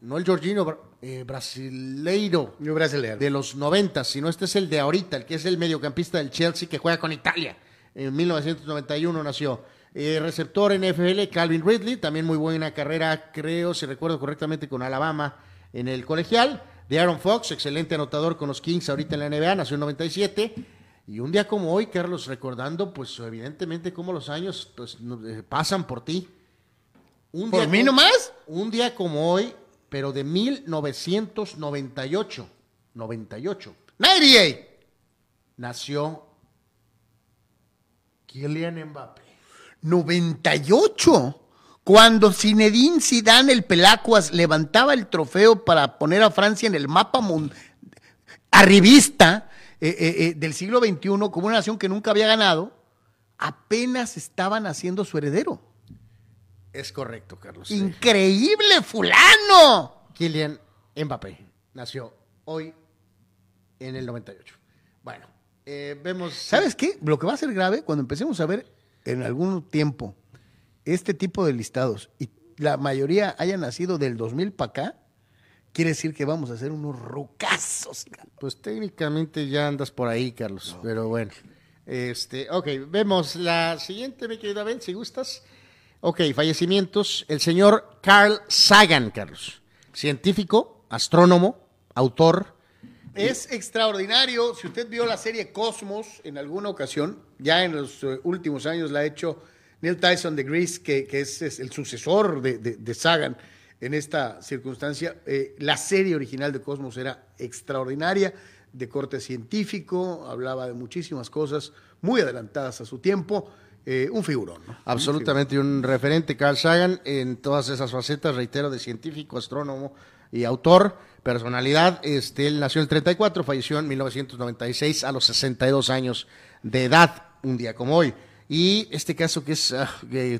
Speaker 2: no el Jorginho eh, brasileiro
Speaker 1: Yo
Speaker 2: de los 90, sino este es el de ahorita, el que es el mediocampista del Chelsea que juega con Italia. En 1991 nació. Eh, receptor NFL, Calvin Ridley, también muy buena carrera, creo, si recuerdo correctamente, con Alabama en el colegial. De Aaron Fox, excelente anotador con los Kings ahorita en la NBA, nació en 97. Y un día como hoy, Carlos, recordando, pues evidentemente cómo los años pues, eh, pasan por ti. Un
Speaker 1: ¿Por
Speaker 2: día
Speaker 1: mí
Speaker 2: como-
Speaker 1: nomás?
Speaker 2: Un día como hoy, pero de 1998. 98.
Speaker 1: 98.
Speaker 2: Nació Kylian Mbappé.
Speaker 1: 98. Cuando Zinedine Zidane, el Pelacuas, levantaba el trofeo para poner a Francia en el mapa arribista eh, eh, eh, del siglo XXI como una nación que nunca había ganado, apenas estaban haciendo su heredero.
Speaker 2: Es correcto, Carlos.
Speaker 1: ¡Increíble, fulano!
Speaker 2: Kylian Mbappé nació hoy en el 98. Bueno, eh, vemos.
Speaker 1: ¿Sabes qué? Lo que va a ser grave cuando empecemos a ver en algún tiempo este tipo de listados y la mayoría haya nacido del 2000 para acá, quiere decir que vamos a hacer unos rucazos.
Speaker 2: Pues técnicamente ya andas por ahí, Carlos, pero bueno. Este, ok, vemos la siguiente, mi querida Ben, si gustas. Ok, fallecimientos. El señor Carl Sagan, Carlos. Científico, astrónomo, autor.
Speaker 1: Es extraordinario. Si usted vio la serie Cosmos en alguna ocasión, ya en los eh, últimos años la ha hecho Neil Tyson de Grease, que, es, el sucesor de Sagan en esta circunstancia. Eh, la serie original de Cosmos era extraordinaria, de corte científico, hablaba de muchísimas cosas muy adelantadas a su tiempo. Eh, un figurón. ¿no?
Speaker 2: Absolutamente un referente, Carl Sagan, en todas esas facetas, reitero, de científico, astrónomo y autor, personalidad. Este, él nació en el 34, falleció en 1996 a los 62 años de edad, un día como hoy. Y este caso que es ah,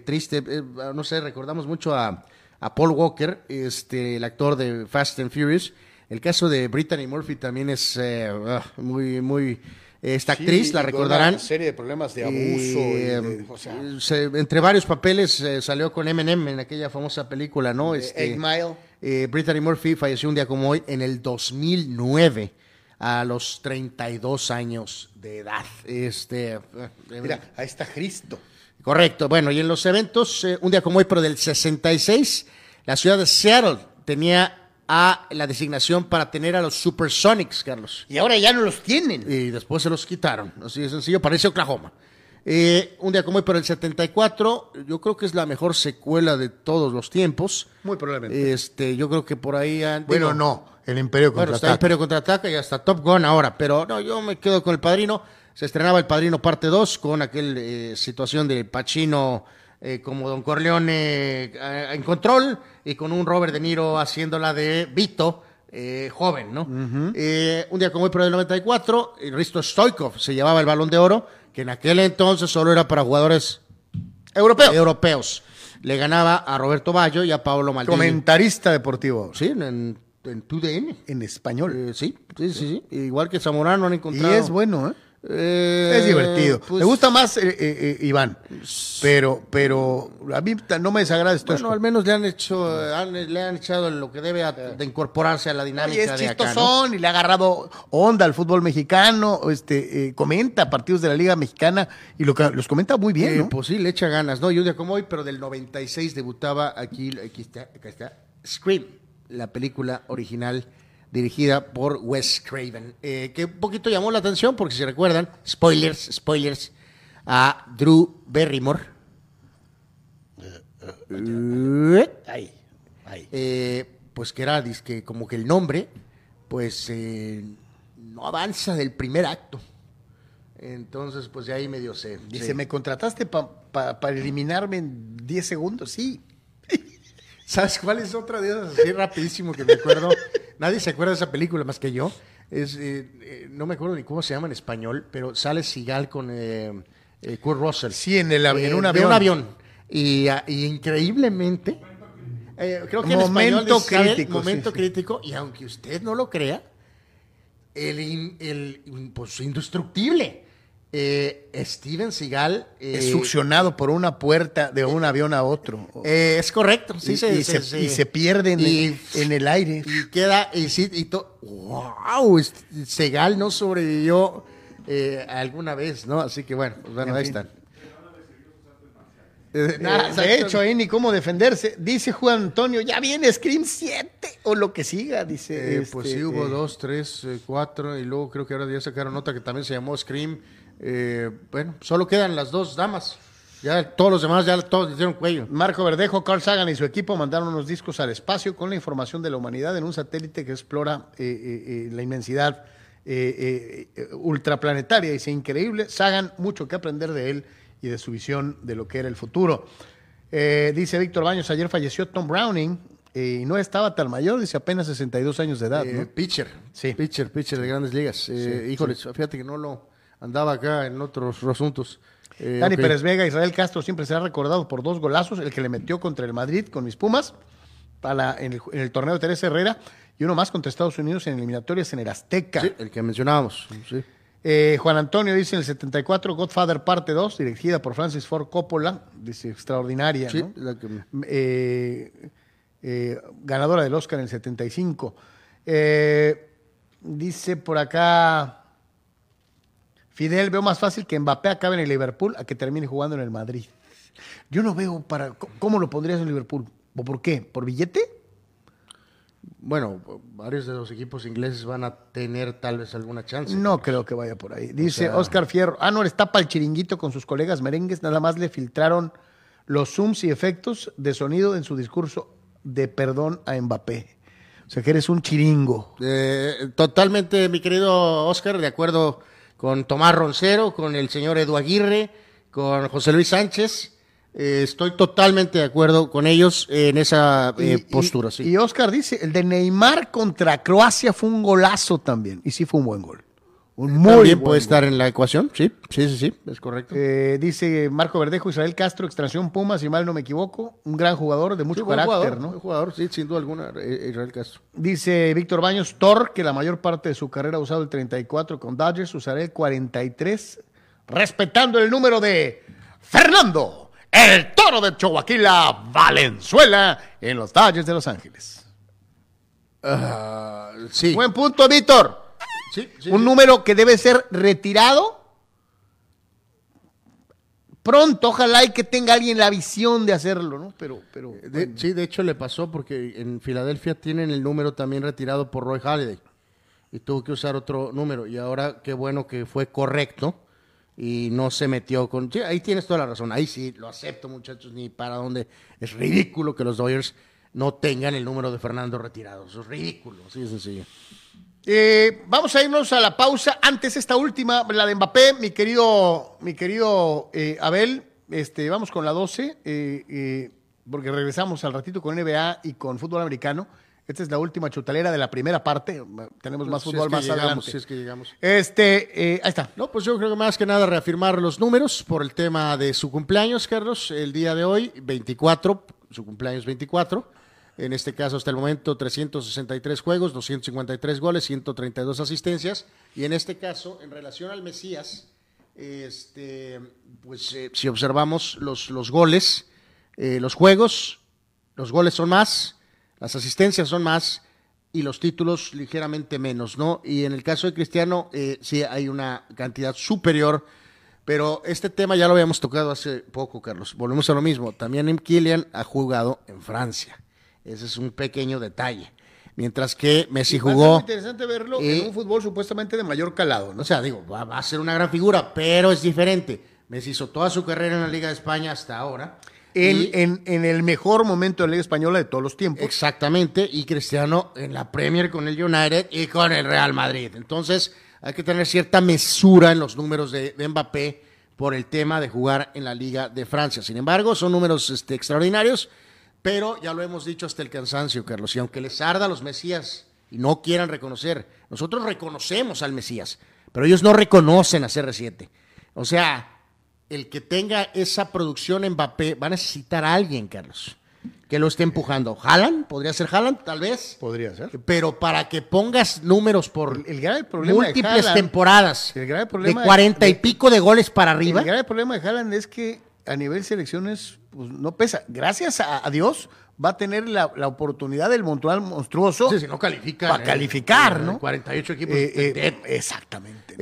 Speaker 2: triste, eh, no sé, recordamos mucho a, a Paul Walker, este, el actor de Fast and Furious. El caso de Brittany Murphy también es eh, ah, muy, muy... Esta actriz,
Speaker 1: Sí,
Speaker 2: la recordarán.
Speaker 1: Una serie de problemas de abuso. y
Speaker 2: Eh,
Speaker 1: de- o sea,
Speaker 2: se- entre varios papeles eh, salió con Eminem en aquella famosa película, ¿no? Este,
Speaker 1: Eight Mile.
Speaker 2: eh, Brittany Murphy falleció un día como hoy en el 2009 a los 32 años de edad. Este, eh,
Speaker 1: Mira, ahí está Cristo.
Speaker 2: Correcto. Bueno, y en los eventos, eh, un día como hoy, pero del 66, la ciudad de Seattle tenía a la designación para tener a los Supersonics, Carlos
Speaker 1: Y ahora ya no los tienen.
Speaker 2: y después se los quitaron. Así de sencillo, parece Oklahoma. Eh, un día como hoy, pero el 74, yo creo que es la mejor secuela de todos los tiempos.
Speaker 1: Muy probablemente.
Speaker 2: Este, yo creo que por ahí han-
Speaker 1: bueno,
Speaker 2: digo,
Speaker 1: no. El Imperio
Speaker 2: Bueno, está
Speaker 1: contraataca.
Speaker 2: Imperio contraataca y hasta Top Gun ahora, pero no, yo me quedo con el Padrino. Se estrenaba el Padrino parte 2 con aquel eh, situación de Pacino eh, como Don Corleone eh, en control y con un Robert De Niro haciéndola de Vito. eh, joven, ¿no? Eh, un día como hoy, pero del 94, eh, Risto Stoikov se llevaba el balón de oro, que en aquel entonces solo era para jugadores
Speaker 1: Europeo.
Speaker 2: europeos. Le ganaba a Roberto Baggio y a Pablo Maldini.
Speaker 1: Comentarista deportivo.
Speaker 2: Sí, en, en TUDN.
Speaker 1: En español.
Speaker 2: Eh, sí, sí, sí, sí. Igual que Zamorano han
Speaker 1: y
Speaker 2: encontrado.
Speaker 1: es bueno, ¿eh?
Speaker 2: Eh,
Speaker 1: Es divertido.
Speaker 2: pues,
Speaker 1: me gusta más eh, eh, eh, Iván, pero, pero a mí no me desagrada esto.
Speaker 2: Bueno, al menos le han hecho, han- le han echado lo que debe a- de incorporarse a la
Speaker 1: y
Speaker 2: dinámica
Speaker 1: es
Speaker 2: de acá, ¿no?
Speaker 1: chistosón y le ha agarrado onda al fútbol mexicano, este, comenta partidos de la Liga Mexicana y lo, que- los comenta muy bien, ¿no?
Speaker 2: Pues sí, le echa ganas, ¿no? Y un día como hoy, pero del 96 debutaba aquí, aquí está, acá está, Scream, la película original dirigida por Wes Craven, eh, que un poquito llamó la atención porque si recuerdan, spoilers, spoilers, a Drew Barrymore.
Speaker 1: Ahí, ahí.
Speaker 2: eh, pues que era dizque, como que el nombre, pues eh, no avanza del primer acto. Entonces, pues de ahí medio se...
Speaker 1: Dice,
Speaker 2: se-
Speaker 1: ¿me contrataste para eliminarme en 10 segundos? Sí.
Speaker 2: ¿Sabes cuál es otra de esas así rapidísimo que me acuerdo? Nadie se acuerda de esa película más que yo. Es, eh, eh, no me acuerdo ni cómo se llama en español, pero sale Sigal con eh, eh, Kurt Russell.
Speaker 1: Sí, en, el, en
Speaker 2: Eh,
Speaker 1: un
Speaker 2: de
Speaker 1: avión.
Speaker 2: un avión. Y, ah, y increíblemente, creo que en
Speaker 1: Momento
Speaker 2: español dice, ¿sabe?
Speaker 1: crítico,
Speaker 2: Momento
Speaker 1: sí.
Speaker 2: crítico. Y aunque usted no lo crea, el, in- el pues, indestructible eh, Steven Seagal eh,
Speaker 1: Es succionado por una puerta de un avión a otro.
Speaker 2: eh, es correcto, sí
Speaker 1: y,
Speaker 2: se,
Speaker 1: y
Speaker 2: se-
Speaker 1: se, y se pierde en, el, en el aire.
Speaker 2: y queda y sí y to- wow este, Segal no sobrevivió eh, alguna vez no así que bueno pues bueno
Speaker 1: En
Speaker 2: ahí
Speaker 1: fin.
Speaker 2: están Eh,
Speaker 1: Nada,
Speaker 2: exacto.
Speaker 1: de hecho, ahí ni cómo defenderse. Dice Juan Antonio, ya viene Scream 7 o lo que siga, dice.
Speaker 2: Eh,
Speaker 1: este,
Speaker 2: pues sí, hubo
Speaker 1: eh,
Speaker 2: dos, tres, cuatro, y luego creo que ahora ya sacaron nota que también se llamó Scream. Eh, bueno, solo quedan las dos damas. Ya todos los demás, ya todos le dieron cuello.
Speaker 1: Marco Verdejo, Carl Sagan y su equipo mandaron unos discos al espacio con la información de la humanidad en un satélite que explora eh, eh, la inmensidad ultraplanetaria. Dice, increíble. Sagan, mucho que aprender de él y de su visión de lo que era el futuro. Dice Víctor Baños, ayer falleció Tom Browning eh, y no estaba tan mayor, dice apenas 62 años de edad.
Speaker 2: Eh,
Speaker 1: ¿no?
Speaker 2: Pitcher,
Speaker 1: Sí.
Speaker 2: pitcher, pitcher de grandes ligas. Eh, híjoles, fíjate que no lo andaba acá en otros asuntos. Eh,
Speaker 1: Dani. Pérez Vega, Israel Castro siempre será recordado por dos golazos, el que le metió contra el Madrid con mis Pumas para en, el, en el torneo de Teresa Herrera y uno más contra Estados Unidos en eliminatorias en el Azteca.
Speaker 2: Sí, el que mencionábamos. Sí.
Speaker 1: Eh, Juan Antonio dice en el 74, Godfather parte 2, dirigida por Francis Ford Coppola, dice extraordinaria,
Speaker 2: Sí,
Speaker 1: ¿no?
Speaker 2: la que-
Speaker 1: Eh, eh, ganadora del Oscar en el 75. Eh, dice por acá Fidel, veo más fácil que Mbappé acabe en el Liverpool a que termine jugando en el Madrid. Yo no veo para... ¿Cómo lo pondrías en Liverpool? ¿O por qué? ¿Por billete?
Speaker 2: Bueno, varios de los equipos ingleses van a tener tal vez alguna chance.
Speaker 1: No creo que vaya por ahí. Dice
Speaker 2: sea-
Speaker 1: Oscar Fierro. Ah, no, está para el chiringuito con sus colegas merengues. Nada más le filtraron los zooms y efectos de sonido en su discurso de perdón a Mbappé. O sea que eres un chiringo.
Speaker 2: Eh, totalmente, mi querido Oscar, de acuerdo con Tomás Roncero, con el señor Edu Aguirre, con José Luis Sánchez. Eh, estoy totalmente de acuerdo con ellos en esa eh,
Speaker 1: Y-
Speaker 2: postura.
Speaker 1: y,
Speaker 2: sí.
Speaker 1: y Oscar dice, el de Neymar contra Croacia fue un golazo también. Y sí fue un buen gol. Un muy
Speaker 2: También
Speaker 1: buen
Speaker 2: puede
Speaker 1: gol.
Speaker 2: estar en la ecuación, sí, sí, sí, sí, es correcto.
Speaker 1: Eh, dice Marco Verdejo, Israel Castro, extracción Pumas, si mal no me equivoco. Un gran jugador de mucho
Speaker 2: Sí,
Speaker 1: carácter,
Speaker 2: jugador,
Speaker 1: ¿no?
Speaker 2: buen jugador, sí, sin duda alguna, eh, Israel Castro.
Speaker 1: Dice Víctor Baños, Thor, que la mayor parte de su carrera ha usado el 34 con Dodgers, usará el 43, respetando el número de Fernando, el toro de Chihuahua Valenzuela, en los Dodgers de Los Ángeles.
Speaker 2: Ah, sí,
Speaker 1: Buen punto, Víctor.
Speaker 2: Sí, sí,
Speaker 1: Un
Speaker 2: sí.
Speaker 1: número que debe ser retirado pronto, ojalá y que tenga alguien la visión de hacerlo, ¿no? Pero, pero
Speaker 2: De- sí, de hecho le pasó porque en Filadelfia tienen el número también retirado por Roy Halladay y tuvo que usar otro número y ahora qué bueno que fue correcto y no se metió con... Sí, ahí tienes toda la razón, ahí sí, lo acepto muchachos, ni para dónde. Es ridículo que los Dodgers no tengan el número de Fernando retirado, eso es ridículo, así de sencillo.
Speaker 1: Eh, vamos a irnos a la pausa. Antes esta última, la de Mbappé, mi querido, mi querido eh, Abel, este, vamos con la 12, eh, eh, porque regresamos al ratito con NBA y con fútbol americano. Esta es la última chutalera de la primera parte. Tenemos más
Speaker 2: Si es
Speaker 1: fútbol
Speaker 2: que
Speaker 1: más
Speaker 2: llegamos,
Speaker 1: adelante.
Speaker 2: si es que llegamos.
Speaker 1: Este, eh, ahí está.
Speaker 2: No, pues yo creo que más que nada reafirmar los números por el tema de su cumpleaños, Carlos. El día de hoy, 24, su cumpleaños 24. En este caso, hasta el momento, 363 juegos, 253 goles, 132 asistencias. Y en este caso, en relación al Mesías, este, pues eh, si observamos los, los goles, eh, los juegos, los goles son más, las asistencias son más y los títulos ligeramente menos, ¿no? Y en el caso de Cristiano, eh, sí hay una cantidad superior, pero este tema ya lo habíamos tocado hace poco, Carlos. Volvemos a lo mismo. También Kylian ha jugado en Francia. Ese es un pequeño detalle. Mientras que Messi jugó.
Speaker 1: muy interesante verlo en un fútbol supuestamente de mayor calado, ¿no?
Speaker 2: O sea, digo, va, va a ser una gran figura, pero es diferente. Messi hizo toda su carrera en la Liga de España hasta ahora.
Speaker 1: En,
Speaker 2: Y-
Speaker 1: en, en el mejor momento de la Liga Española de todos los tiempos.
Speaker 2: Exactamente, y Cristiano en la Premier con el United y con el Real Madrid. Entonces, hay que tener cierta mesura en los números de, de Mbappé por el tema de jugar en la Liga de Francia. Sin embargo, son números este, extraordinarios, pero ya lo hemos dicho hasta el cansancio, Carlos. Y aunque les arda a los Mesías y no quieran reconocer, nosotros reconocemos al Mesías, pero ellos no reconocen a CR7. O sea, el que tenga esa producción Mbappé va a necesitar a alguien, Carlos, que lo esté empujando. ¿Haaland? ¿Podría ser Haaland, tal vez?
Speaker 1: Podría ser.
Speaker 2: Pero para que pongas números por
Speaker 1: El, grave problema de
Speaker 2: múltiples
Speaker 1: Haaland-
Speaker 2: temporadas
Speaker 1: el grave
Speaker 2: de
Speaker 1: problema de-
Speaker 2: 40 y pico de goles para arriba.
Speaker 1: El grave problema de Haaland es que a nivel selecciones pues, no pesa. Gracias a, a Dios va a tener la, la oportunidad del montual monstruoso
Speaker 2: Sí, si no califica.
Speaker 1: para
Speaker 2: eh,
Speaker 1: calificar,
Speaker 2: eh,
Speaker 1: ¿no?
Speaker 2: 48 equipos.
Speaker 1: Eh, eh, exactamente.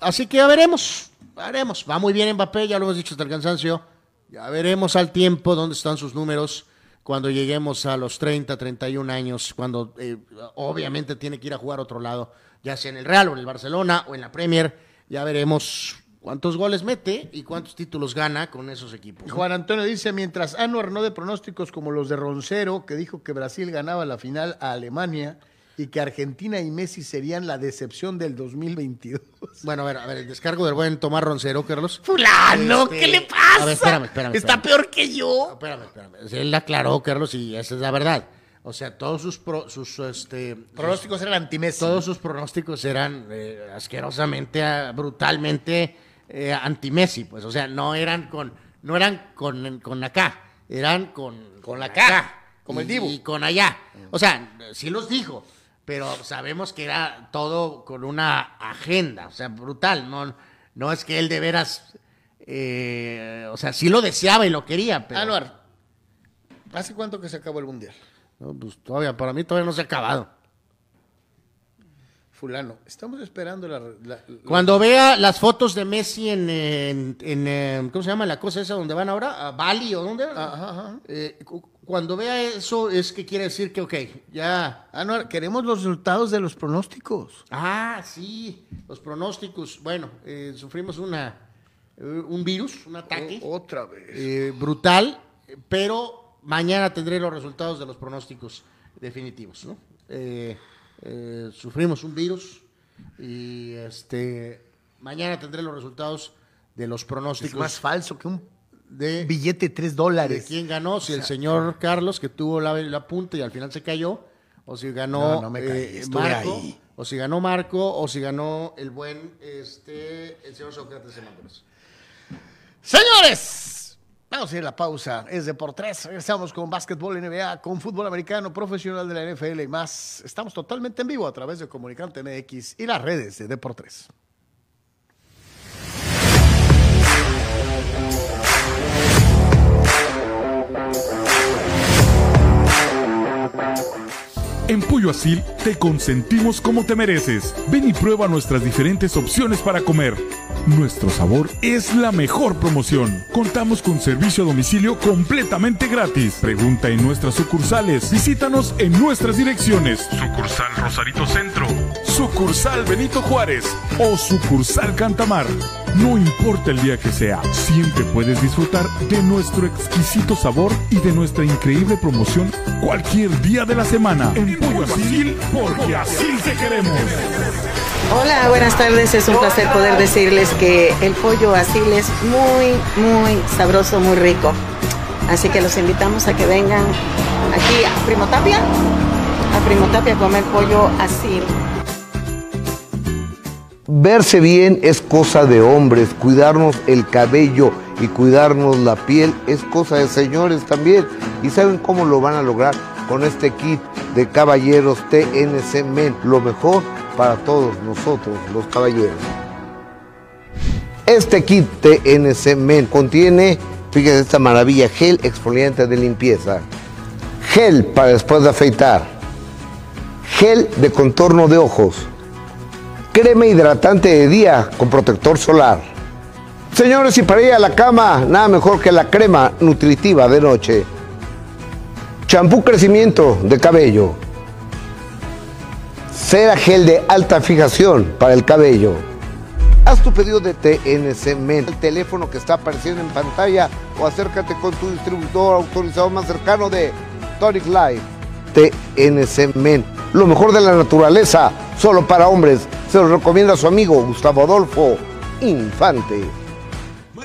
Speaker 2: así que ya veremos, veremos. Va muy bien Mbappé, ya lo hemos dicho hasta el cansancio. Ya veremos al tiempo dónde están sus números cuando lleguemos a los 30, 31 años, cuando eh, obviamente tiene que ir a jugar a otro lado, ya sea en el Real o en el Barcelona o en la Premier. Ya veremos cuántos goles mete y cuántos títulos gana con esos equipos. ¿no?
Speaker 1: Juan Antonio dice, mientras Anuar no de pronósticos como los de Roncero, que dijo que Brasil ganaba la final a Alemania y que Argentina y Messi serían la decepción del 2022.
Speaker 2: Bueno, a ver, a ver, el descargo del buen Tomás Roncero, Carlos.
Speaker 1: Fulano,
Speaker 2: Este,
Speaker 1: ¿qué le pasa?
Speaker 2: a ver, espérame, espérame,
Speaker 1: Está
Speaker 2: espérame.
Speaker 1: peor que yo.
Speaker 2: Espérame, espérame. Él aclaró, Carlos, y esa es la verdad. O sea, todos sus, pro- sus este,
Speaker 1: Pronósticos eran anti-Messi.
Speaker 2: todos sus pronósticos eran eh, asquerosamente, brutalmente eh, anti-Messi, pues, o sea, no eran con, no eran con, con acá, eran con,
Speaker 1: Con la K, como
Speaker 2: y-
Speaker 1: el Dibu.
Speaker 2: Y con allá. O sea, sí los dijo, pero sabemos que era todo con una agenda, o sea, brutal, no, no es que él de veras, eh, o sea, sí lo deseaba y lo quería, pero...
Speaker 1: Anuar, ¿hace cuánto que se acabó el Mundial?
Speaker 2: No, pues todavía, para mí todavía no se ha acabado.
Speaker 1: Fulano, estamos esperando la... la- la-
Speaker 2: Cuando vea las fotos de Messi en, en- en, eh, ¿cómo se llama la cosa esa donde van ahora? ¿A Bali o dónde?
Speaker 1: Ajá, ajá.
Speaker 2: Eh, cu- cuando vea eso es que quiere decir que, ok, ya...
Speaker 1: Anuar, queremos los resultados de los pronósticos.
Speaker 2: Ah, sí, los pronósticos. Bueno, eh, sufrimos una, eh, un virus, un ataque
Speaker 1: O- otra vez.
Speaker 2: eh, brutal, pero mañana tendré los resultados de los pronósticos definitivos, ¿no? Eh, eh, sufrimos un virus y este mañana tendré los resultados de los
Speaker 1: Es
Speaker 2: pronósticos
Speaker 1: más falso que un
Speaker 2: de,
Speaker 1: billete de 3
Speaker 2: de
Speaker 1: dólares.
Speaker 2: quién ganó, si el señor Carlos que tuvo la, la punta y al final se cayó, o si ganó
Speaker 1: No, no me caí,
Speaker 2: eh, Marco,
Speaker 1: ahí.
Speaker 2: o si ganó Marco, o si ganó el buen este el señor Sócrates Hernández.
Speaker 1: Señores, vamos a ir a la pausa. Es de por tres. Regresamos con básquetbol NBA, con fútbol americano profesional de la NFL y más. Estamos totalmente en vivo a través de Comunicante MX y las redes de Deportes.
Speaker 3: En Pollo Asil te consentimos como te mereces. Ven y prueba nuestras diferentes opciones para comer. Nuestro sabor es la mejor promoción. Contamos con servicio a domicilio completamente gratis. Pregunta en nuestras sucursales. Visítanos en nuestras direcciones. Sucursal Rosarito Centro. Sucursal Benito Juárez. O sucursal Cantamar. No importa el día que sea, siempre puedes disfrutar de nuestro exquisito sabor y de nuestra increíble promoción cualquier día de la semana. En Pollo Asil, porque así te queremos.
Speaker 4: Hola, buenas tardes. Es un placer poder decirles que el pollo asil es muy, muy sabroso, muy rico. Así que los invitamos a que vengan aquí a Primo Tapia, a Primo Tapia a comer pollo asil.
Speaker 5: Verse bien es cosa de hombres, cuidarnos el cabello y cuidarnos la piel es cosa de señores también. ¿Y saben cómo lo van a lograr? Con este kit de caballeros TNC Men, lo mejor para todos nosotros, los caballeros. Este kit TNC Men contiene, fíjense esta maravilla, gel exfoliante de limpieza, gel para después de afeitar, gel de contorno de ojos, crema hidratante de día con protector solar. Señores, y para ir a la cama, nada mejor que la crema nutritiva de noche. Champú crecimiento de cabello. Cera gel de alta fijación para el cabello. Haz tu pedido de TNC Men, el teléfono que está apareciendo en pantalla o acércate con tu distribuidor autorizado más cercano de Tonic Life. TNC Men, lo mejor de la naturaleza, solo para hombres. Se lo recomienda su amigo Gustavo Adolfo Infante.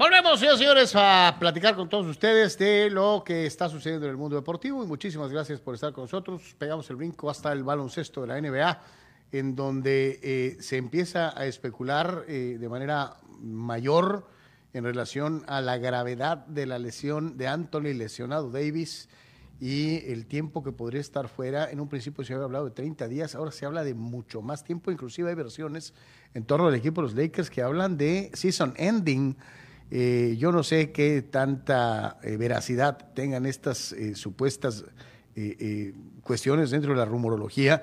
Speaker 1: Volvemos, señores señores, a platicar con todos ustedes de lo que está sucediendo en el mundo deportivo y muchísimas gracias por estar con nosotros. Pegamos el brinco hasta el baloncesto de la NBA, en donde eh, se empieza a especular eh, de manera mayor en relación a la gravedad de la lesión de Anthony lesionado Davis y el tiempo que podría estar fuera. En un principio se había hablado de 30 días, ahora se habla de mucho más tiempo, inclusive hay versiones en torno al equipo de los Lakers que hablan de season ending. Eh, yo no sé qué tanta eh, veracidad tengan estas eh, supuestas eh, eh, cuestiones dentro de la rumorología,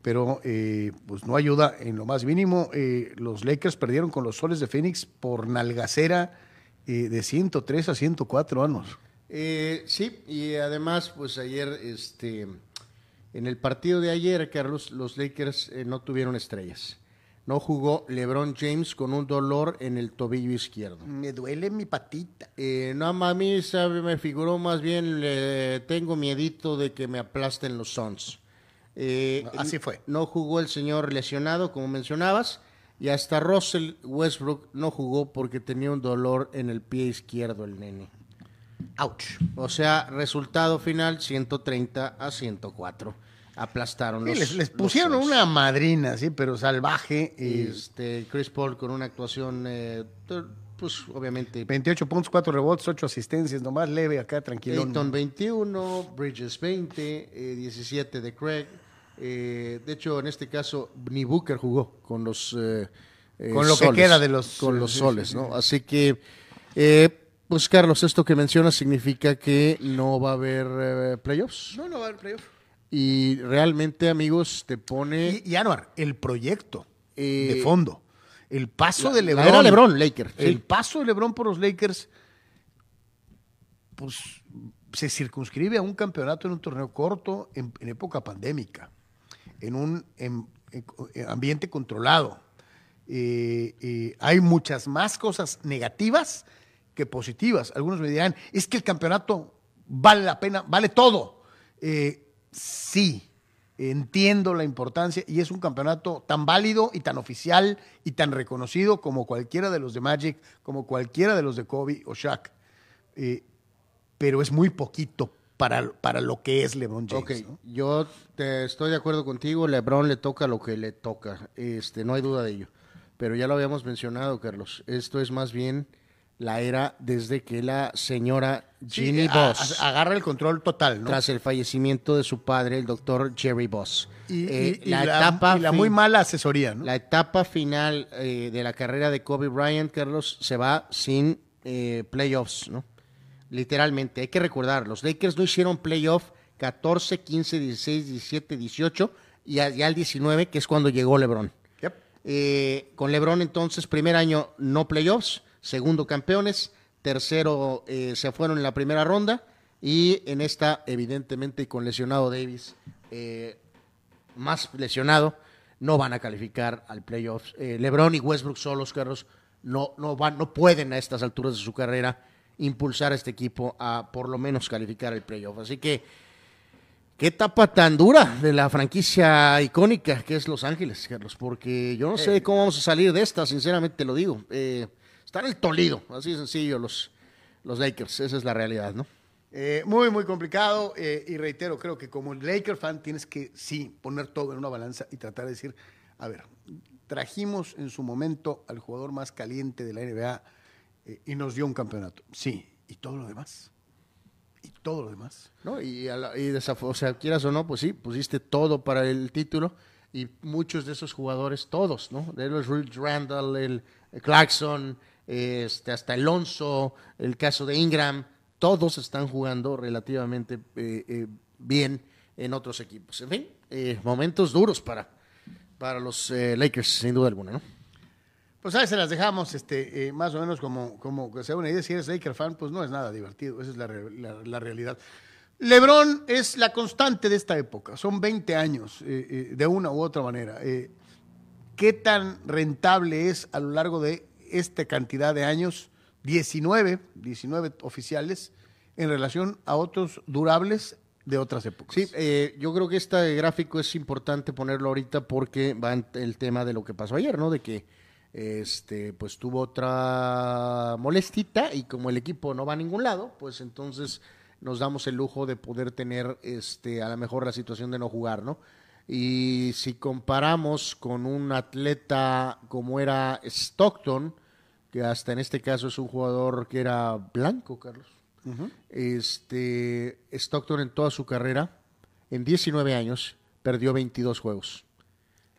Speaker 1: pero pues no ayuda en lo más mínimo. Los Lakers perdieron con los Soles de Phoenix por nalgacera de 103 a 104 años.
Speaker 2: Sí, y además, pues ayer, este, en el partido de ayer, Carlos, los Lakers no tuvieron estrellas. No jugó LeBron James con un dolor en el tobillo izquierdo.
Speaker 1: Me duele mi patita.
Speaker 2: Eh, no, a mí sabe, me figuró más bien, le tengo miedito de que me aplasten los Suns. Eh,
Speaker 1: Así fue.
Speaker 2: No jugó el señor lesionado, como mencionabas, y hasta Russell Westbrook no jugó porque tenía un dolor en el pie izquierdo el nene.
Speaker 1: Ouch.
Speaker 2: O sea, resultado final 130 a 104. Aplastaron
Speaker 1: Sí, les, pusieron una madrina, sí, pero salvaje. eh,
Speaker 2: Este, Chris Paul con una actuación, eh, pues obviamente.
Speaker 1: 28 puntos, 4 rebotes, 8 asistencias, nomás leve acá, tranquilo.
Speaker 2: Ayton 21, Bridges 20, eh, 17 de Craig. Eh, de hecho, en este caso, ni Booker jugó con los. eh, eh,
Speaker 1: Con lo que queda de los-
Speaker 2: Con los soles, ¿no? Así que. eh, pues Carlos, esto que mencionas significa que no va a haber eh, playoffs.
Speaker 1: No, no va a haber playoff.
Speaker 2: Y realmente, amigos, te pone.
Speaker 1: Y, y Anuar, el proyecto
Speaker 2: Eh,
Speaker 1: de fondo, el paso
Speaker 2: la-
Speaker 1: de
Speaker 2: la
Speaker 1: LeBron.
Speaker 2: era LeBron, Lakers, sí.
Speaker 1: El paso de LeBron por los Lakers, pues se circunscribe a un campeonato en un torneo corto, en, en época pandémica, en un en- en- en ambiente controlado. Eh, eh, hay muchas más cosas negativas que positivas. Algunos me dirán, es que el campeonato vale la pena, vale todo. Eh, sí, entiendo la importancia y es un campeonato tan válido y tan oficial y tan reconocido como cualquiera de los de Magic, como cualquiera de los de Kobe o Shaq. Eh, pero es muy poquito para, para lo que es LeBron James.
Speaker 2: Ok,
Speaker 1: ¿no?
Speaker 2: yo te estoy de acuerdo contigo. LeBron le toca lo que le toca. Este, no hay duda de ello. Pero ya lo habíamos mencionado, Carlos. Esto es más bien la era desde que la señora Ginny
Speaker 1: Sí, a-
Speaker 2: Boss,
Speaker 1: a- agarra el control total, ¿no?
Speaker 2: tras el fallecimiento de su padre, el doctor Jerry Boss.
Speaker 1: y,
Speaker 2: Eh,
Speaker 1: y- y la, y la
Speaker 2: fin-
Speaker 1: muy mala asesoría, ¿no?
Speaker 2: La etapa final eh, de la carrera de Kobe Bryant, Carlos, se va sin eh, playoffs, ¿no? Literalmente, hay que recordar, los Lakers no hicieron playoff 14, 15, 16, 17, 18 y ya el 19, que es cuando llegó LeBron.
Speaker 1: Yep.
Speaker 2: Eh, con LeBron entonces, primer año no playoffs, segundo campeones, tercero eh, se fueron en la primera ronda y en esta, evidentemente, y con lesionado Davis, eh, más lesionado, no van a calificar al playoffs. Eh, LeBron y Westbrook solos, Carlos, no, no, van, no pueden a estas alturas de su carrera impulsar a este equipo a por lo menos calificar el playoff. Así que, qué etapa tan dura de la franquicia icónica que es Los Ángeles, Carlos, porque yo no sé cómo vamos a salir de esta, sinceramente te lo digo. Eh, están el Toledo, así de sencillo los, los Lakers, esa es la realidad, ¿no?
Speaker 1: Eh, muy, muy complicado. eh, y reitero, creo que como Laker fan tienes que sí poner todo en una balanza y tratar de decir, a ver, trajimos en su momento al jugador más caliente de la NBA eh, y nos dio un campeonato. Sí, y todo lo demás. Y todo lo demás.
Speaker 2: ¿no? Y, a la- y o sea, quieras o no, pues sí, pusiste todo para el título y muchos de esos jugadores, todos, ¿no? De los Rich Randall, el, el Clarkson, este, hasta Alonso, el caso de Ingram, todos están jugando relativamente eh, eh, bien en otros equipos. En fin, eh, momentos duros para, para los Lakers, sin duda alguna, ¿no?
Speaker 1: Pues ahí se las dejamos, este, más o menos como, como que sea una idea. Si eres Laker fan, pues no es nada divertido. Esa es la, la- la realidad. LeBron es la constante de esta época. Son 20 años, de una u otra manera. ¿Qué tan rentable es a lo largo de esta cantidad de años? 19, 19 oficiales, en relación a otros durables de otras épocas.
Speaker 2: Sí, eh, yo creo que este gráfico es importante ponerlo ahorita porque va en el tema de lo que pasó ayer, ¿no? De que este pues tuvo otra molestita y como el equipo no va a ningún lado, pues entonces nos damos el lujo de poder tener este a lo mejor la situación de no jugar, ¿no? Y si comparamos con un atleta como era Stockton, que hasta en este caso es un jugador que era blanco, Carlos. Este Stockton en toda su carrera, en 19 años, perdió 22 juegos.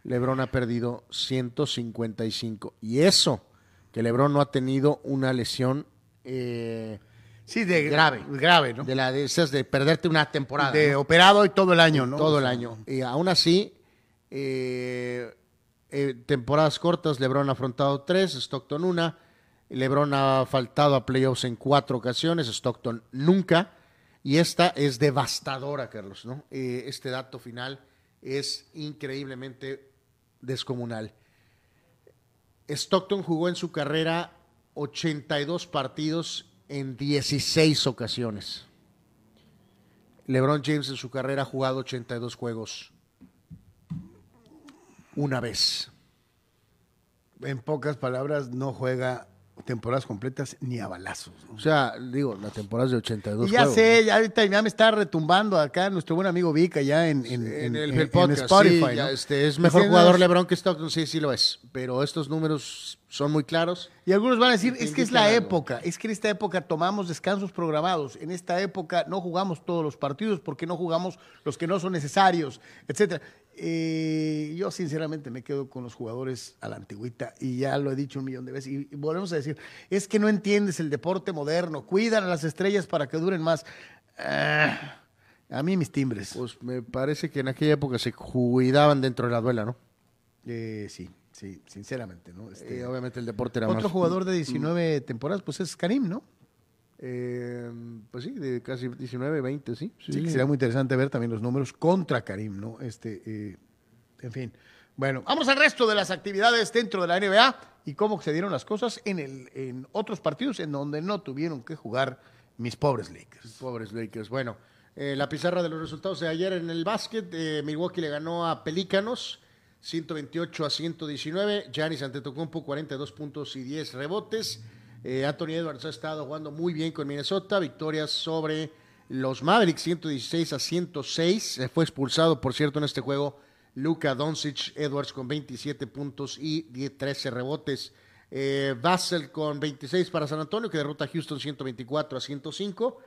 Speaker 2: LeBron ha perdido 155. Y eso, que LeBron no ha tenido una lesión eh,
Speaker 1: Sí, de
Speaker 2: grave.
Speaker 1: Grave, ¿no?
Speaker 2: de la de esas de perderte una temporada.
Speaker 1: De
Speaker 2: ¿no?
Speaker 1: operado y todo el año, ¿no?
Speaker 2: todo el año. Y aún así, eh, eh, temporadas cortas, LeBron ha afrontado tres, Stockton una. LeBron ha faltado a playoffs en cuatro ocasiones, Stockton nunca. Y esta es devastadora, Carlos, ¿no? Eh, este dato final es increíblemente descomunal. Stockton jugó en su carrera 82 partidos en 16 ocasiones. LeBron James en su carrera ha jugado 82 juegos una vez.
Speaker 1: En pocas palabras, no juega temporadas completas ni a balazos. ¿no?
Speaker 2: O sea, digo, la temporada es de 82
Speaker 1: Y ya
Speaker 2: juegos.
Speaker 1: sé, ya ahorita ya me está retumbando acá nuestro buen amigo Vika ya en, en,
Speaker 2: el,
Speaker 1: en-
Speaker 2: podcast,
Speaker 1: Spotify.
Speaker 2: sí, ya,
Speaker 1: ¿no?
Speaker 2: este, es mejor jugador LeBron que Stockton, sí, sí lo es. Pero estos números son muy claros.
Speaker 1: Y algunos van a decir, es que es la
Speaker 2: algo.
Speaker 1: época, es que en esta época tomamos descansos programados, en esta época no jugamos todos los partidos porque no jugamos los que no son necesarios, etcétera. Eh, yo sinceramente me quedo con los jugadores a la antigüita y ya lo he dicho un millón de veces y, y volvemos a decir, es que no entiendes el deporte moderno, cuidan a las estrellas para que duren más. Ah, a mí mis timbres.
Speaker 2: Pues me parece que en aquella época se cuidaban dentro de la duela, ¿no?
Speaker 1: Eh, sí, sí, sinceramente, ¿no? Este,
Speaker 2: Eh, obviamente el deporte era
Speaker 1: otro
Speaker 2: más...
Speaker 1: jugador de 19 temporadas, pues es Karim, ¿no?
Speaker 2: Eh, pues sí, de casi 19, 20, sí.
Speaker 1: Sí, que sería muy interesante ver también los números contra Karim, ¿no? Este, eh, en fin. Bueno, vamos al resto de las actividades dentro de la NBA y cómo se dieron las cosas en, el, en otros partidos en donde no tuvieron que jugar mis pobres Lakers.
Speaker 2: Pobres Lakers. Bueno, eh, la pizarra de los resultados de ayer en el básquet, eh, Milwaukee le ganó a Pelícanos 128 a 119, Giannis Antetokounmpo 42 puntos y 10 rebotes. Eh, Anthony Edwards ha estado jugando muy bien con Minnesota, victorias sobre los Mavericks 116 a 106. Se fue expulsado, por cierto, en este juego Luka Doncic, Edwards con 27 puntos y 10, 13 rebotes. Eh, Vassell con 26 para San Antonio, que derrota a Houston 124 a 105.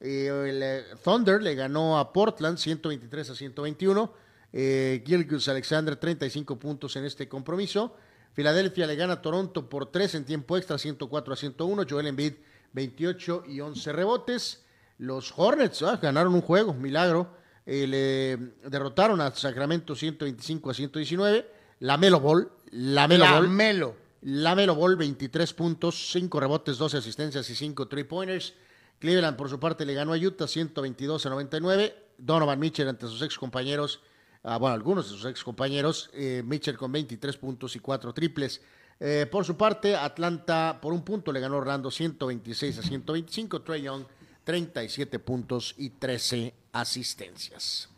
Speaker 2: Eh, el eh, Thunder le ganó a Portland 123 a 121. Eh, Gilgus Alexander 35 puntos en este compromiso. Filadelfia le gana a Toronto por 3 en tiempo extra 104 a 101. Joel Embiid 28 y 11 rebotes. Los Hornets ah, ganaron un juego, milagro. Eh, le derrotaron a Sacramento 125 a 119. La Melo Ball, la Melo Ball.
Speaker 1: Melo.
Speaker 2: La Melo Ball, 23 puntos, 5 rebotes, 12 asistencias y 5 three-pointers. Cleveland, por su parte, le ganó a Utah 122 a 99. Donovan Mitchell ante sus ex compañeros, ah, bueno, algunos de sus ex compañeros. eh, Mitchell con 23 puntos y 4 triples. Eh, por su parte, Atlanta por un punto le ganó a Orlando 126 a 125. Trey Young, 37 puntos y 13 asistencias.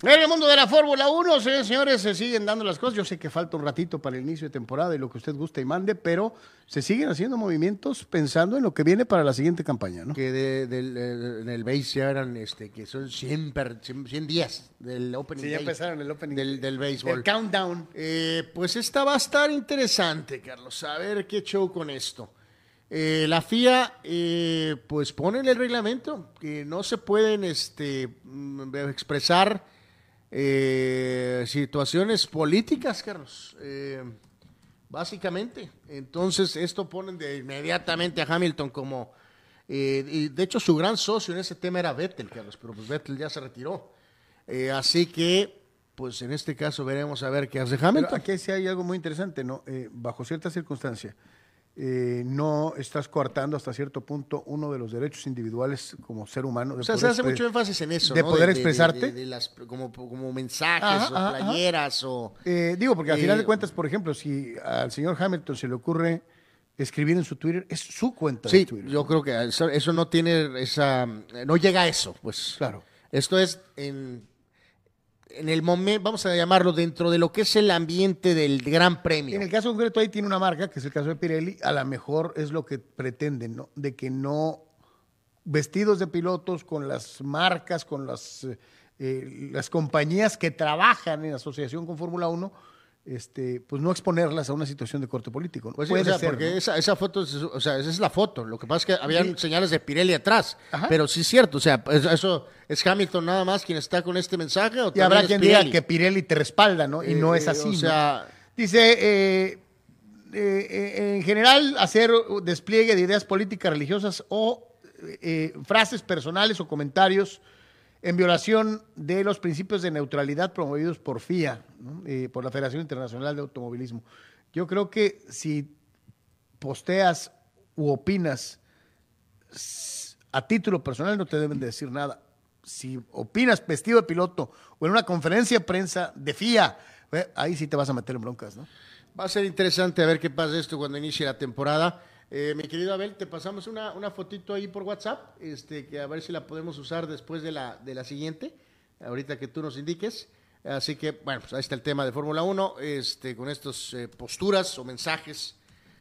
Speaker 1: En el mundo de la Fórmula 1, señores, señores, se siguen dando las cosas. Yo sé que falta un ratito para el inicio de temporada y lo que usted guste y mande, pero se siguen haciendo movimientos pensando en lo que viene para la siguiente campaña, ¿no?
Speaker 2: Que de- del, eh, en el base ya eran, este, que son 100, per- 100 100 días del opening
Speaker 1: Sí, ya
Speaker 2: day
Speaker 1: empezaron el opening.
Speaker 2: del, del béisbol.
Speaker 1: El countdown.
Speaker 2: Eh, pues esta va a estar interesante, Carlos. A ver qué show con esto. Eh, la FIA, eh, pues pone en el reglamento que no se pueden este, mm, expresar eh, situaciones políticas, Carlos. Eh, básicamente. Entonces, esto ponen de inmediatamente a Hamilton como. eh, y de hecho, su gran socio en ese tema era Vettel, Carlos, pero pues Vettel ya se retiró. Eh, así que, pues en este caso veremos a ver qué hace
Speaker 1: Pero
Speaker 2: Hamilton.
Speaker 1: aquí sí hay algo muy interesante, ¿no? Eh, bajo cierta circunstancia, eh, no estás coartando hasta cierto punto uno de los derechos individuales como ser humano. de
Speaker 2: O sea, se hace mucho énfasis en eso,
Speaker 1: de
Speaker 2: ¿no?
Speaker 1: poder expresarte.
Speaker 2: de- de las, como, como mensajes
Speaker 1: Ajá,
Speaker 2: o
Speaker 1: ajá, ajá.
Speaker 2: playeras o...
Speaker 1: Eh, digo, porque al
Speaker 2: Eh,
Speaker 1: final de cuentas, por ejemplo, si al señor Hamilton se le ocurre escribir en su Twitter, es su cuenta de
Speaker 2: Sí,
Speaker 1: Twitter.
Speaker 2: yo creo que eso, eso no tiene esa... No llega a eso, pues.
Speaker 1: Claro.
Speaker 2: Esto es en, en el momento, vamos a llamarlo, dentro de lo que es el ambiente del Gran Premio.
Speaker 1: En el caso concreto ahí tiene una marca, que es el caso de Pirelli, a lo mejor es lo que pretenden, ¿no? De que no vestidos de pilotos con las marcas, con las, eh, las compañías que trabajan en asociación con Fórmula 1, este, pues no exponerlas a una situación de corte político. ¿no?
Speaker 2: Pues sí,
Speaker 1: Puede
Speaker 2: o sea,
Speaker 1: ser,
Speaker 2: porque
Speaker 1: ¿no?
Speaker 2: esa, esa foto, es- o sea, esa es la foto. Lo que pasa es que habían
Speaker 1: Sí.
Speaker 2: señales de Pirelli atrás.
Speaker 1: Ajá.
Speaker 2: Pero sí es cierto, o sea, es- eso es Hamilton nada más quien está con este mensaje. ¿o
Speaker 1: Y habrá quien
Speaker 2: Pirelli?
Speaker 1: diga que Pirelli te respalda, ¿no? Y no
Speaker 2: Eh,
Speaker 1: es así.
Speaker 2: o
Speaker 1: ¿no?
Speaker 2: sea-
Speaker 1: Dice, eh, eh, eh, en general, hacer despliegue de ideas políticas religiosas o eh, frases personales o comentarios en violación de los principios de neutralidad promovidos por FIA, ¿no? Eh, por la Federación Internacional de Automovilismo. Yo creo que si posteas u opinas a título personal no te deben de decir nada. Si opinas vestido de piloto o en una conferencia de prensa de FIA, eh, ahí sí te vas a meter en broncas.
Speaker 2: Va a ser interesante a ver qué pasa esto cuando inicie la temporada. Eh, mi querido Abel, te pasamos una, una fotito ahí por WhatsApp, este, que a ver si la podemos usar después de la, de la siguiente, ahorita que tú nos indiques. Así que, bueno, pues ahí está el tema de Fórmula 1, este, con estas eh, posturas o mensajes.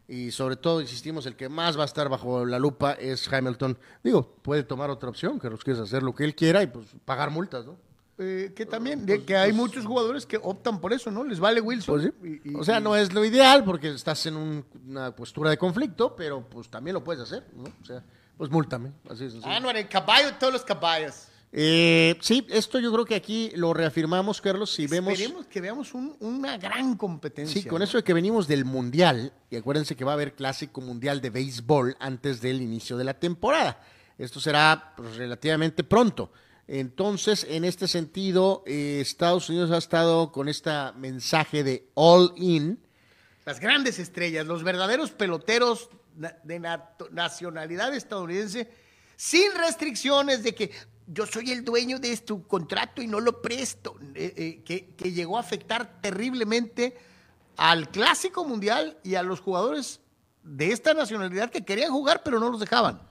Speaker 2: Y sobre todo, insistimos, el que más va a estar bajo la lupa es Hamilton. Digo, puede tomar otra opción, que los quieres hacer lo que él quiera y pues pagar multas, ¿no?
Speaker 1: Eh, que también, de- que hay muchos jugadores que optan por eso, ¿no? Les vale Wilson.
Speaker 2: Pues sí.
Speaker 1: Y- y-
Speaker 2: o sea, no es lo ideal porque estás en un- una postura de conflicto, pero pues también lo puedes hacer, ¿no? O sea, pues múltame, así es.
Speaker 1: Ah, no, el caballo de todos los caballos.
Speaker 2: Eh, sí, esto yo creo que aquí lo reafirmamos, Carlos, si vemos...
Speaker 1: Esperemos que veamos un- una gran competencia.
Speaker 2: Sí, con
Speaker 1: ¿no?
Speaker 2: eso de que venimos del Mundial, y acuérdense que va a haber Clásico Mundial de Béisbol antes del inicio de la temporada. Esto será pues, relativamente pronto. Entonces, en este sentido, eh, Estados Unidos ha estado con este mensaje de all in,
Speaker 1: Las grandes estrellas, los verdaderos peloteros de nacionalidad estadounidense sin restricciones de que yo soy el dueño de tu contrato y no lo presto, eh, eh, que llegó a afectar terriblemente al clásico mundial y a los jugadores de esta nacionalidad que querían jugar pero no los dejaban.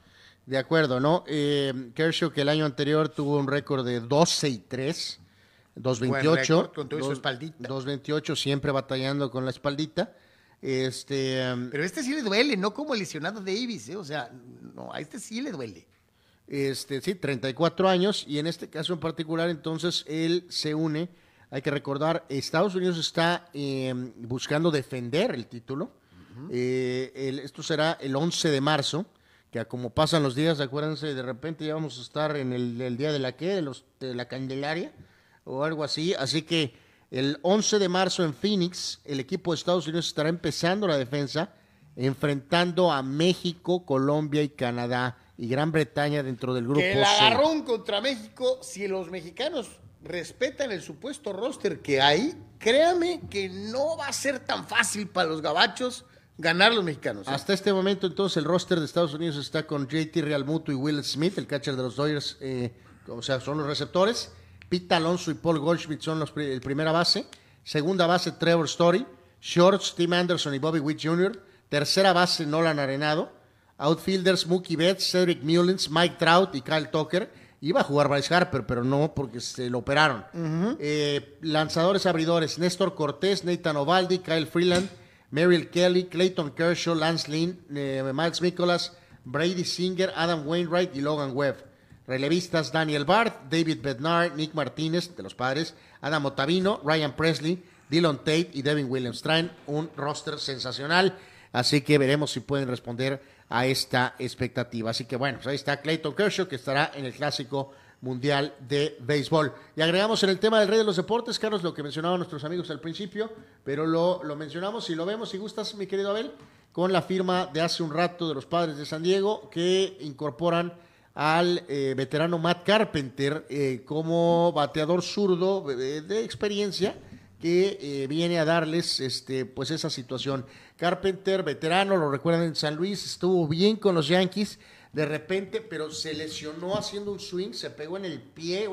Speaker 2: De acuerdo, ¿no? Eh, Kershaw que el año anterior tuvo un récord de 12 y 3, 228,
Speaker 1: récord, con todo y su espaldita.
Speaker 2: 228 siempre batallando con la espaldita. Este, um,
Speaker 1: Pero este sí le duele, no como el lesionado Davis, ¿eh? o sea, no, a este sí le duele.
Speaker 2: este, sí, 34 años y en este caso en particular entonces él se une. Hay que recordar, Estados Unidos está eh, buscando defender el título. Eh, el- esto será el 11 de marzo, que como pasan los días, acuérdense, de repente ya vamos a estar en el, el día de la qué, de, los, de la Candelaria o algo así. Así que el 11 de marzo en Phoenix, el equipo de Estados Unidos estará empezando la defensa, enfrentando a México, Colombia y Canadá y Gran Bretaña dentro del grupo
Speaker 1: Que el
Speaker 2: C.
Speaker 1: agarrón contra México, si los mexicanos respetan el supuesto roster que hay, créame que no va a ser tan fácil para los gabachos ganar los mexicanos. ¿eh?
Speaker 2: Hasta este momento, entonces, el roster de Estados Unidos está con JT Realmuto y Will Smith, el catcher de los Dodgers, eh, o sea, son los receptores. Pete Alonso y Paul Goldschmidt son los pri- el primera base. Segunda base, Trevor Story. Shorts, Tim Anderson y Bobby Witt Jr. Tercera base, Nolan Arenado. Outfielders, Mookie Betts, Cedric Mullins, Mike Trout y Kyle Tucker. Iba a jugar Bryce Harper, pero no porque se lo operaron. Eh, lanzadores abridores, Néstor Cortés, Nathan Ovaldi, Kyle Freeland, Merrill Kelly, Clayton Kershaw, Lance Lynn, eh, Miles Nicholas, Brady Singer, Adam Wainwright y Logan Webb. Relevistas Daniel Barth, David Bednar, Nick Martínez, de los padres, Adam Otavino, Ryan Presley, Dylan Tate y Devin Williams. Traen un roster sensacional, así que veremos si pueden responder a esta expectativa. Así que bueno, pues ahí está Clayton Kershaw, que estará en el clásico mundial de béisbol. Y agregamos en el tema del rey de los deportes, Carlos, lo que mencionaban nuestros amigos al principio, pero lo, lo mencionamos y lo vemos, si gustas, mi querido Abel, con la firma de hace un rato de los padres de San Diego, que incorporan al eh, veterano Matt Carpenter eh, como bateador zurdo eh, de experiencia que eh, viene a darles este pues esa situación. Carpenter, veterano, lo recuerdan en San Luis, estuvo bien con los Yankees de repente, pero se lesionó haciendo un swing, se pegó en el pie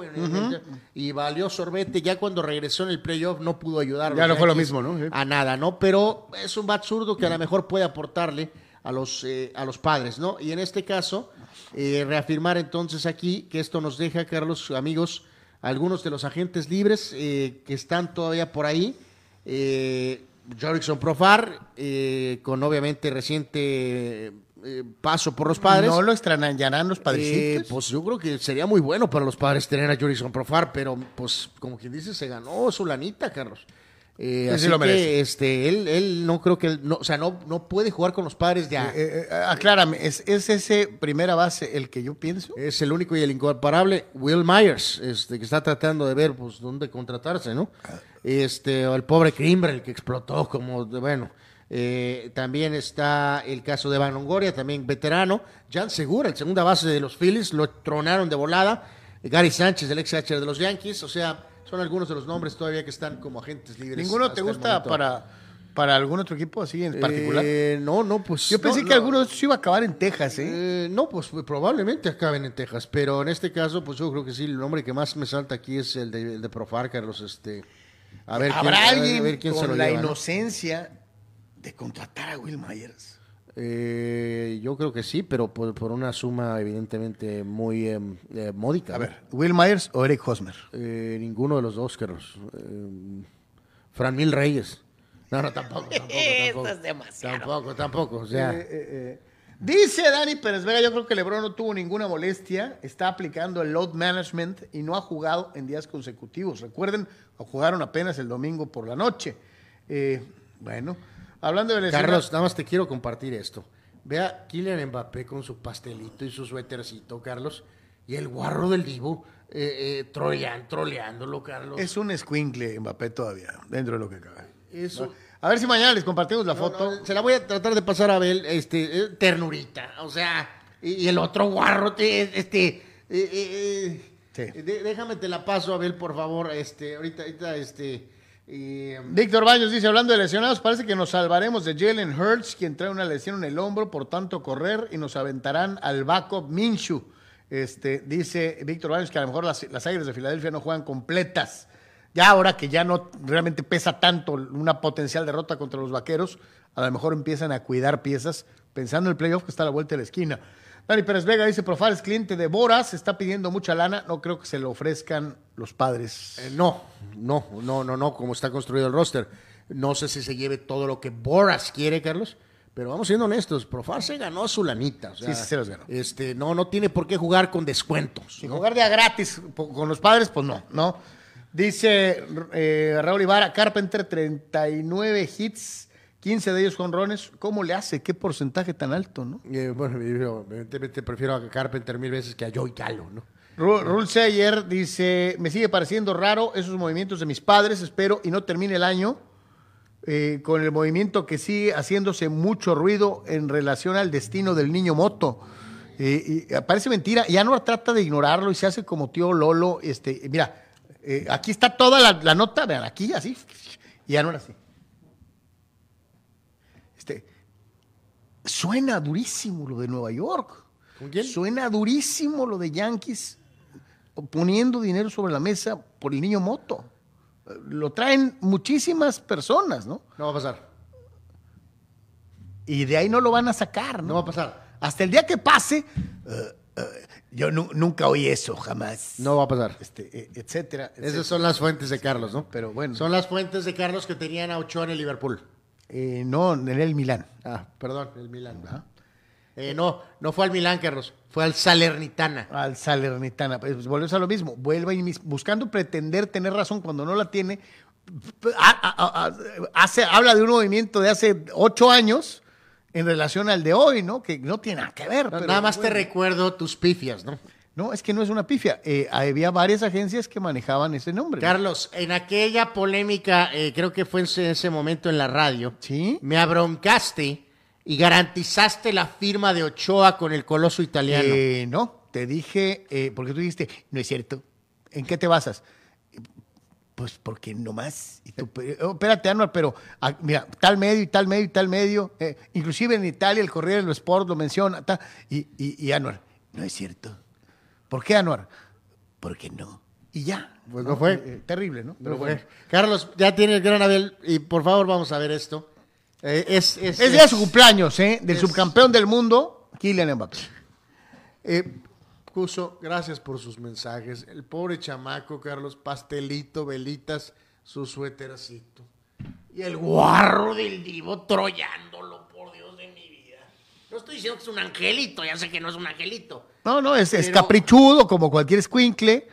Speaker 2: y valió sorbete. Ya cuando regresó en el playoff no pudo ayudar. a
Speaker 1: Ya no fue lo mismo, ¿no? Sí.
Speaker 2: A nada, ¿no? Pero es un bat zurdo que a lo mejor puede aportarle a los, eh, a los padres, ¿no? Y en este caso, eh, reafirmar entonces aquí que esto nos deja, Carlos, amigos, algunos de los agentes libres eh, que están todavía por ahí. Eh, Profar, eh, con obviamente reciente eh, paso por los padres.
Speaker 1: ¿No lo extrañarán los
Speaker 2: Eh,
Speaker 1: padrecitos?
Speaker 2: pues yo creo que sería muy bueno para los padres tener a Jorison Profar, pero pues como quien dice, se ganó su lanita, Carlos. Eh,
Speaker 1: Sí, sí
Speaker 2: así
Speaker 1: lo
Speaker 2: que
Speaker 1: merece.
Speaker 2: este, él, él no creo que, no, o sea, no, no puede jugar con los padres ya.
Speaker 1: Eh, eh, aclárame, ¿es, ¿es ese primera base el que yo pienso?
Speaker 2: Es el único y el incomparable Will Myers, este, que está tratando de ver pues dónde contratarse, ¿no? Este, o el pobre Kimbrel que explotó como, bueno. Eh, también está el caso de Van Longoria, también veterano. Jan Segura, el segunda base de los Phillies, lo tronaron de volada. Gary Sánchez, el ex catcher de los Yankees, o sea, son algunos de los nombres todavía que están como agentes libres.
Speaker 1: ¿Ninguno te gusta para, para algún otro equipo así en particular?
Speaker 2: Eh, no, no, pues.
Speaker 1: yo pensé
Speaker 2: no,
Speaker 1: que
Speaker 2: no.
Speaker 1: alguno de esos iba a acabar en Texas, ¿eh?
Speaker 2: Eh, no, pues probablemente acaben en Texas, pero en este caso, pues yo creo que sí, el nombre que más me salta aquí es el de, el de Profar, Carlos. Este, a ver, quién-
Speaker 1: ¿Habrá
Speaker 2: a ver-
Speaker 1: alguien
Speaker 2: a ver quién se
Speaker 1: con
Speaker 2: lo
Speaker 1: la inocencia de contratar a Will Myers?
Speaker 2: Eh, yo creo que sí, pero por, por una suma evidentemente muy eh, eh, módica.
Speaker 1: A
Speaker 2: ¿no?
Speaker 1: ver, ¿Will Myers o Eric Hosmer?
Speaker 2: Eh, ninguno de los dos, Carlos. Eh, Fran Mil Reyes. No, no, tampoco, tampoco. tampoco.
Speaker 1: es demasiado.
Speaker 2: Tampoco, tampoco. O sea,
Speaker 1: Eh, eh, eh. Dice Dani Pérez Vega, yo creo que Lebron no tuvo ninguna molestia, está aplicando el load management y no ha jugado en días consecutivos. Recuerden, jugaron apenas el domingo por la noche. Eh, bueno, hablando de lesiones-
Speaker 2: Carlos, nada más te quiero compartir esto. Vea Kylian Mbappé con su pastelito y su suétercito, Carlos, y el guarro del Divo eh, eh, trolean- troleándolo, Carlos.
Speaker 1: es un escuincle Mbappé todavía, dentro de lo que cabe.
Speaker 2: Eso.
Speaker 1: A ver si mañana les compartimos la
Speaker 2: No,
Speaker 1: foto.
Speaker 2: no, se la voy a tratar de pasar a Abel, este, eh, ternurita, o sea, y, y el otro guarro, te- este, eh, eh, eh,
Speaker 1: Sí.
Speaker 2: de- déjame te la paso, Abel, por favor, este, ahorita, ahorita, este, eh,
Speaker 1: Víctor Baños dice, hablando de lesionados, parece que nos salvaremos de Jalen Hurts, quien trae una lesión en el hombro por tanto correr y nos aventarán al backup Minshew. Este, dice Víctor Baños que a lo mejor las, las de Filadelfia no juegan completas. Ya ahora que ya no realmente pesa tanto una potencial derrota contra los vaqueros, a lo mejor empiezan a cuidar piezas pensando en el playoff que está a la vuelta de la esquina. Dani Pérez Vega dice, Profar es cliente de Boras, está pidiendo mucha lana, no creo que se lo ofrezcan los padres.
Speaker 2: Eh, no, no, no, no, no, como está construido el roster. No sé si se lleve todo lo que Boras quiere, Carlos. Pero vamos siendo honestos, Profar se ganó su lanita. o sea,
Speaker 1: Sí, sí, se los ganó.
Speaker 2: Este, no, no tiene por qué jugar con descuentos. ¿no?
Speaker 1: jugar de a gratis con los padres, pues no, ¿no? Dice eh, Raúl Ibarra, Carpenter, 39 hits, 15 de ellos jonrones. ¿Cómo le hace? ¿Qué porcentaje tan alto, no?
Speaker 2: Eh, bueno, yo, evidentemente prefiero a Carpenter mil veces que a Joey Galo, ¿no?
Speaker 1: Ru- Rul Seyer dice, me sigue pareciendo raro esos movimientos de mis padres, espero y no termine el año eh, con el movimiento que sigue haciéndose mucho ruido en relación al destino del niño moto. Eh, y parece mentira, y Anuar trata de ignorarlo y se hace como tío Lolo. Este, mira, eh, aquí está toda la, la nota, vean, aquí así, y Anuar así. Este, suena durísimo lo de Nueva York.
Speaker 2: ¿Con quién?
Speaker 1: Suena durísimo lo de Yankees poniendo dinero sobre la mesa por el niño moto. Lo traen muchísimas personas, ¿no?
Speaker 2: No va a pasar.
Speaker 1: Y de ahí no lo van a sacar, ¿no?
Speaker 2: No va a pasar.
Speaker 1: Hasta el día que pase, eh, eh, yo nu- nunca oí eso, jamás.
Speaker 2: No va a pasar.
Speaker 1: Este, eh, etcétera. etcétera.
Speaker 2: Esas son las fuentes de Carlos, ¿no?
Speaker 1: Pero bueno.
Speaker 2: Son las fuentes de Carlos que tenían a Ochoa en el Liverpool.
Speaker 1: Eh, no, en el Milán.
Speaker 2: Ah, perdón, el Milán. Eh, no, no fue al Milán, Carlos. Fue al Salernitana.
Speaker 1: Al Salernitana. Pues volvemos a lo mismo. Vuelve buscando pretender tener razón cuando no la tiene. hace, habla de un movimiento de hace ocho años en relación al de hoy, ¿no? Que no tiene nada que ver.
Speaker 2: No,
Speaker 1: pero
Speaker 2: Nada más te recuerdo tus pifias, ¿no?
Speaker 1: No, es que no es una pifia. Eh, había varias agencias que manejaban ese nombre. ¿no?
Speaker 2: Carlos, en aquella polémica, eh, creo que fue en ese, ese momento en la radio,
Speaker 1: Sí.
Speaker 2: me abroncaste y garantizaste la firma de Ochoa con el coloso italiano.
Speaker 1: Eh, no, te dije, eh, porque tú dijiste, no es cierto. ¿En qué te basas? Pues porque no más. Y tú, oh, espérate, Anuar, pero ah, mira, tal medio y tal medio y tal medio. inclusive en Italia el Corriere dello Sport lo menciona. ta, y, y, y Anuar, no es cierto. ¿Por qué, Anuar? Porque no. Y ya.
Speaker 2: Pues no fue.
Speaker 1: Eh, terrible, ¿no?
Speaker 2: Pero bueno. Carlos, ya tiene el gran Abel y por favor vamos a ver esto. Eh, es, es,
Speaker 1: Es día de su cumpleaños, ¿eh? Del
Speaker 2: es-
Speaker 1: subcampeón del mundo, Kylian Mbappé.
Speaker 2: Eh, Cuso, gracias por sus mensajes. El pobre chamaco, Carlos, pastelito, velitas, su suétercito. Y el guarro del divo trollándolo, por Dios de mi vida. No estoy diciendo que es un angelito, ya sé que no es un angelito.
Speaker 1: No, no, es, caprichudo como cualquier squinkle.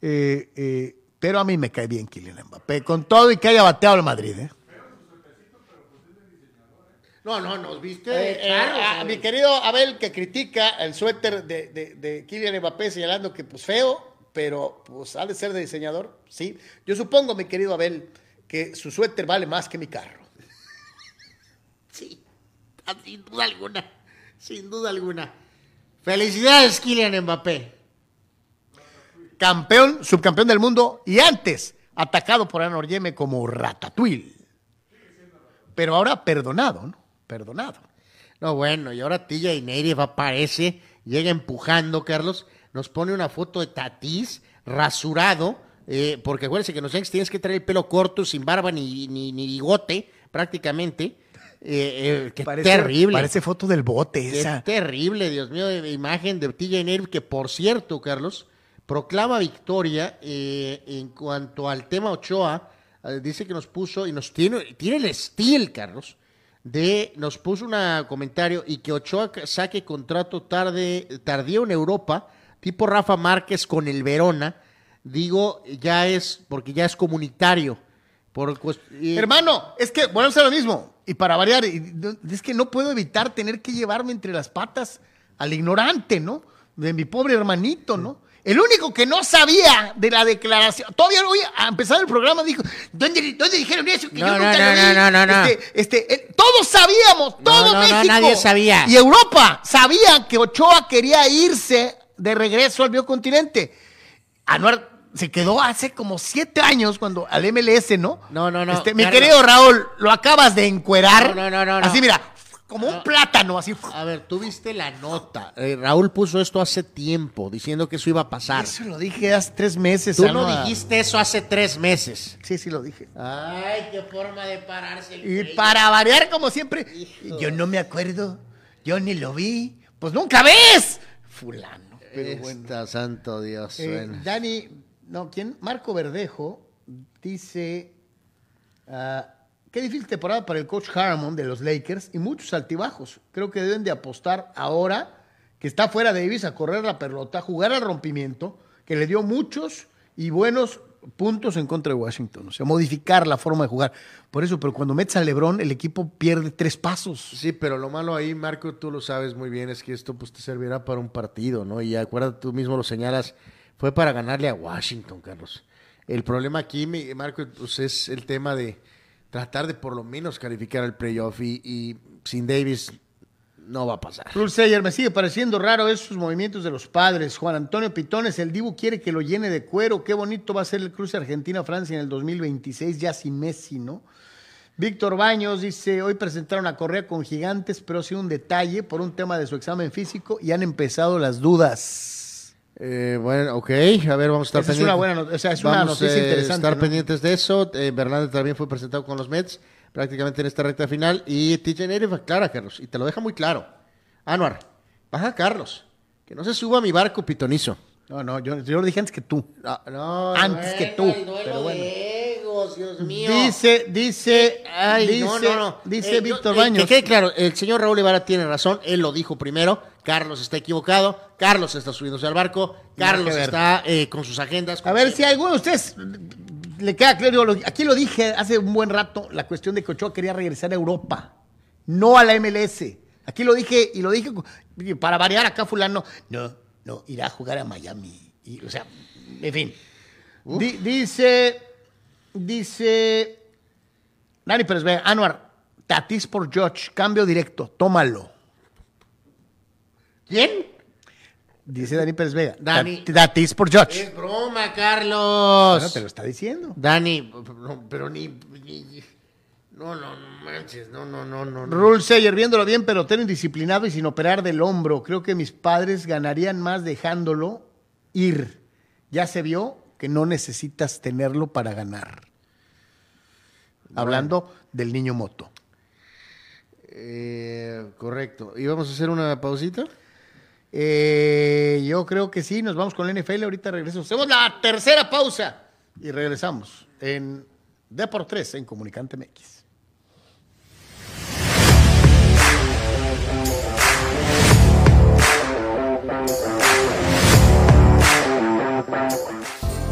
Speaker 1: eh, eh, pero a mí me cae bien Kylian Mbappé, con todo y que haya bateado al Madrid. ¿eh?
Speaker 2: No, no, nos viste.
Speaker 1: Eh, eh, a- a mi querido Abel que critica el suéter de, de, de Kylian Mbappé señalando que pues feo, pero pues ha de ser de diseñador, sí. Yo supongo, mi querido Abel, que su suéter vale más que mi carro.
Speaker 2: Ah, sin duda alguna. Sin duda alguna. Felicidades, Kylian Mbappé.
Speaker 1: Campeón, subcampeón del mundo y antes atacado por Anor Yeme como Ratatouille. Pero ahora perdonado, ¿no? Perdonado.
Speaker 2: No, bueno, y ahora Tilla y Nerev aparece, llega empujando, Carlos, nos pone una foto de Tatís rasurado, eh, porque acuérdense que en los tienes que traer el pelo corto, sin barba ni, ni bigote, prácticamente. Eh, eh, qué terrible.
Speaker 1: Parece foto del bote
Speaker 2: Qué
Speaker 1: esa.
Speaker 2: terrible, Dios mío, de imagen de TJ Nerv, que por cierto, Carlos, proclama victoria eh, en cuanto al tema Ochoa. eh, dice que nos puso y nos tiene, tiene el estilo, Carlos, de nos puso un comentario y que Ochoa saque contrato tarde, tardío en Europa, tipo Rafa Márquez con el Verona. Digo, ya es, porque ya es comunitario. Por,
Speaker 1: Hermano, es que, bueno, es lo mismo. Y para variar, es que no puedo evitar tener que llevarme entre las patas al ignorante, ¿no? De mi pobre hermanito, ¿no? El único que no sabía de la declaración, todavía hoy, a empezar el programa, dijo, ¿dónde, dónde dijeron eso? Que
Speaker 2: No,
Speaker 1: yo
Speaker 2: no,
Speaker 1: nunca
Speaker 2: no,
Speaker 1: lo vi".
Speaker 2: no, no.
Speaker 1: Este, este, eh, todos sabíamos, todo México.
Speaker 2: nadie sabía.
Speaker 1: Y Europa sabía que Ochoa quería irse de regreso al biocontinente. Anuar se quedó hace como siete años cuando al MLS, ¿no?
Speaker 2: No, no, no,
Speaker 1: Este, mi
Speaker 2: Carlos.
Speaker 1: querido Raúl, lo acabas de encuerar.
Speaker 2: No, no, no, no,
Speaker 1: Así, mira. como un plátano, así.
Speaker 2: A ver, tú viste la nota. Eh, Raúl puso esto hace tiempo, diciendo que eso iba a pasar.
Speaker 1: Eso lo dije hace tres meses.
Speaker 2: Tú no dijiste eso hace tres meses.
Speaker 1: Sí, sí lo dije.
Speaker 2: Ay, qué forma de pararse el
Speaker 1: Y para variar, como siempre, yo no me acuerdo, yo ni lo vi. Pues nunca ves. Fulano. Pero bueno.
Speaker 2: Esta, santo Dios.
Speaker 1: Eh,
Speaker 2: bueno.
Speaker 1: Dani, no, ¿quién? Marco Verdejo dice, ah, qué difícil temporada para el coach Harmon de los Lakers y muchos altibajos. Creo que deben de apostar ahora que está fuera Davis a correr la pelota, jugar al rompimiento, que le dio muchos y buenos puntos en contra de Washington. O sea, modificar la forma de jugar. Por eso, pero cuando metes a LeBron, el equipo pierde tres pasos.
Speaker 2: Sí, pero lo malo ahí, Marco, tú lo sabes muy bien, es que esto pues te servirá para un partido, ¿no? Y acuérdate, tú mismo lo señalas, fue para ganarle a Washington, Carlos. El problema aquí, Marco, pues es el tema de tratar de por lo menos calificar al playoff y, sin Davis no va a pasar.
Speaker 1: Rule Sayer, me sigue pareciendo raro esos movimientos de los padres. Juan Antonio Pitones, el Dibu quiere que lo llene de cuero. Qué bonito va a ser el cruce Argentina-Francia en el 2026, ya sin Messi, ¿no? Víctor Baños dice, hoy presentaron a Correa con gigantes, pero sí un detalle por un tema de su examen físico y han empezado las dudas.
Speaker 2: Eh, bueno, ok, a ver, vamos a estar
Speaker 1: Esa es
Speaker 2: pendientes.
Speaker 1: una buena not- o sea, es una
Speaker 2: Vamos,
Speaker 1: noticia
Speaker 2: eh,
Speaker 1: interesante,
Speaker 2: estar
Speaker 1: ¿no?
Speaker 2: pendientes de eso. Eh, también fue presentado con los Mets prácticamente en esta recta final. Y TJ Native aclara, Carlos, y te lo deja muy claro. Anuar, baja Carlos, que no se suba a mi barco pitonizo.
Speaker 1: No, no, yo, yo lo dije antes que tú.
Speaker 2: No, no,
Speaker 1: Antes que tú,
Speaker 2: el duelo
Speaker 1: pero bueno.
Speaker 2: egos, Dios mío.
Speaker 1: Dice, dice,
Speaker 2: Ay,
Speaker 1: dice,
Speaker 2: no, no, no.
Speaker 1: dice
Speaker 2: Eh,
Speaker 1: Víctor
Speaker 2: eh,
Speaker 1: Baños.
Speaker 2: Que quede claro, el señor Raúl Ibarra tiene razón, él lo dijo primero, Carlos está equivocado, Carlos está subiéndose al barco, Carlos está eh, con sus agendas.
Speaker 1: A ver si a alguno de ustedes le queda claro. Aquí lo dije hace un buen rato, la cuestión de que Ochoa quería regresar a Europa, no a la MLS. Aquí lo dije y lo dije para variar acá fulano. No, no, irá a jugar a Miami. Y, o sea, en fin. Di- dice, dice, Dani Pérez Anuar, Tatis por George, cambio directo, tómalo.
Speaker 2: ¿Quién?
Speaker 1: Dice Dani Pérez Vega.
Speaker 2: Dani.
Speaker 1: Tatis por George.
Speaker 2: Es broma, Carlos.
Speaker 1: Bueno, te lo está diciendo.
Speaker 2: Dani, pero ni, ni- No, no, no manches, no, no, no, no.
Speaker 1: Rule Sayer, viéndolo bien, pelotero indisciplinado y sin operar del hombro. Creo que mis padres ganarían más dejándolo ir. Ya se vio que no necesitas tenerlo para ganar. Hablando del niño moto.
Speaker 2: Eh, correcto. ¿Y vamos a hacer una pausita?
Speaker 1: Eh, yo creo que sí, nos vamos con la NFL. Ahorita regreso. Hacemos la tercera pausa y regresamos en Deport 3 en Comunicante MX.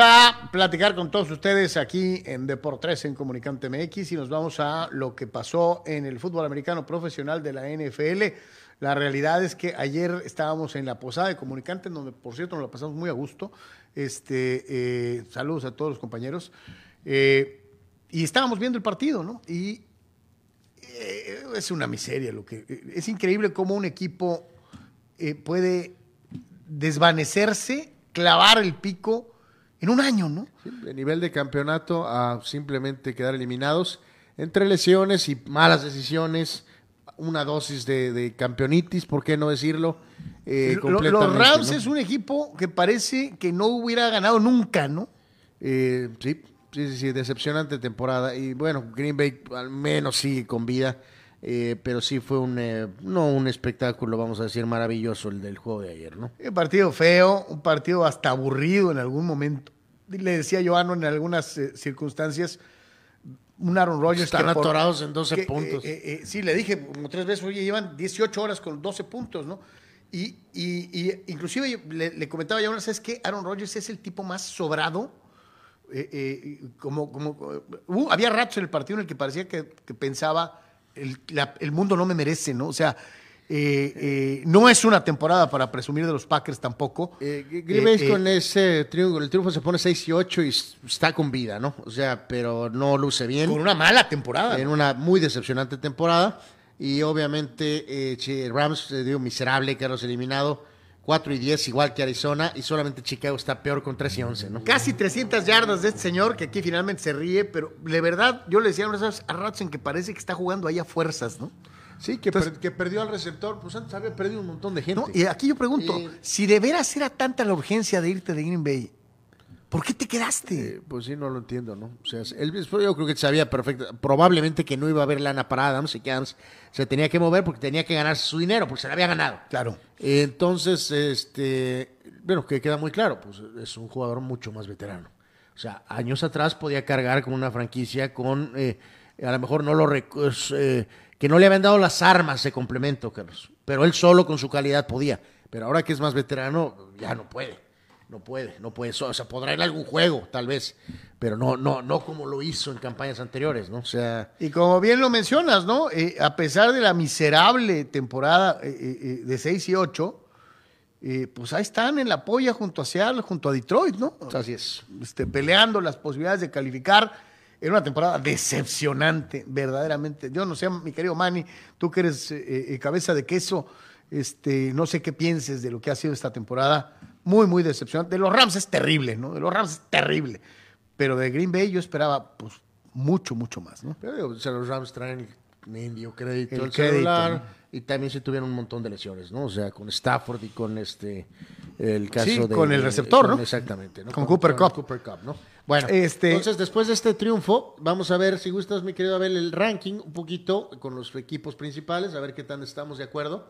Speaker 1: A platicar con todos ustedes aquí en Deportes en Comunicante MX y nos vamos a lo que pasó en el fútbol americano profesional de la NFL. La realidad es que ayer estábamos en la posada de Comunicante, donde por cierto nos la pasamos muy a gusto. Este, eh, saludos a todos los compañeros. Eh, y estábamos viendo el partido, ¿no? Y eh, es una miseria lo que. Es increíble cómo un equipo puede desvanecerse, clavar el pico en un año, ¿no?
Speaker 2: Sí, de nivel de campeonato a simplemente quedar eliminados entre lesiones y malas decisiones, una dosis de, de campeonitis, ¿por qué no decirlo? Eh,
Speaker 1: Lo- los Rams
Speaker 2: ¿no?
Speaker 1: es un equipo que parece que no hubiera ganado nunca, ¿no?
Speaker 2: Eh, sí, sí, sí, sí, decepcionante temporada. Y bueno, Green Bay al menos sigue con vida. Eh, pero sí fue un, eh, no un espectáculo, vamos a decir, maravilloso el del juego de ayer, ¿no?
Speaker 1: Un partido feo, un partido hasta aburrido en algún momento. Le decía yo en algunas eh, circunstancias, un Aaron Rodgers
Speaker 2: Están
Speaker 1: por-
Speaker 2: atorados en 12
Speaker 1: que,
Speaker 2: puntos.
Speaker 1: sí, le dije como tres veces, oye, llevan 18 horas con 12 puntos, ¿no? Y, y- y inclusive yo le, le comentaba ya una vez, es que Aaron Rodgers es el tipo más sobrado. eh, eh, como, como, uh, había ratos en el partido en el que parecía que, que pensaba, el, la- el mundo no me merece, ¿no? O sea, eh, eh, no es una temporada para presumir de los Packers tampoco.
Speaker 2: Eh, Green Bay
Speaker 1: Eh, eh,
Speaker 2: con ese triunfo, el triunfo se pone 6 y 8 y está con vida, ¿no? O sea, pero no luce bien.
Speaker 1: con una mala temporada.
Speaker 2: en una muy decepcionante temporada. Y obviamente eh, Rams se dio miserable, Carlos eliminado. 4 y 10, igual que Arizona. Y solamente Chicago está peor con 3 y 11, ¿no?
Speaker 1: Casi 300 yardas de este señor que aquí finalmente se ríe, pero de verdad yo le decía a ratos en que parece que está jugando ahí a fuerzas, ¿no?
Speaker 2: Sí, que, per- que perdió al receptor. Pues antes había perdido un montón de gente.
Speaker 1: ¿No? Y aquí yo pregunto,
Speaker 2: Eh,
Speaker 1: si de veras era tanta la urgencia de irte de Green Bay, ¿por qué te quedaste?
Speaker 2: Eh, pues sí, no lo entiendo, ¿no? O sea, él yo creo que sabía perfecto, probablemente que no iba a haber lana para Adams y que Adams se tenía que mover porque tenía que ganarse su dinero, porque se lo había ganado.
Speaker 1: Claro.
Speaker 2: Entonces, este, bueno, que queda muy claro, pues es un jugador mucho más veterano. O sea, años atrás podía cargar con una franquicia con, eh, a lo mejor no lo eh, que no le habían dado las armas de complemento, Carlos. Pero él solo con su calidad podía. Pero ahora que es más veterano, ya no puede. No puede, no puede. O sea, podrá ir a algún juego, tal vez. Pero no, no, no como lo hizo en campañas anteriores, ¿no? O sea,
Speaker 1: Y como bien lo mencionas, ¿no? Eh, a pesar de la miserable temporada eh, eh, de 6 y 8, eh, pues ahí están en la polla junto a Seattle, junto a Detroit, ¿no?
Speaker 2: así es.
Speaker 1: este, peleando las posibilidades de calificar. Era una temporada decepcionante, verdaderamente. Yo no sé, mi querido Manny, tú que eres cabeza de queso, este, no sé qué pienses de lo que ha sido esta temporada. Muy, muy decepcionante. De los Rams es terrible, ¿no? De los Rams es terrible. Pero de Green Bay yo esperaba, pues, mucho, mucho más, ¿no?
Speaker 2: Pero o sea, los Rams traen el medio crédito,
Speaker 1: El
Speaker 2: el,
Speaker 1: crédito,
Speaker 2: celular,
Speaker 1: ¿no?
Speaker 2: y también se tuvieron un montón de lesiones, ¿no? O sea, con Stafford y con este el caso
Speaker 1: Sí,
Speaker 2: de
Speaker 1: con el receptor,
Speaker 2: con-
Speaker 1: ¿no?
Speaker 2: Exactamente, ¿no?
Speaker 1: Con Cooper Kupp.
Speaker 2: Cooper Cup, ¿no? Bueno,
Speaker 1: Este-
Speaker 2: entonces después de este triunfo, vamos a ver si gustas, mi querido Abel, el ranking un poquito con los equipos principales, a ver qué tan estamos de acuerdo,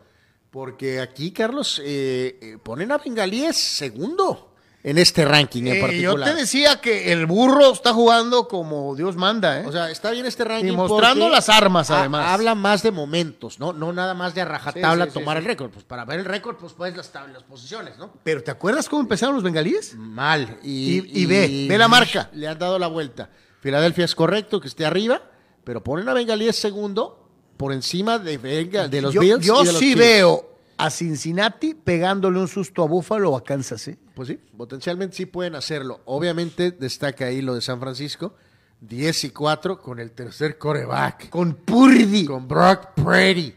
Speaker 2: porque aquí, Carlos, eh, eh, ponen a Bengalíes segundo en este ranking en
Speaker 1: Eh, yo
Speaker 2: particular.
Speaker 1: te decía que el burro está jugando como Dios manda, ¿eh?
Speaker 2: O sea, está bien este ranking.
Speaker 1: Y mostrando las armas,
Speaker 2: ha-
Speaker 1: además.
Speaker 2: habla más de momentos, ¿no? No nada más de a rajatabla
Speaker 1: Sí, sí, sí,
Speaker 2: tomar
Speaker 1: sí.
Speaker 2: el récord. Pues para ver el récord, pues puedes las, las posiciones, ¿no?
Speaker 1: Pero ¿te acuerdas cómo empezaron los bengalíes?
Speaker 2: Mal. Y,
Speaker 1: Y- y ve, ve la marca.
Speaker 2: Le han dado la vuelta. Filadelfia es correcto que esté arriba, pero ponen a Bengalíes segundo por encima de, de los
Speaker 1: yo
Speaker 2: Bills.
Speaker 1: yo
Speaker 2: y de los
Speaker 1: sí
Speaker 2: Chiefs.
Speaker 1: veo a Cincinnati pegándole un susto a Buffalo o a Kansas, ¿eh?
Speaker 2: Pues sí, potencialmente sí pueden hacerlo. Obviamente destaca ahí lo de San Francisco. 10 y 4 con el tercer coreback.
Speaker 1: Con Purdy.
Speaker 2: con Brock Purdy.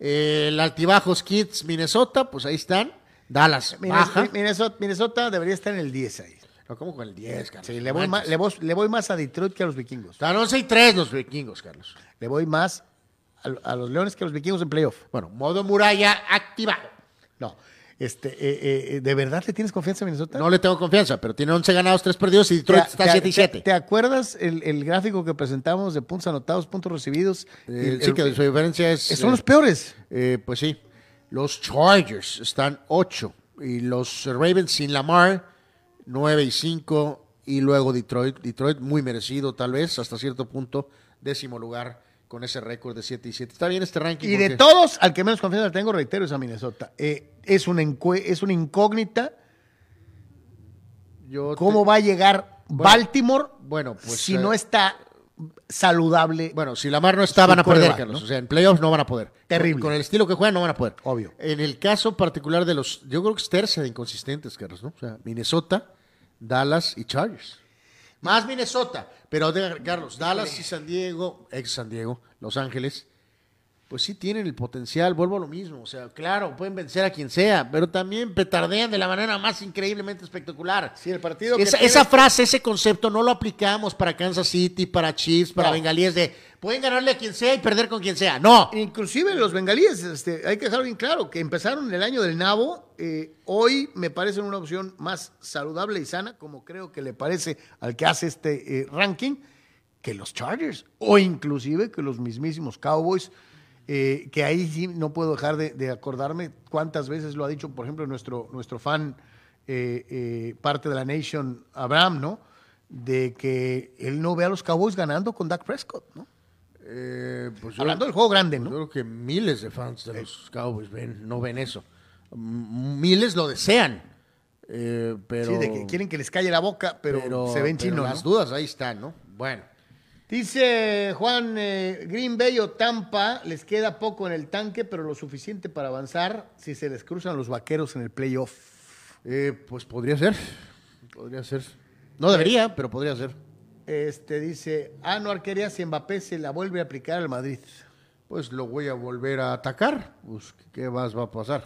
Speaker 2: Eh, el Altibajos Kids, Minnesota, pues ahí están. Dallas, baja.
Speaker 1: Minnesota, Minnesota, debería estar en el 10 ahí.
Speaker 2: No, ¿cómo con el 10, Carlos?
Speaker 1: Sí, le voy, más,
Speaker 2: Manches.
Speaker 1: le, voy, le voy más a Detroit que a los vikingos.
Speaker 2: Están 11 y 3 los vikingos, Carlos.
Speaker 1: Le voy más a, a los Leones que a los vikingos en playoff.
Speaker 2: Bueno, modo muralla activado.
Speaker 1: No. Este, eh, eh, ¿De verdad le tienes confianza a Minnesota?
Speaker 2: No le tengo confianza, pero tiene 11 ganados, 3 perdidos y Detroit
Speaker 1: ¿Te-
Speaker 2: está
Speaker 1: te-
Speaker 2: 7 y
Speaker 1: te-
Speaker 2: 7.
Speaker 1: ¿Te acuerdas el, el gráfico que presentamos de puntos anotados, puntos recibidos?
Speaker 2: Eh,
Speaker 1: El-
Speaker 2: sí,
Speaker 1: el-
Speaker 2: que su diferencia es.
Speaker 1: son los peores.
Speaker 2: eh, pues sí. Los Chargers están 8 y los Ravens sin Lamar 9 y 5 y luego Detroit. Detroit muy merecido tal vez hasta cierto punto, décimo lugar con ese récord de 7 y 7. Está bien este ranking.
Speaker 1: Y de todos, al que menos confianza tengo, reitero, es a Minnesota. Eh, es, una es una incógnita.
Speaker 2: Yo
Speaker 1: ¿Cómo
Speaker 2: te-
Speaker 1: va a llegar Baltimore
Speaker 2: Bueno, pues,
Speaker 1: si
Speaker 2: eh,
Speaker 1: no está saludable?
Speaker 2: Bueno, si Lamar no está, van a perder, Carlos.
Speaker 1: ¿no?
Speaker 2: O sea, en playoffs no van a poder.
Speaker 1: Terrible.
Speaker 2: Con, con el estilo que juegan, no van a poder.
Speaker 1: Obvio.
Speaker 2: En el caso particular de los. Yo creo que es tercia de inconsistentes, Carlos, ¿no? O sea, Minnesota, Dallas y Chargers. Más Minnesota. Pero, Carlos, Dallas y San Diego, ex San Diego, Los Ángeles, pues sí tienen el potencial. Vuelvo a lo mismo. O sea, claro, pueden vencer a quien sea, pero también petardean de la manera más increíblemente espectacular.
Speaker 1: Sí, el partido que
Speaker 2: esa frase, ese concepto, no lo aplicamos para Kansas City, para Chiefs, para
Speaker 1: No.
Speaker 2: Bengalíes de pueden ganarle a quien sea y perder con quien sea. No.
Speaker 1: Inclusive los bengalíes, este, hay que dejar bien claro que empezaron el año del nabo. eh, hoy me parecen una opción más saludable y sana, como creo que le parece al que hace este eh, ranking, que los Chargers o inclusive que los mismísimos Cowboys. eh, que ahí sí no puedo dejar de, de acordarme cuántas veces lo ha dicho, por ejemplo, nuestro, nuestro fan, parte de la Nation, Abraham, ¿no? De que él no ve a los Cowboys ganando con Dak Prescott, ¿no?
Speaker 2: Eh, pues yo-
Speaker 1: Hablando del juego grande,
Speaker 2: Yo
Speaker 1: ¿no?
Speaker 2: creo que miles de fans de los Cowboys ven, no ven eso. Miles lo desean. eh, pero,
Speaker 1: Sí, de que quieren que les calle la boca, pero, se ven chinos.
Speaker 2: Las dudas ahí están, ¿no? Bueno.
Speaker 1: Dice Juan, eh, Green Bay o Tampa les queda poco en el tanque, pero lo suficiente para avanzar si se les cruzan los vaqueros en el playoff.
Speaker 2: Eh, pues podría ser. Podría ser. No debería, pero podría ser.
Speaker 1: Este dice, ah, no arquería si Mbappé se la vuelve a aplicar al Madrid.
Speaker 2: Pues lo voy a volver a atacar. Pues, ¿qué más va a pasar?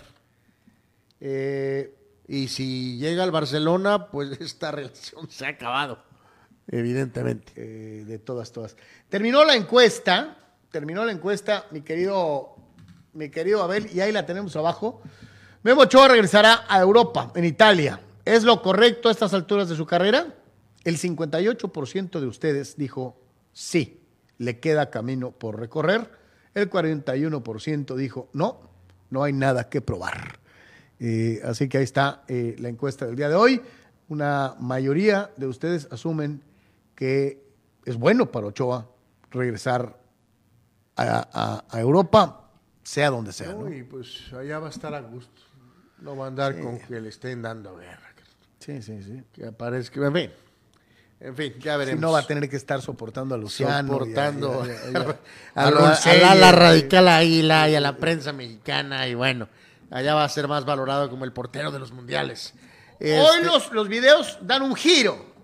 Speaker 1: Eh,
Speaker 2: Y si llega al Barcelona, pues esta relación se ha acabado. Evidentemente.
Speaker 1: eh, de todas, todas. Terminó la encuesta, terminó la encuesta, mi querido, mi querido Abel, y ahí la tenemos abajo. Memo Ochoa regresará a Europa, en Italia. ¿Es lo correcto a estas alturas de su carrera? El 58% de ustedes dijo sí, le queda camino por recorrer. El 41% dijo no, no hay nada que probar. Eh, así que ahí está eh, la encuesta del día de hoy. Una mayoría de ustedes asumen que es bueno para Ochoa regresar a, a- a Europa, sea donde sea. ¿no?
Speaker 2: Uy, pues allá va a estar a gusto. No va a andar con que le estén dando guerra.
Speaker 1: Sí, sí, sí.
Speaker 2: Que aparezca. En fin. En fin, ya
Speaker 1: Si
Speaker 2: veremos.
Speaker 1: no va a tener que estar soportando a Luciano.
Speaker 2: soportando
Speaker 1: a-
Speaker 2: la- radical águila y a la prensa mexicana y bueno, allá va a ser más valorado como el portero de los mundiales.
Speaker 1: Hoy
Speaker 2: Este,
Speaker 1: los, los videos dan un giro.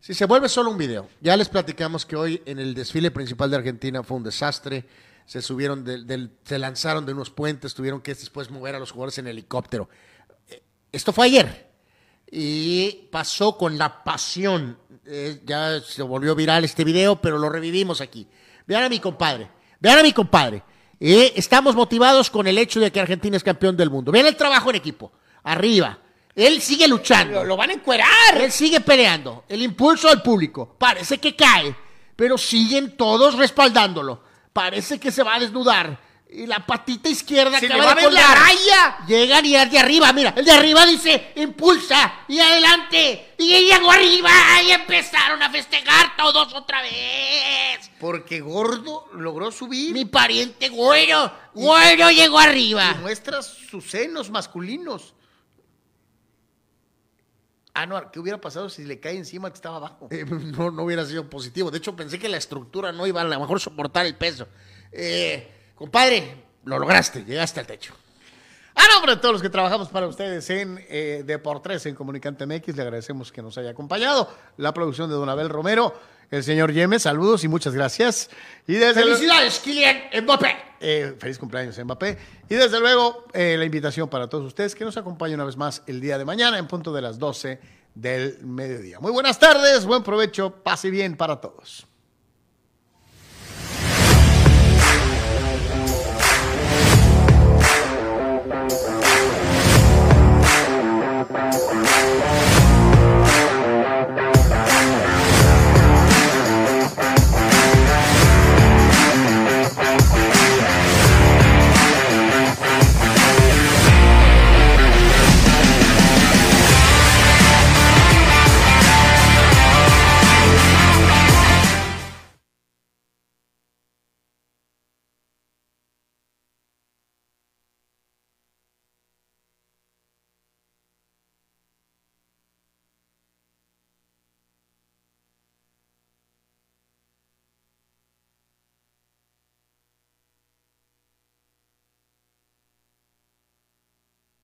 Speaker 2: Si se vuelve solo un video, ya les platicamos que hoy en el desfile principal de Argentina fue un desastre. Se subieron, del, del- se lanzaron de unos puentes, tuvieron que después mover a los jugadores en helicóptero. Eh, Esto fue ayer y pasó con la pasión. Eh, ya se volvió viral este video, pero lo revivimos aquí. Vean a mi compadre, vean a mi compadre. Eh, estamos motivados con el hecho de que Argentina es campeón del mundo. Vean el trabajo en equipo, arriba. Él sigue luchando.
Speaker 1: Lo, lo van a encuerar.
Speaker 2: Él sigue peleando. El impulso al público. Parece que cae, pero siguen todos respaldándolo. Parece que se va a desnudar. Y la patita izquierda
Speaker 1: Se
Speaker 2: acaba de
Speaker 1: a ver la
Speaker 2: colgar.
Speaker 1: raya.
Speaker 2: Llegan y el de arriba, mira, el de arriba dice impulsa y adelante. Y llegó arriba y empezaron a festejar todos otra vez.
Speaker 1: Porque Gordo logró subir
Speaker 2: Mi pariente güero, güero llegó arriba.
Speaker 1: y muestra sus senos masculinos. Ah, no, ¿qué hubiera pasado si le cae encima que estaba abajo?
Speaker 2: Eh, no, no hubiera sido positivo. De hecho, pensé que la estructura no iba a lo mejor soportar el peso. Eh, compadre, lo lograste, llegaste al techo.
Speaker 1: A nombre de todos los que trabajamos para ustedes en eh, Deportes, en Comunicante MX, le agradecemos que nos haya acompañado. La producción de Don Abel Romero, el señor Yemes, saludos y muchas gracias. Y desde
Speaker 2: ¡Felicidades, Kylian Mbappé!
Speaker 1: Eh, feliz cumpleaños, Mbappé. Y desde luego, eh, la invitación para todos ustedes que nos acompañen una vez más el día de mañana en punto de las 12 del mediodía. Muy buenas tardes, buen provecho, pase bien para todos.